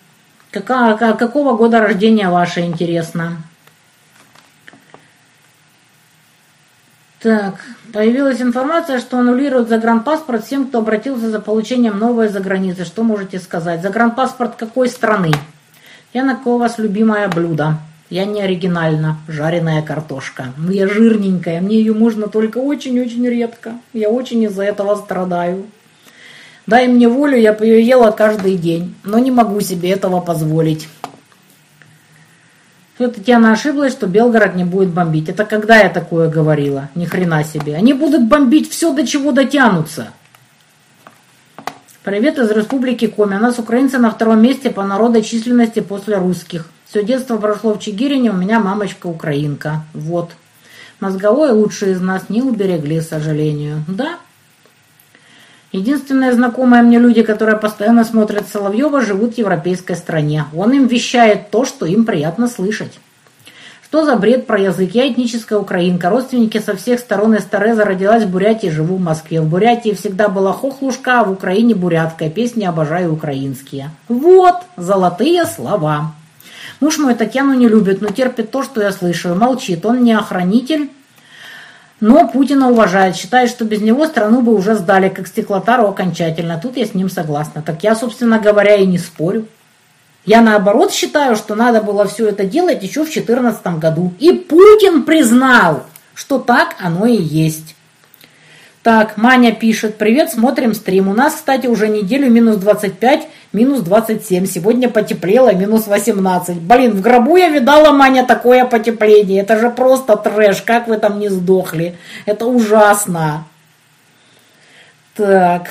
Какая, какого года рождения ваше, интересно? Так, появилась информация, что аннулируют загранпаспорт всем, кто обратился за получением новой заграницы. Что можете сказать? Загранпаспорт какой страны? Я на кого у вас любимое блюдо? Я не оригинальна, жареная картошка. Но я жирненькая, мне ее можно только очень-очень редко. Я очень из-за этого страдаю. Дай мне волю, я бы ее ела каждый день, но не могу себе этого позволить. Все, Татьяна ошиблась, что Белгород не будет бомбить. Это когда я такое говорила? Ни хрена себе. Они будут бомбить все, до чего дотянутся. Привет из Республики Коми. У нас украинцы на втором месте по народочисленности после русских. Все детство прошло в Чигирине, у меня мамочка украинка. Вот. Мозговой лучшие из нас не уберегли, к сожалению. Да. Единственные знакомые мне люди, которые постоянно смотрят Соловьева, живут в европейской стране. Он им вещает то, что им приятно слышать. Что за бред про язык? Я этническая украинка. Родственники со всех сторон из Тореза родилась в Бурятии, живу в Москве. В Бурятии всегда была хохлушка, а в Украине бурятка. Песни обожаю украинские. Вот, золотые слова. Муж мой Татьяну не любит, но терпит то, что я слышу. Молчит. Он не охранитель, но Путина уважает. Считает, что без него страну бы уже сдали, как стеклотару окончательно. Тут я с ним согласна. Так я, собственно говоря, и не спорю. Я наоборот считаю, что надо было все это делать еще в 2014 году. И Путин признал, что так оно и есть. Так, Маня пишет, привет, смотрим стрим. У нас, кстати, уже неделю минус 25, минус 27. Сегодня потеплело, минус 18. Блин, в гробу я видала, Маня, такое потепление. Это же просто трэш, как вы там не сдохли. Это ужасно. Так,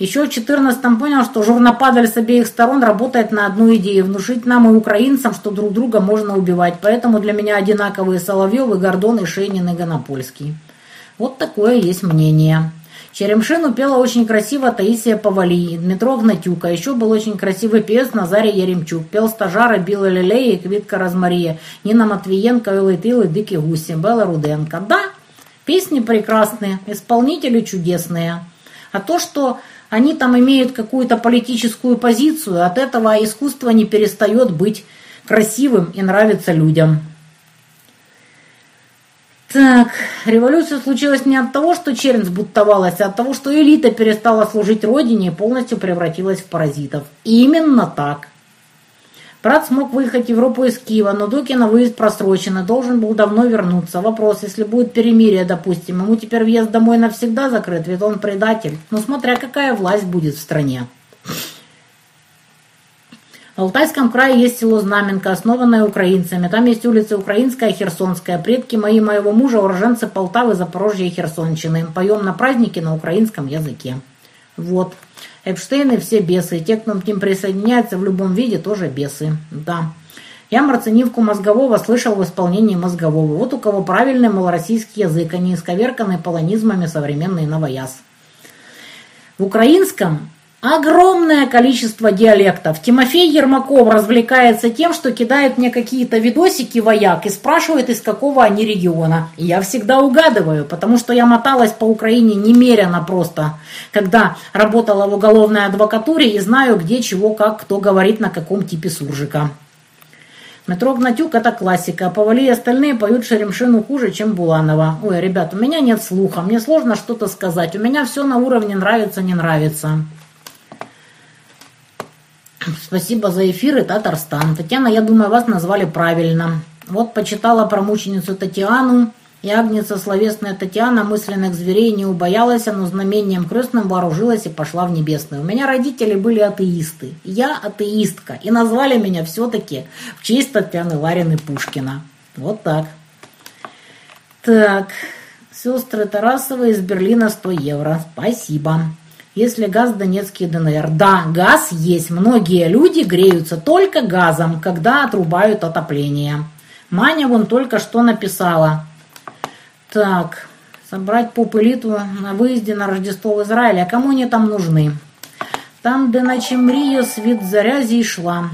еще в 14-м понял, что журнопадаль с обеих сторон работает на одну идею – внушить нам и украинцам, что друг друга можно убивать. Поэтому для меня одинаковые Соловьевы, Гордон и Шейнин и Гонопольский. Вот такое есть мнение. Черемшину пела очень красиво Таисия Павали, Дмитро Гнатюка. Еще был очень красивый певец Назарий Яремчук. Пел стажара Билла Лилея и Квитка Розмария, Нина Матвиенко, Илы Тылы, Дики Гуси, Белла Руденко. Да, песни прекрасные, исполнители чудесные. А то, что они там имеют какую-то политическую позицию, от этого искусство не перестает быть красивым и нравится людям. Так, революция случилась не от того, что Чернс бунтовалась, а от того, что элита перестала служить родине и полностью превратилась в паразитов. именно так. Брат смог выехать в Европу из Киева, но Докина выезд просрочен и должен был давно вернуться. Вопрос, если будет перемирие, допустим, ему теперь въезд домой навсегда закрыт, ведь он предатель. Но смотря какая власть будет в стране. В Алтайском крае есть село Знаменка, основанное украинцами. Там есть улица Украинская, Херсонская. Предки мои моего мужа, уроженцы Полтавы, Запорожья и Херсонщины. Поем на празднике на украинском языке. Вот. Эпштейны все бесы, и те, кто к ним присоединяется в любом виде, тоже бесы. Да. Я марцинивку мозгового слышал в исполнении мозгового. Вот у кого правильный малороссийский язык, а не исковерканный полонизмами современный новояз. В украинском Огромное количество диалектов. Тимофей Ермаков развлекается тем, что кидает мне какие-то видосики вояк и спрашивает, из какого они региона. И я всегда угадываю, потому что я моталась по Украине немерено просто, когда работала в уголовной адвокатуре и знаю, где, чего, как, кто говорит на каком типе суржика. Метро Гнатюк – это классика. А Повали и остальные поют Шеремшину хуже, чем Буланова. Ой, ребят, у меня нет слуха, мне сложно что-то сказать. У меня все на уровне нравится-не нравится. Спасибо за эфир и Татарстан. Татьяна, я думаю, вас назвали правильно. Вот почитала про мученицу Татьяну. И агнеца словесная Татьяна мысленных зверей не убоялась, но знамением крестным вооружилась и пошла в небесную. У меня родители были атеисты. Я атеистка. И назвали меня все-таки в честь Татьяны Ларины Пушкина. Вот так. Так, сестры Тарасовы из Берлина 100 евро. Спасибо если газ Донецкий ДНР. Да, газ есть. Многие люди греются только газом, когда отрубают отопление. Маня вон только что написала. Так, собрать поп-элиту на выезде на Рождество в Израиле. А кому они там нужны? Там, де наче мрія, світ заря зійшла.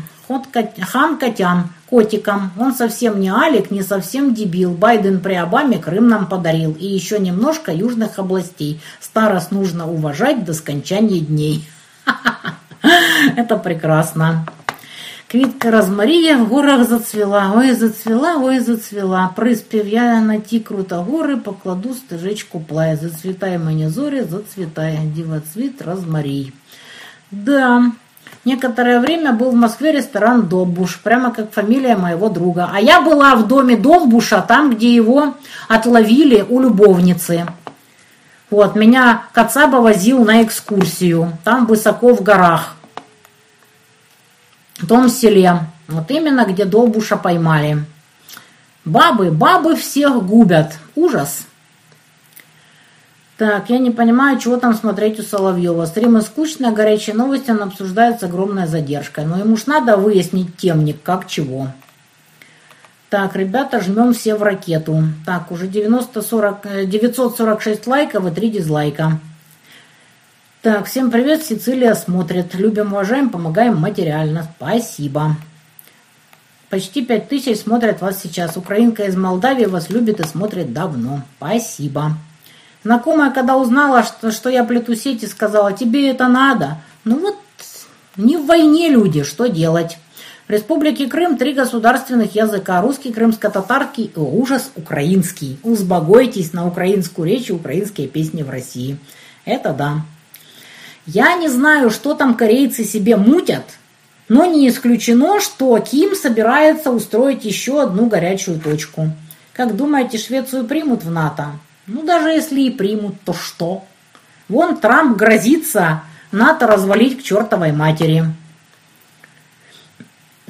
Хан Котян, котиком. Он совсем не Алик, не совсем дебил. Байден при Обаме Крым нам подарил. И еще немножко южных областей. Старость нужно уважать до скончания дней. Это прекрасно. Квітка розмарія в горах зацвела, ой, зацвела, ой, зацвела. Приспів я на ті круто гори, покладу стежечку плає. Зацвітай мені зорі, зацвітає, дівоцвіт розмарій. Да, Некоторое время был в Москве ресторан Домбуш, прямо как фамилия моего друга. А я была в доме Домбуша, там, где его отловили у любовницы. Вот, меня Кацаба возил на экскурсию, там высоко в горах, в том селе, вот именно где Домбуша поймали. Бабы, бабы всех губят, ужас. Так, я не понимаю, чего там смотреть у Соловьева. Стримы скучные, горячие новости он обсуждает с огромной задержкой. Но ему ж надо выяснить темник, как чего. Так, ребята, жмем все в ракету. Так, уже 90, 40, 946 лайков и 3 дизлайка. Так, всем привет, Сицилия смотрит. Любим, уважаем, помогаем материально. Спасибо. Почти 5000 смотрят вас сейчас. Украинка из Молдавии вас любит и смотрит давно. Спасибо. Знакомая, когда узнала, что, что я плету сети, сказала, тебе это надо. Ну вот, не в войне люди, что делать? В Республике Крым три государственных языка. Русский, крымско-татарский и ужас украинский. Узбогойтесь на украинскую речь и украинские песни в России. Это да. Я не знаю, что там корейцы себе мутят, но не исключено, что Ким собирается устроить еще одну горячую точку. Как думаете, Швецию примут в НАТО? Ну, даже если и примут, то что? Вон Трамп грозится НАТО развалить к чертовой матери.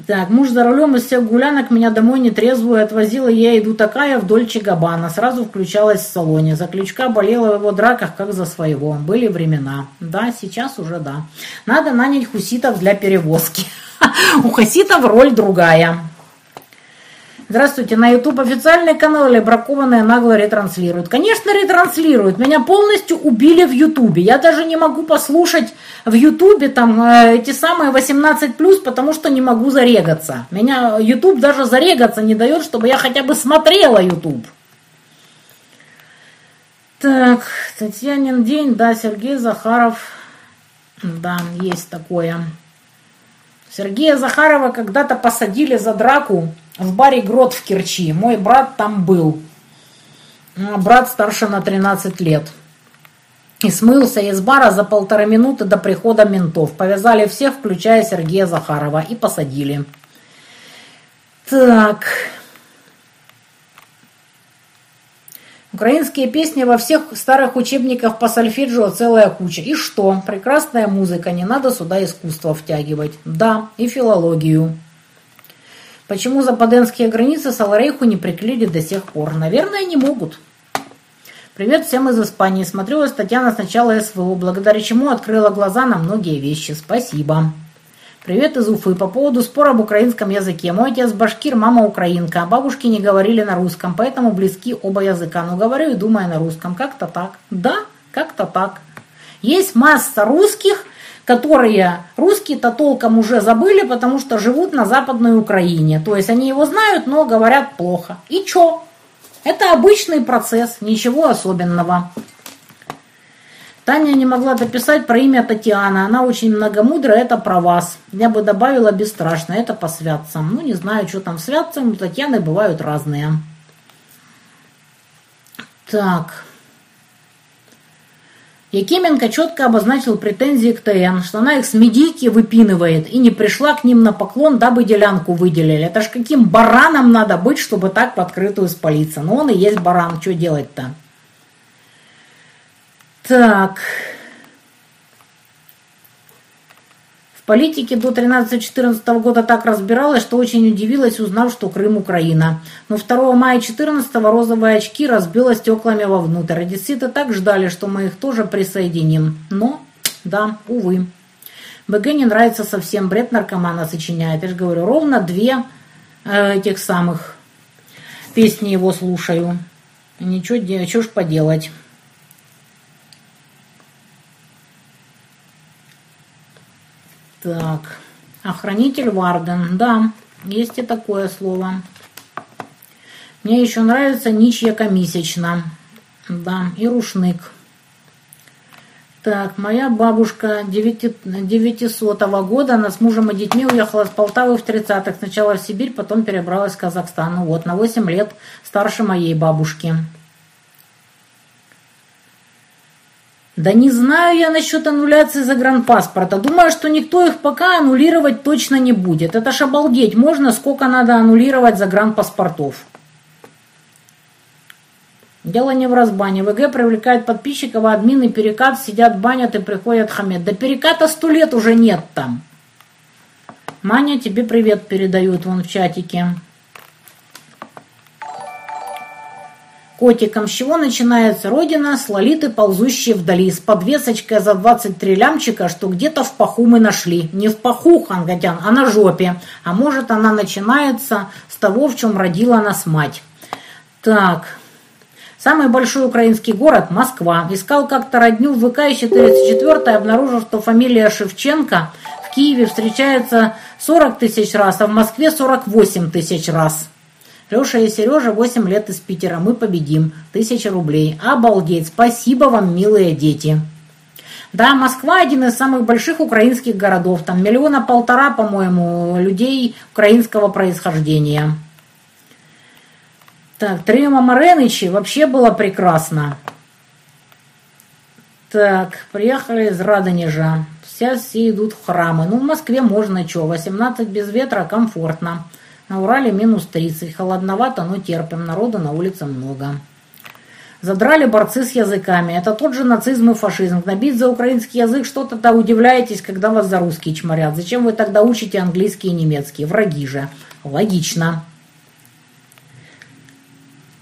Так, муж за рулем из всех гулянок меня домой нетрезвую отвозила, я иду такая вдоль Чигабана. Сразу включалась в салоне. За ключка болела в его драках, как за своего. Были времена. Да, сейчас уже да. Надо нанять хуситов для перевозки. У хуситов роль другая. Здравствуйте, на YouTube официальный канал или бракованные нагло ретранслируют? Конечно, ретранслируют. Меня полностью убили в YouTube. Я даже не могу послушать в YouTube там э, эти самые 18+, потому что не могу зарегаться. Меня YouTube даже зарегаться не дает, чтобы я хотя бы смотрела YouTube. Так, Татьянин день, да, Сергей Захаров, да, есть такое. Сергея Захарова когда-то посадили за драку в баре Грот в Керчи. Мой брат там был. Ну, брат старше на 13 лет. И смылся из бара за полторы минуты до прихода ментов. Повязали всех, включая Сергея Захарова, и посадили. Так. Украинские песни во всех старых учебниках по сольфеджио целая куча. И что? Прекрасная музыка, не надо сюда искусство втягивать. Да, и филологию. Почему западенские границы Саларейху не приклеили до сих пор? Наверное, не могут. Привет всем из Испании. Смотрю вас, Татьяна, сначала СВО, благодаря чему открыла глаза на многие вещи. Спасибо. Привет из Уфы. По поводу спора об украинском языке. Мой отец башкир, мама украинка. Бабушки не говорили на русском, поэтому близки оба языка. Но говорю и думаю на русском. Как-то так. Да, как-то так. Есть масса русских, которые русские-то толком уже забыли, потому что живут на Западной Украине. То есть они его знают, но говорят плохо. И чё? Это обычный процесс, ничего особенного. Таня не могла дописать про имя Татьяна. Она очень многомудрая, это про вас. Я бы добавила бесстрашно, это по святцам. Ну, не знаю, что там святцам, Татьяны бывают разные. Так. Якименко четко обозначил претензии к ТН, что она их с медийки выпинывает и не пришла к ним на поклон, дабы делянку выделили. Это ж каким бараном надо быть, чтобы так в открытую спалиться. Но он и есть баран, что делать-то? Так, политике до 13-14 года так разбиралась, что очень удивилась, узнав, что Крым Украина. Но 2 мая 14 розовые очки разбило стеклами вовнутрь. Одесситы так ждали, что мы их тоже присоединим. Но, да, увы. БГ не нравится совсем, бред наркомана сочиняет. Я же говорю, ровно две э, этих самых песни его слушаю. Ничего, ничего ж поделать. Так, охранитель Варден, да, есть и такое слово. Мне еще нравится ничья комисячна, да, и рушник. Так, моя бабушка 900 -го года, она с мужем и детьми уехала с Полтавы в 30-х. Сначала в Сибирь, потом перебралась в Казахстан. Ну вот, на 8 лет старше моей бабушки. Да не знаю я насчет аннуляции загранпаспорта. Думаю, что никто их пока аннулировать точно не будет. Это ж обалдеть. Можно сколько надо аннулировать загранпаспортов. Дело не в разбане. ВГ привлекает подписчиков, а админы перекат сидят, банят и приходят хамед. Да переката сто лет уже нет там. Маня, тебе привет передают вон в чатике. Котиком, с чего начинается родина, с лолиты, ползущие вдали, с подвесочкой за 23 лямчика, что где-то в паху мы нашли. Не в паху, Хангатян, а на жопе. А может, она начинается с того, в чем родила нас мать. Так, Самый большой украинский город – Москва. Искал как-то родню в ВК еще 34 обнаружил, что фамилия Шевченко в Киеве встречается 40 тысяч раз, а в Москве 48 тысяч раз. Леша и Сережа 8 лет из Питера. Мы победим. Тысяча рублей. Обалдеть. Спасибо вам, милые дети. Да, Москва один из самых больших украинских городов. Там миллиона полтора, по-моему, людей украинского происхождения. Так, Трима Маренычи вообще было прекрасно. Так, приехали из Радонежа. Сейчас все идут в храмы. Ну, в Москве можно что, 18 без ветра, комфортно. На Урале минус 30. Холодновато, но терпим. Народу на улице много. Задрали борцы с языками. Это тот же нацизм и фашизм. Набить за украинский язык что-то-то удивляетесь, когда вас за русский чморят. Зачем вы тогда учите английский и немецкий? Враги же. Логично.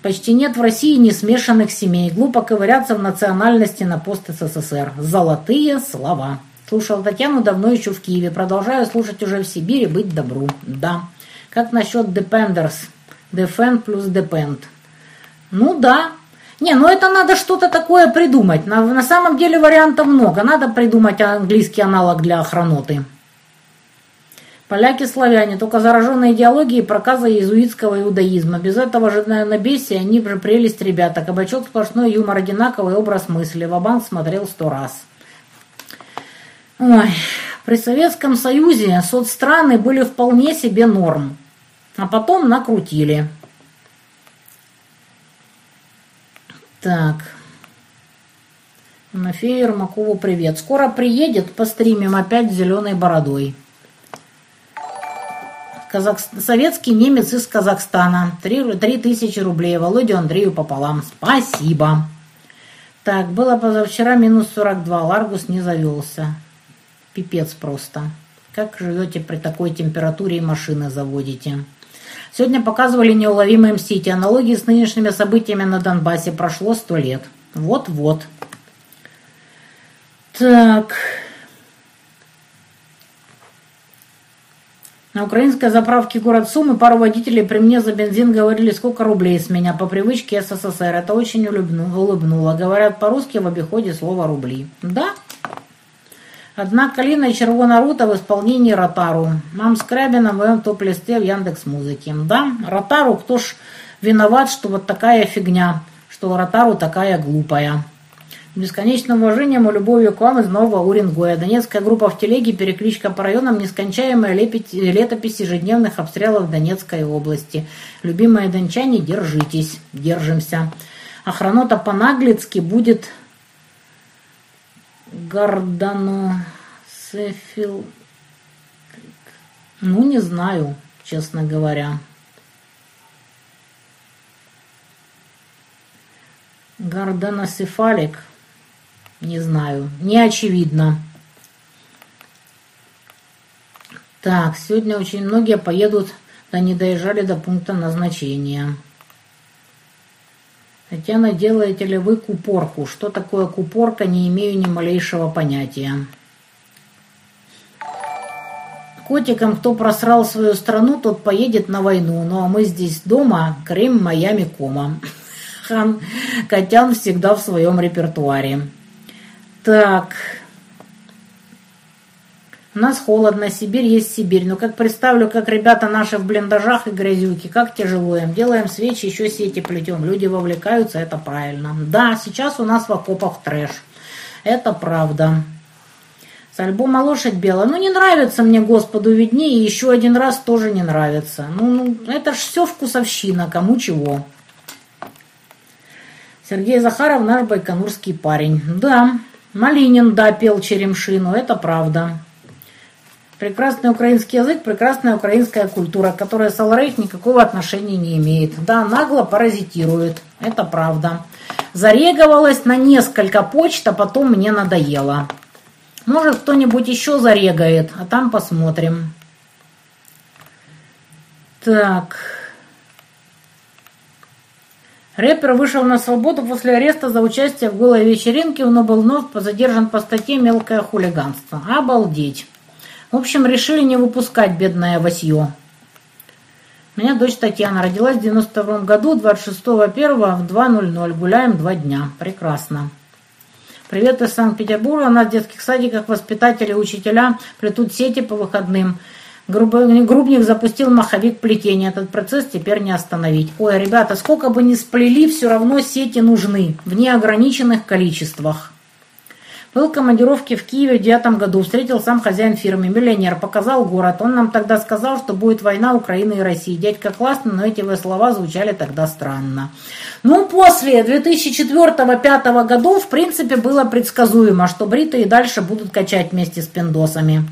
Почти нет в России несмешанных семей. Глупо ковыряться в национальности на пост СССР. Золотые слова. Слушал Татьяну давно еще в Киеве. Продолжаю слушать уже в Сибири. Быть добру. Да. Как насчет Dependers? Defend плюс Depend. Ну да. Не, ну это надо что-то такое придумать. На, на самом деле вариантов много. Надо придумать английский аналог для охраноты. Поляки-славяне, только зараженные идеологией проказа иезуитского иудаизма. Без этого же набесия они же прелесть ребята. Кабачок сплошной юмор, одинаковый образ мысли. Вабанк смотрел сто раз. Ой, при Советском Союзе соцстраны были вполне себе норм. А потом накрутили. Так. Мафею Ермакову привет. Скоро приедет, постримим опять зеленой бородой. Казах... Советский немец из Казахстана. Три тысячи рублей. Володю Андрею пополам. Спасибо. Так, было позавчера минус 42. Ларгус не завелся. Пипец просто. Как живете при такой температуре и машины заводите? Сегодня показывали неуловимые мстители. Аналогии с нынешними событиями на Донбассе. Прошло сто лет. Вот-вот. Так... На украинской заправке город Сумы пару водителей при мне за бензин говорили, сколько рублей с меня. По привычке СССР. Это очень улыбнуло. Говорят по-русски в обиходе слово «рубли». Да. Одна калина и червона рута в исполнении Ротару. Мам Скрябина в моем топ-листе в Яндекс Музыке. Да, Ротару, кто ж виноват, что вот такая фигня, что Ротару такая глупая. Бесконечным уважением и любовью к вам из Нового Уренгоя. Донецкая группа в телеге, перекличка по районам, нескончаемая летопись ежедневных обстрелов Донецкой области. Любимые дончане, держитесь, держимся. Охранота по-наглицки будет Гордану Сефил... Ну, не знаю, честно говоря. Гордоносефалик – не знаю. Не очевидно. Так, сегодня очень многие поедут, да не доезжали до пункта назначения. Татьяна, делаете ли вы купорку? Что такое купорка, не имею ни малейшего понятия. Котикам, кто просрал свою страну, тот поедет на войну. Ну а мы здесь дома, Крым, Майами, Кома. Хан Котян всегда в своем репертуаре. Так. У нас холодно, Сибирь есть Сибирь. Но как представлю, как ребята наши в блиндажах и грязюки, как тяжело им. Делаем свечи, еще сети плетем. Люди вовлекаются, это правильно. Да, сейчас у нас в окопах трэш. Это правда. С альбома «Лошадь белая». Ну, не нравится мне, Господу виднее, и еще один раз тоже не нравится. Ну, ну это ж все вкусовщина, кому чего. Сергей Захаров наш байконурский парень. Да, Малинин, да, пел Черемшину, это правда. Прекрасный украинский язык, прекрасная украинская культура, которая с Алрейх никакого отношения не имеет. Да, нагло паразитирует, это правда. Зарегивалась на несколько почт, а потом мне надоело. Может, кто-нибудь еще зарегает, а там посмотрим. Так. Рэпер вышел на свободу после ареста за участие в голой вечеринке, но был вновь задержан по статье «Мелкое хулиганство». Обалдеть. В общем, решили не выпускать бедное Васье. У меня дочь Татьяна родилась в 92 году, 26.01 в 2.00. Гуляем два дня. Прекрасно. Привет из Санкт-Петербурга. У нас в детских садиках воспитатели учителя плетут сети по выходным. Грубник запустил маховик плетения. Этот процесс теперь не остановить. Ой, ребята, сколько бы ни сплели, все равно сети нужны в неограниченных количествах. Был в командировке в Киеве в девятом году. Встретил сам хозяин фирмы, миллионер, показал город. Он нам тогда сказал, что будет война Украины и России. Дядька классно, но эти его слова звучали тогда странно. Ну, после 2004-2005 годов, в принципе, было предсказуемо, что бриты и дальше будут качать вместе с пиндосами.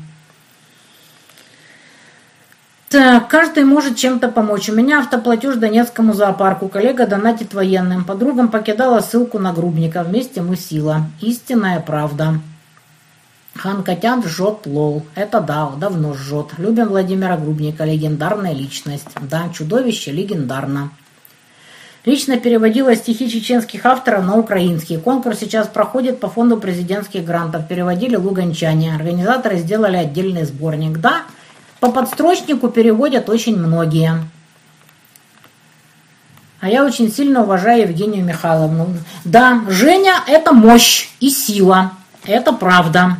Так, каждый может чем-то помочь. У меня автоплатеж Донецкому зоопарку. Коллега донатит военным. Подругам покидала ссылку на Грубника. Вместе мы сила. Истинная правда. Хан Котян жжет лол. Это да, давно жжет. Любим Владимира Грубника. Легендарная личность. Да, чудовище легендарно. Лично переводила стихи чеченских авторов на украинский. Конкурс сейчас проходит по фонду президентских грантов. Переводили луганчане. Организаторы сделали отдельный сборник. Да, по подстрочнику переводят очень многие. А я очень сильно уважаю Евгению Михайловну. Да, Женя – это мощь и сила. Это правда.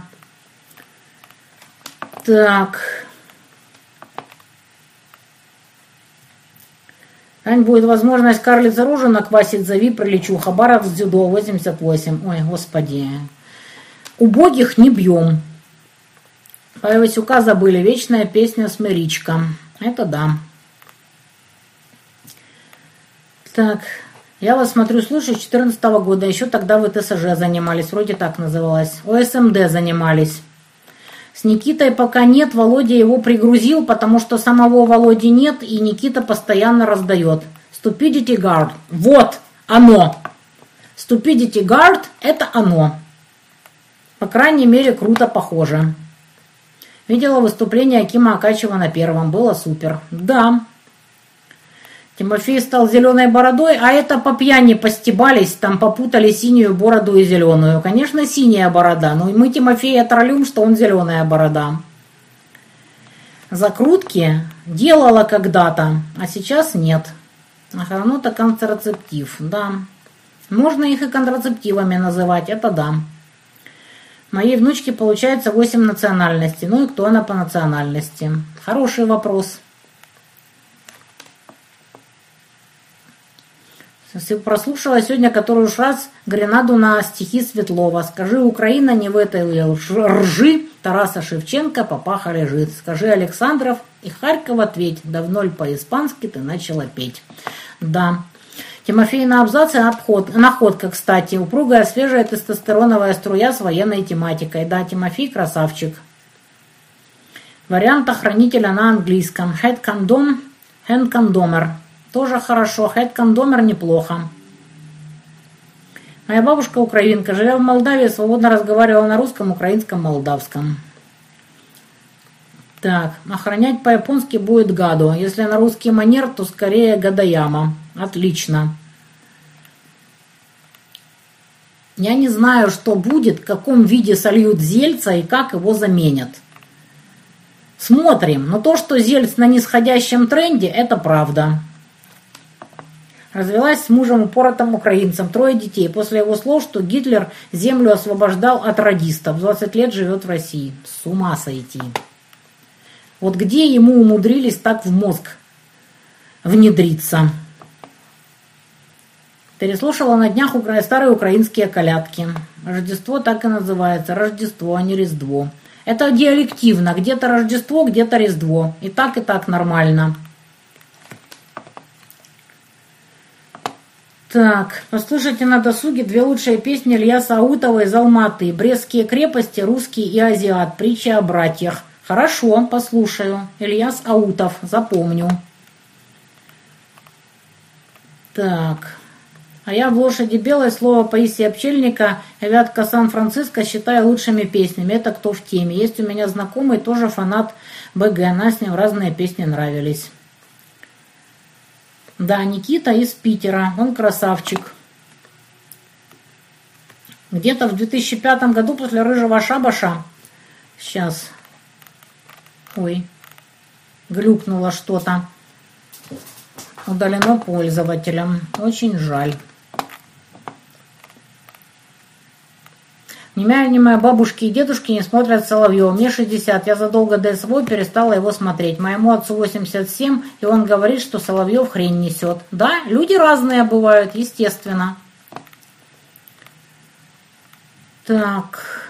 Так. Ань, будет возможность карлиц оружие наквасить, зови, прилечу. Хабаров с дзюдо 88. Ой, господи. Убогих не бьем. Про Васюка забыли. Вечная песня «Смиричка». Это да. Так, я вас смотрю, слушаю, с 14 -го года. Еще тогда вы ТСЖ занимались, вроде так называлось. ОСМД занимались. С Никитой пока нет, Володя его пригрузил, потому что самого Володи нет, и Никита постоянно раздает. Stupidity Guard. Вот оно. Stupidity Guard – это оно. По крайней мере, круто похоже. Видела выступление Акима Акачева на первом. Было супер. Да. Тимофей стал зеленой бородой, а это по пьяни постебались, там попутали синюю бороду и зеленую. Конечно, синяя борода, но мы Тимофея троллюм, что он зеленая борода. Закрутки делала когда-то, а сейчас нет. Охранота контрацептив, да. Можно их и контрацептивами называть, это да. Моей внучке получается 8 национальностей. Ну и кто она по национальности? Хороший вопрос. Прослушала сегодня который уж раз Гренаду на стихи Светлова. Скажи, Украина не в этой ржи. Тараса Шевченко, папаха лежит. Скажи, Александров, и Харьков ответь. Давно ли по-испански ты начала петь? Да, Тимофей на абзаце обход, находка, кстати. Упругая, свежая тестостероновая струя с военной тематикой. Да, Тимофей красавчик. Вариант охранителя на английском. Head condom, hand condomer. Тоже хорошо. Head condomer неплохо. Моя бабушка украинка, живя в Молдавии, свободно разговаривала на русском, украинском, молдавском. Так, охранять по-японски будет гаду. Если на русский манер, то скорее гадаяма. Отлично. Я не знаю, что будет, в каком виде сольют Зельца и как его заменят. Смотрим. Но то, что Зельц на нисходящем тренде, это правда. Развелась с мужем упоротым украинцем, трое детей. После его слов, что Гитлер землю освобождал от радистов. 20 лет живет в России. С ума сойти. Вот где ему умудрились так в мозг внедриться? Переслушала на днях старые украинские колядки. Рождество так и называется. Рождество, а не Різдво. Это диалективно. Где-то Рождество, где-то Різдво. И так, и так нормально. Так, послушайте на досуге две лучшие песни Ильяса Аутова из Алматы. «Брестские крепости», «Русский» и «Азиат». Притча о братьях. Хорошо, послушаю. Ильяс Аутов, запомню. Так. А я в «Лошади белой» слово Паисия Пчельника «Вятка Сан-Франциско» считаю лучшими песнями. Это кто в теме. Есть у меня знакомый, тоже фанат БГ. Нас с ним разные песни нравились. Да, Никита из Питера. Он красавчик. Где-то в 2005 году после рыжего шабаша. Сейчас. Ой. Глюкнуло что-то. Удалено пользователям. Очень жаль. Ни меня, ни мои бабушки и дедушки не смотрят Соловьева. Мне 60, я задолго до СВО перестала его смотреть. Моему отцу 87, и он говорит, что Соловьев хрень несет. Да, люди разные бывают, естественно. Так...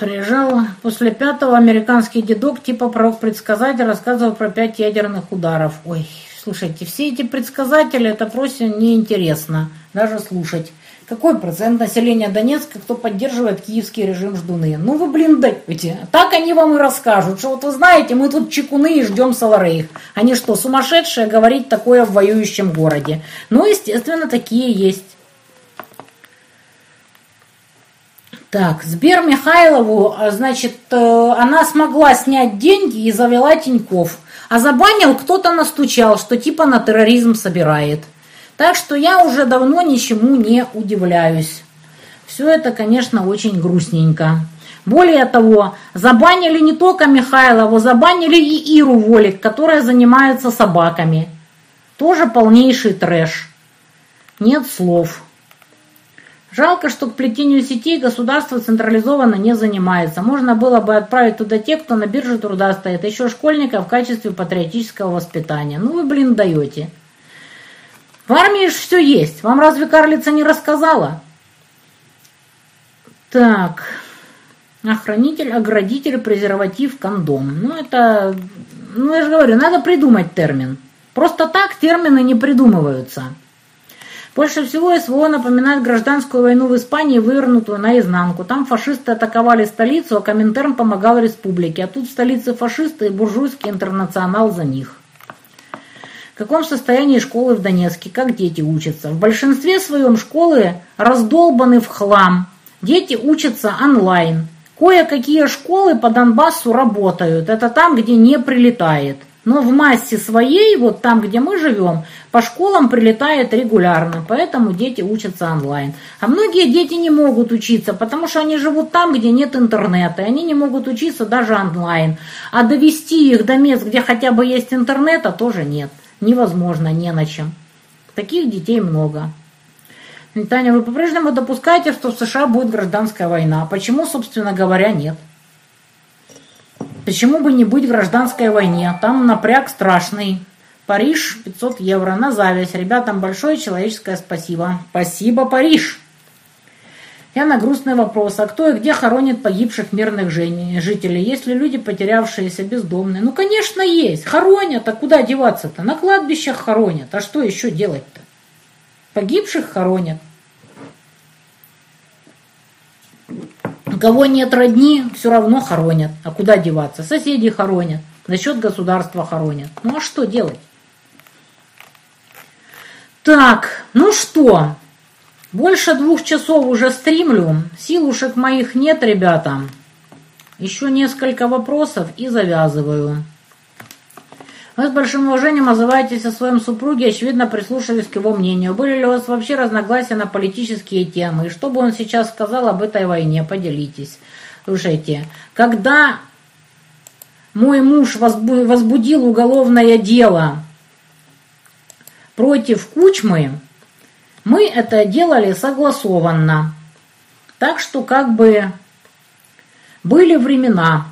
Приезжал после пятого американский дедок, типа пророк-предсказатель, рассказывал про пять ядерных ударов. Ой, слушайте, все эти предсказатели, это просто неинтересно даже слушать. Какой процент населения Донецка, кто поддерживает киевский режим ждуны? Ну вы, блин, даете. Так они вам и расскажут, что вот вы знаете, мы тут чекуны и ждем Саларейх. Они что, сумасшедшие говорить такое в воюющем городе? Ну, естественно, такие есть. Так, Сбер Михайлову, а, значит, э, она смогла снять деньги и завела Тиньков. А забанил кто-то настучал, что типа на терроризм собирает. Так что я уже давно ничему не удивляюсь. Все это, конечно, очень грустненько. Более того, забанили не только Михайлову, забанили и Иру Волик, которая занимается собаками. Тоже полнейший трэш. Нет слов. Жалко, что к плетению сетей государство централизованно не занимается. Можно было бы отправить туда тех, кто на бирже труда стоит, еще школьников в качестве патриотического воспитания. Ну вы, блин, даете. В армии же все есть. Вам разве карлица не рассказала? Так. Охранитель, оградитель, презерватив, кондом. Ну это, ну я же говорю, надо придумать термин. Просто так термины не придумываются. Больше всего СВО напоминает гражданскую войну в Испании, вывернутую наизнанку. Там фашисты атаковали столицу, а Коминтерн помогал республике. А тут в столице фашисты и буржуйский интернационал за них. В каком состоянии школы в Донецке? Как дети учатся? В большинстве своем школы раздолбаны в хлам. Дети учатся онлайн. Кое-какие школы по Донбассу работают. Это там, где не прилетает. Но в массе своей, вот там, где мы живем, по школам прилетает регулярно, поэтому дети учатся онлайн. А многие дети не могут учиться, потому что они живут там, где нет интернета, и они не могут учиться даже онлайн. А довести их до мест, где хотя бы есть интернета, тоже нет. Невозможно, не на чем. Таких детей много. Таня, вы по-прежнему допускаете, что в США будет гражданская война? Почему, собственно говоря, нет? Почему бы не быть в гражданской войне? Там напряг страшный. Париж 500 евро на зависть. Ребятам большое человеческое спасибо. Спасибо, Париж. Я на грустный вопрос. А кто и где хоронит погибших мирных жителей? Есть ли люди, потерявшиеся, бездомные? Ну, конечно, есть. Хоронят. А куда деваться-то? На кладбищах хоронят. А что еще делать-то? Погибших хоронят. Кого нет родни, все равно хоронят. А куда деваться? Соседи хоронят. За счет государства хоронят. Ну а что делать? Так, ну что? Больше двух часов уже стримлю. Силушек моих нет, ребята. Еще несколько вопросов и завязываю. Вы с большим уважением отзываетесь о своем супруге, очевидно, прислушались к его мнению. Были ли у вас вообще разногласия на политические темы? И что бы он сейчас сказал об этой войне? Поделитесь. Слушайте, когда мой муж возбудил уголовное дело против Кучмы, мы это делали согласованно. Так что как бы были времена.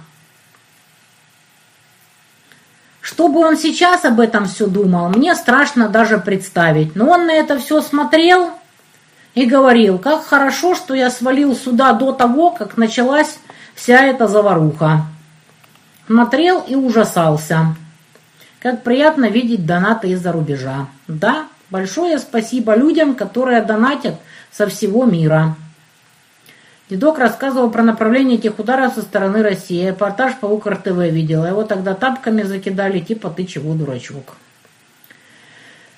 Чтобы он сейчас об этом все думал, мне страшно даже представить. Но он на это все смотрел и говорил, как хорошо, что я свалил сюда до того, как началась вся эта заваруха. Смотрел и ужасался. Как приятно видеть донаты из-за рубежа. Да, большое спасибо людям, которые донатят со всего мира. Дедок рассказывал про направление этих ударов со стороны России. Репортаж по УКР-ТВ видела. Его тогда тапками закидали, типа «ты чего, дурачок?».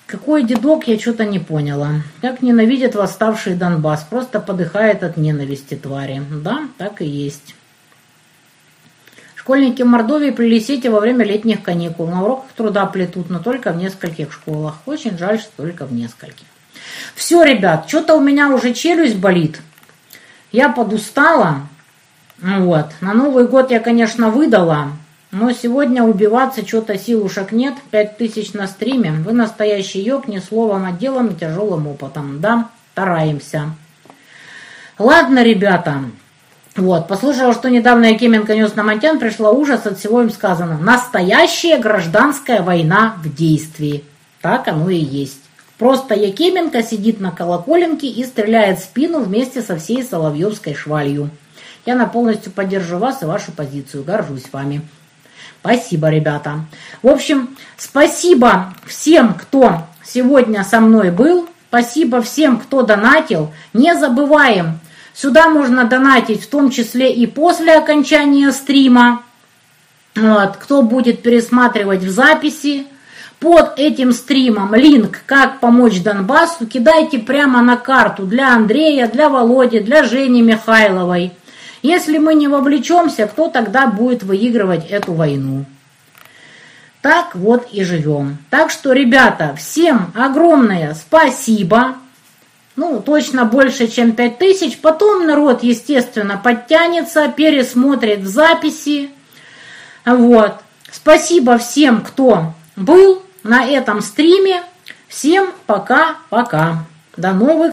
Какой дедок, я что-то не поняла. Как ненавидит восставший Донбасс. Просто подыхает от ненависти твари. Да, так и есть. Школьники Мордовии прилетите во время летних каникул. На уроках труда плетут, но только в нескольких школах. Очень жаль, что только в нескольких. Все, ребят, что-то у меня уже челюсть болит. Я подустала. Вот. На Новый год я, конечно, выдала. Но сегодня убиваться что-то силушек нет. Пять тысяч на стриме. Вы настоящий йог, не словом, а делом и тяжелым опытом. Да, стараемся. Ладно, ребята. Вот, послушала, что недавно Якименко нес на Монтян, пришла ужас, от всего им сказано. Настоящая гражданская война в действии. Так оно и есть. Просто Якименко сидит на колоколенке и стреляет в спину вместе со всей Соловьевской швалью. Я на полностью поддержу вас и вашу позицию. Горжусь вами. Спасибо, ребята. В общем, спасибо всем, кто сегодня со мной был. Спасибо всем, кто донатил. Не забываем, Сюда можно донатить в том числе и после окончания стрима. Вот, кто будет пересматривать в записи. Под этим стримом линк «Как помочь Донбассу» кидайте прямо на карту для Андрея, для Володи, для Жени Михайловой. Если мы не вовлечемся, кто тогда будет выигрывать эту войну? Так вот и живем. Так что, ребята, всем огромное спасибо ну, точно больше, чем 5000. Потом народ, естественно, подтянется, пересмотрит в записи. Вот. Спасибо всем, кто был на этом стриме. Всем пока-пока. До новых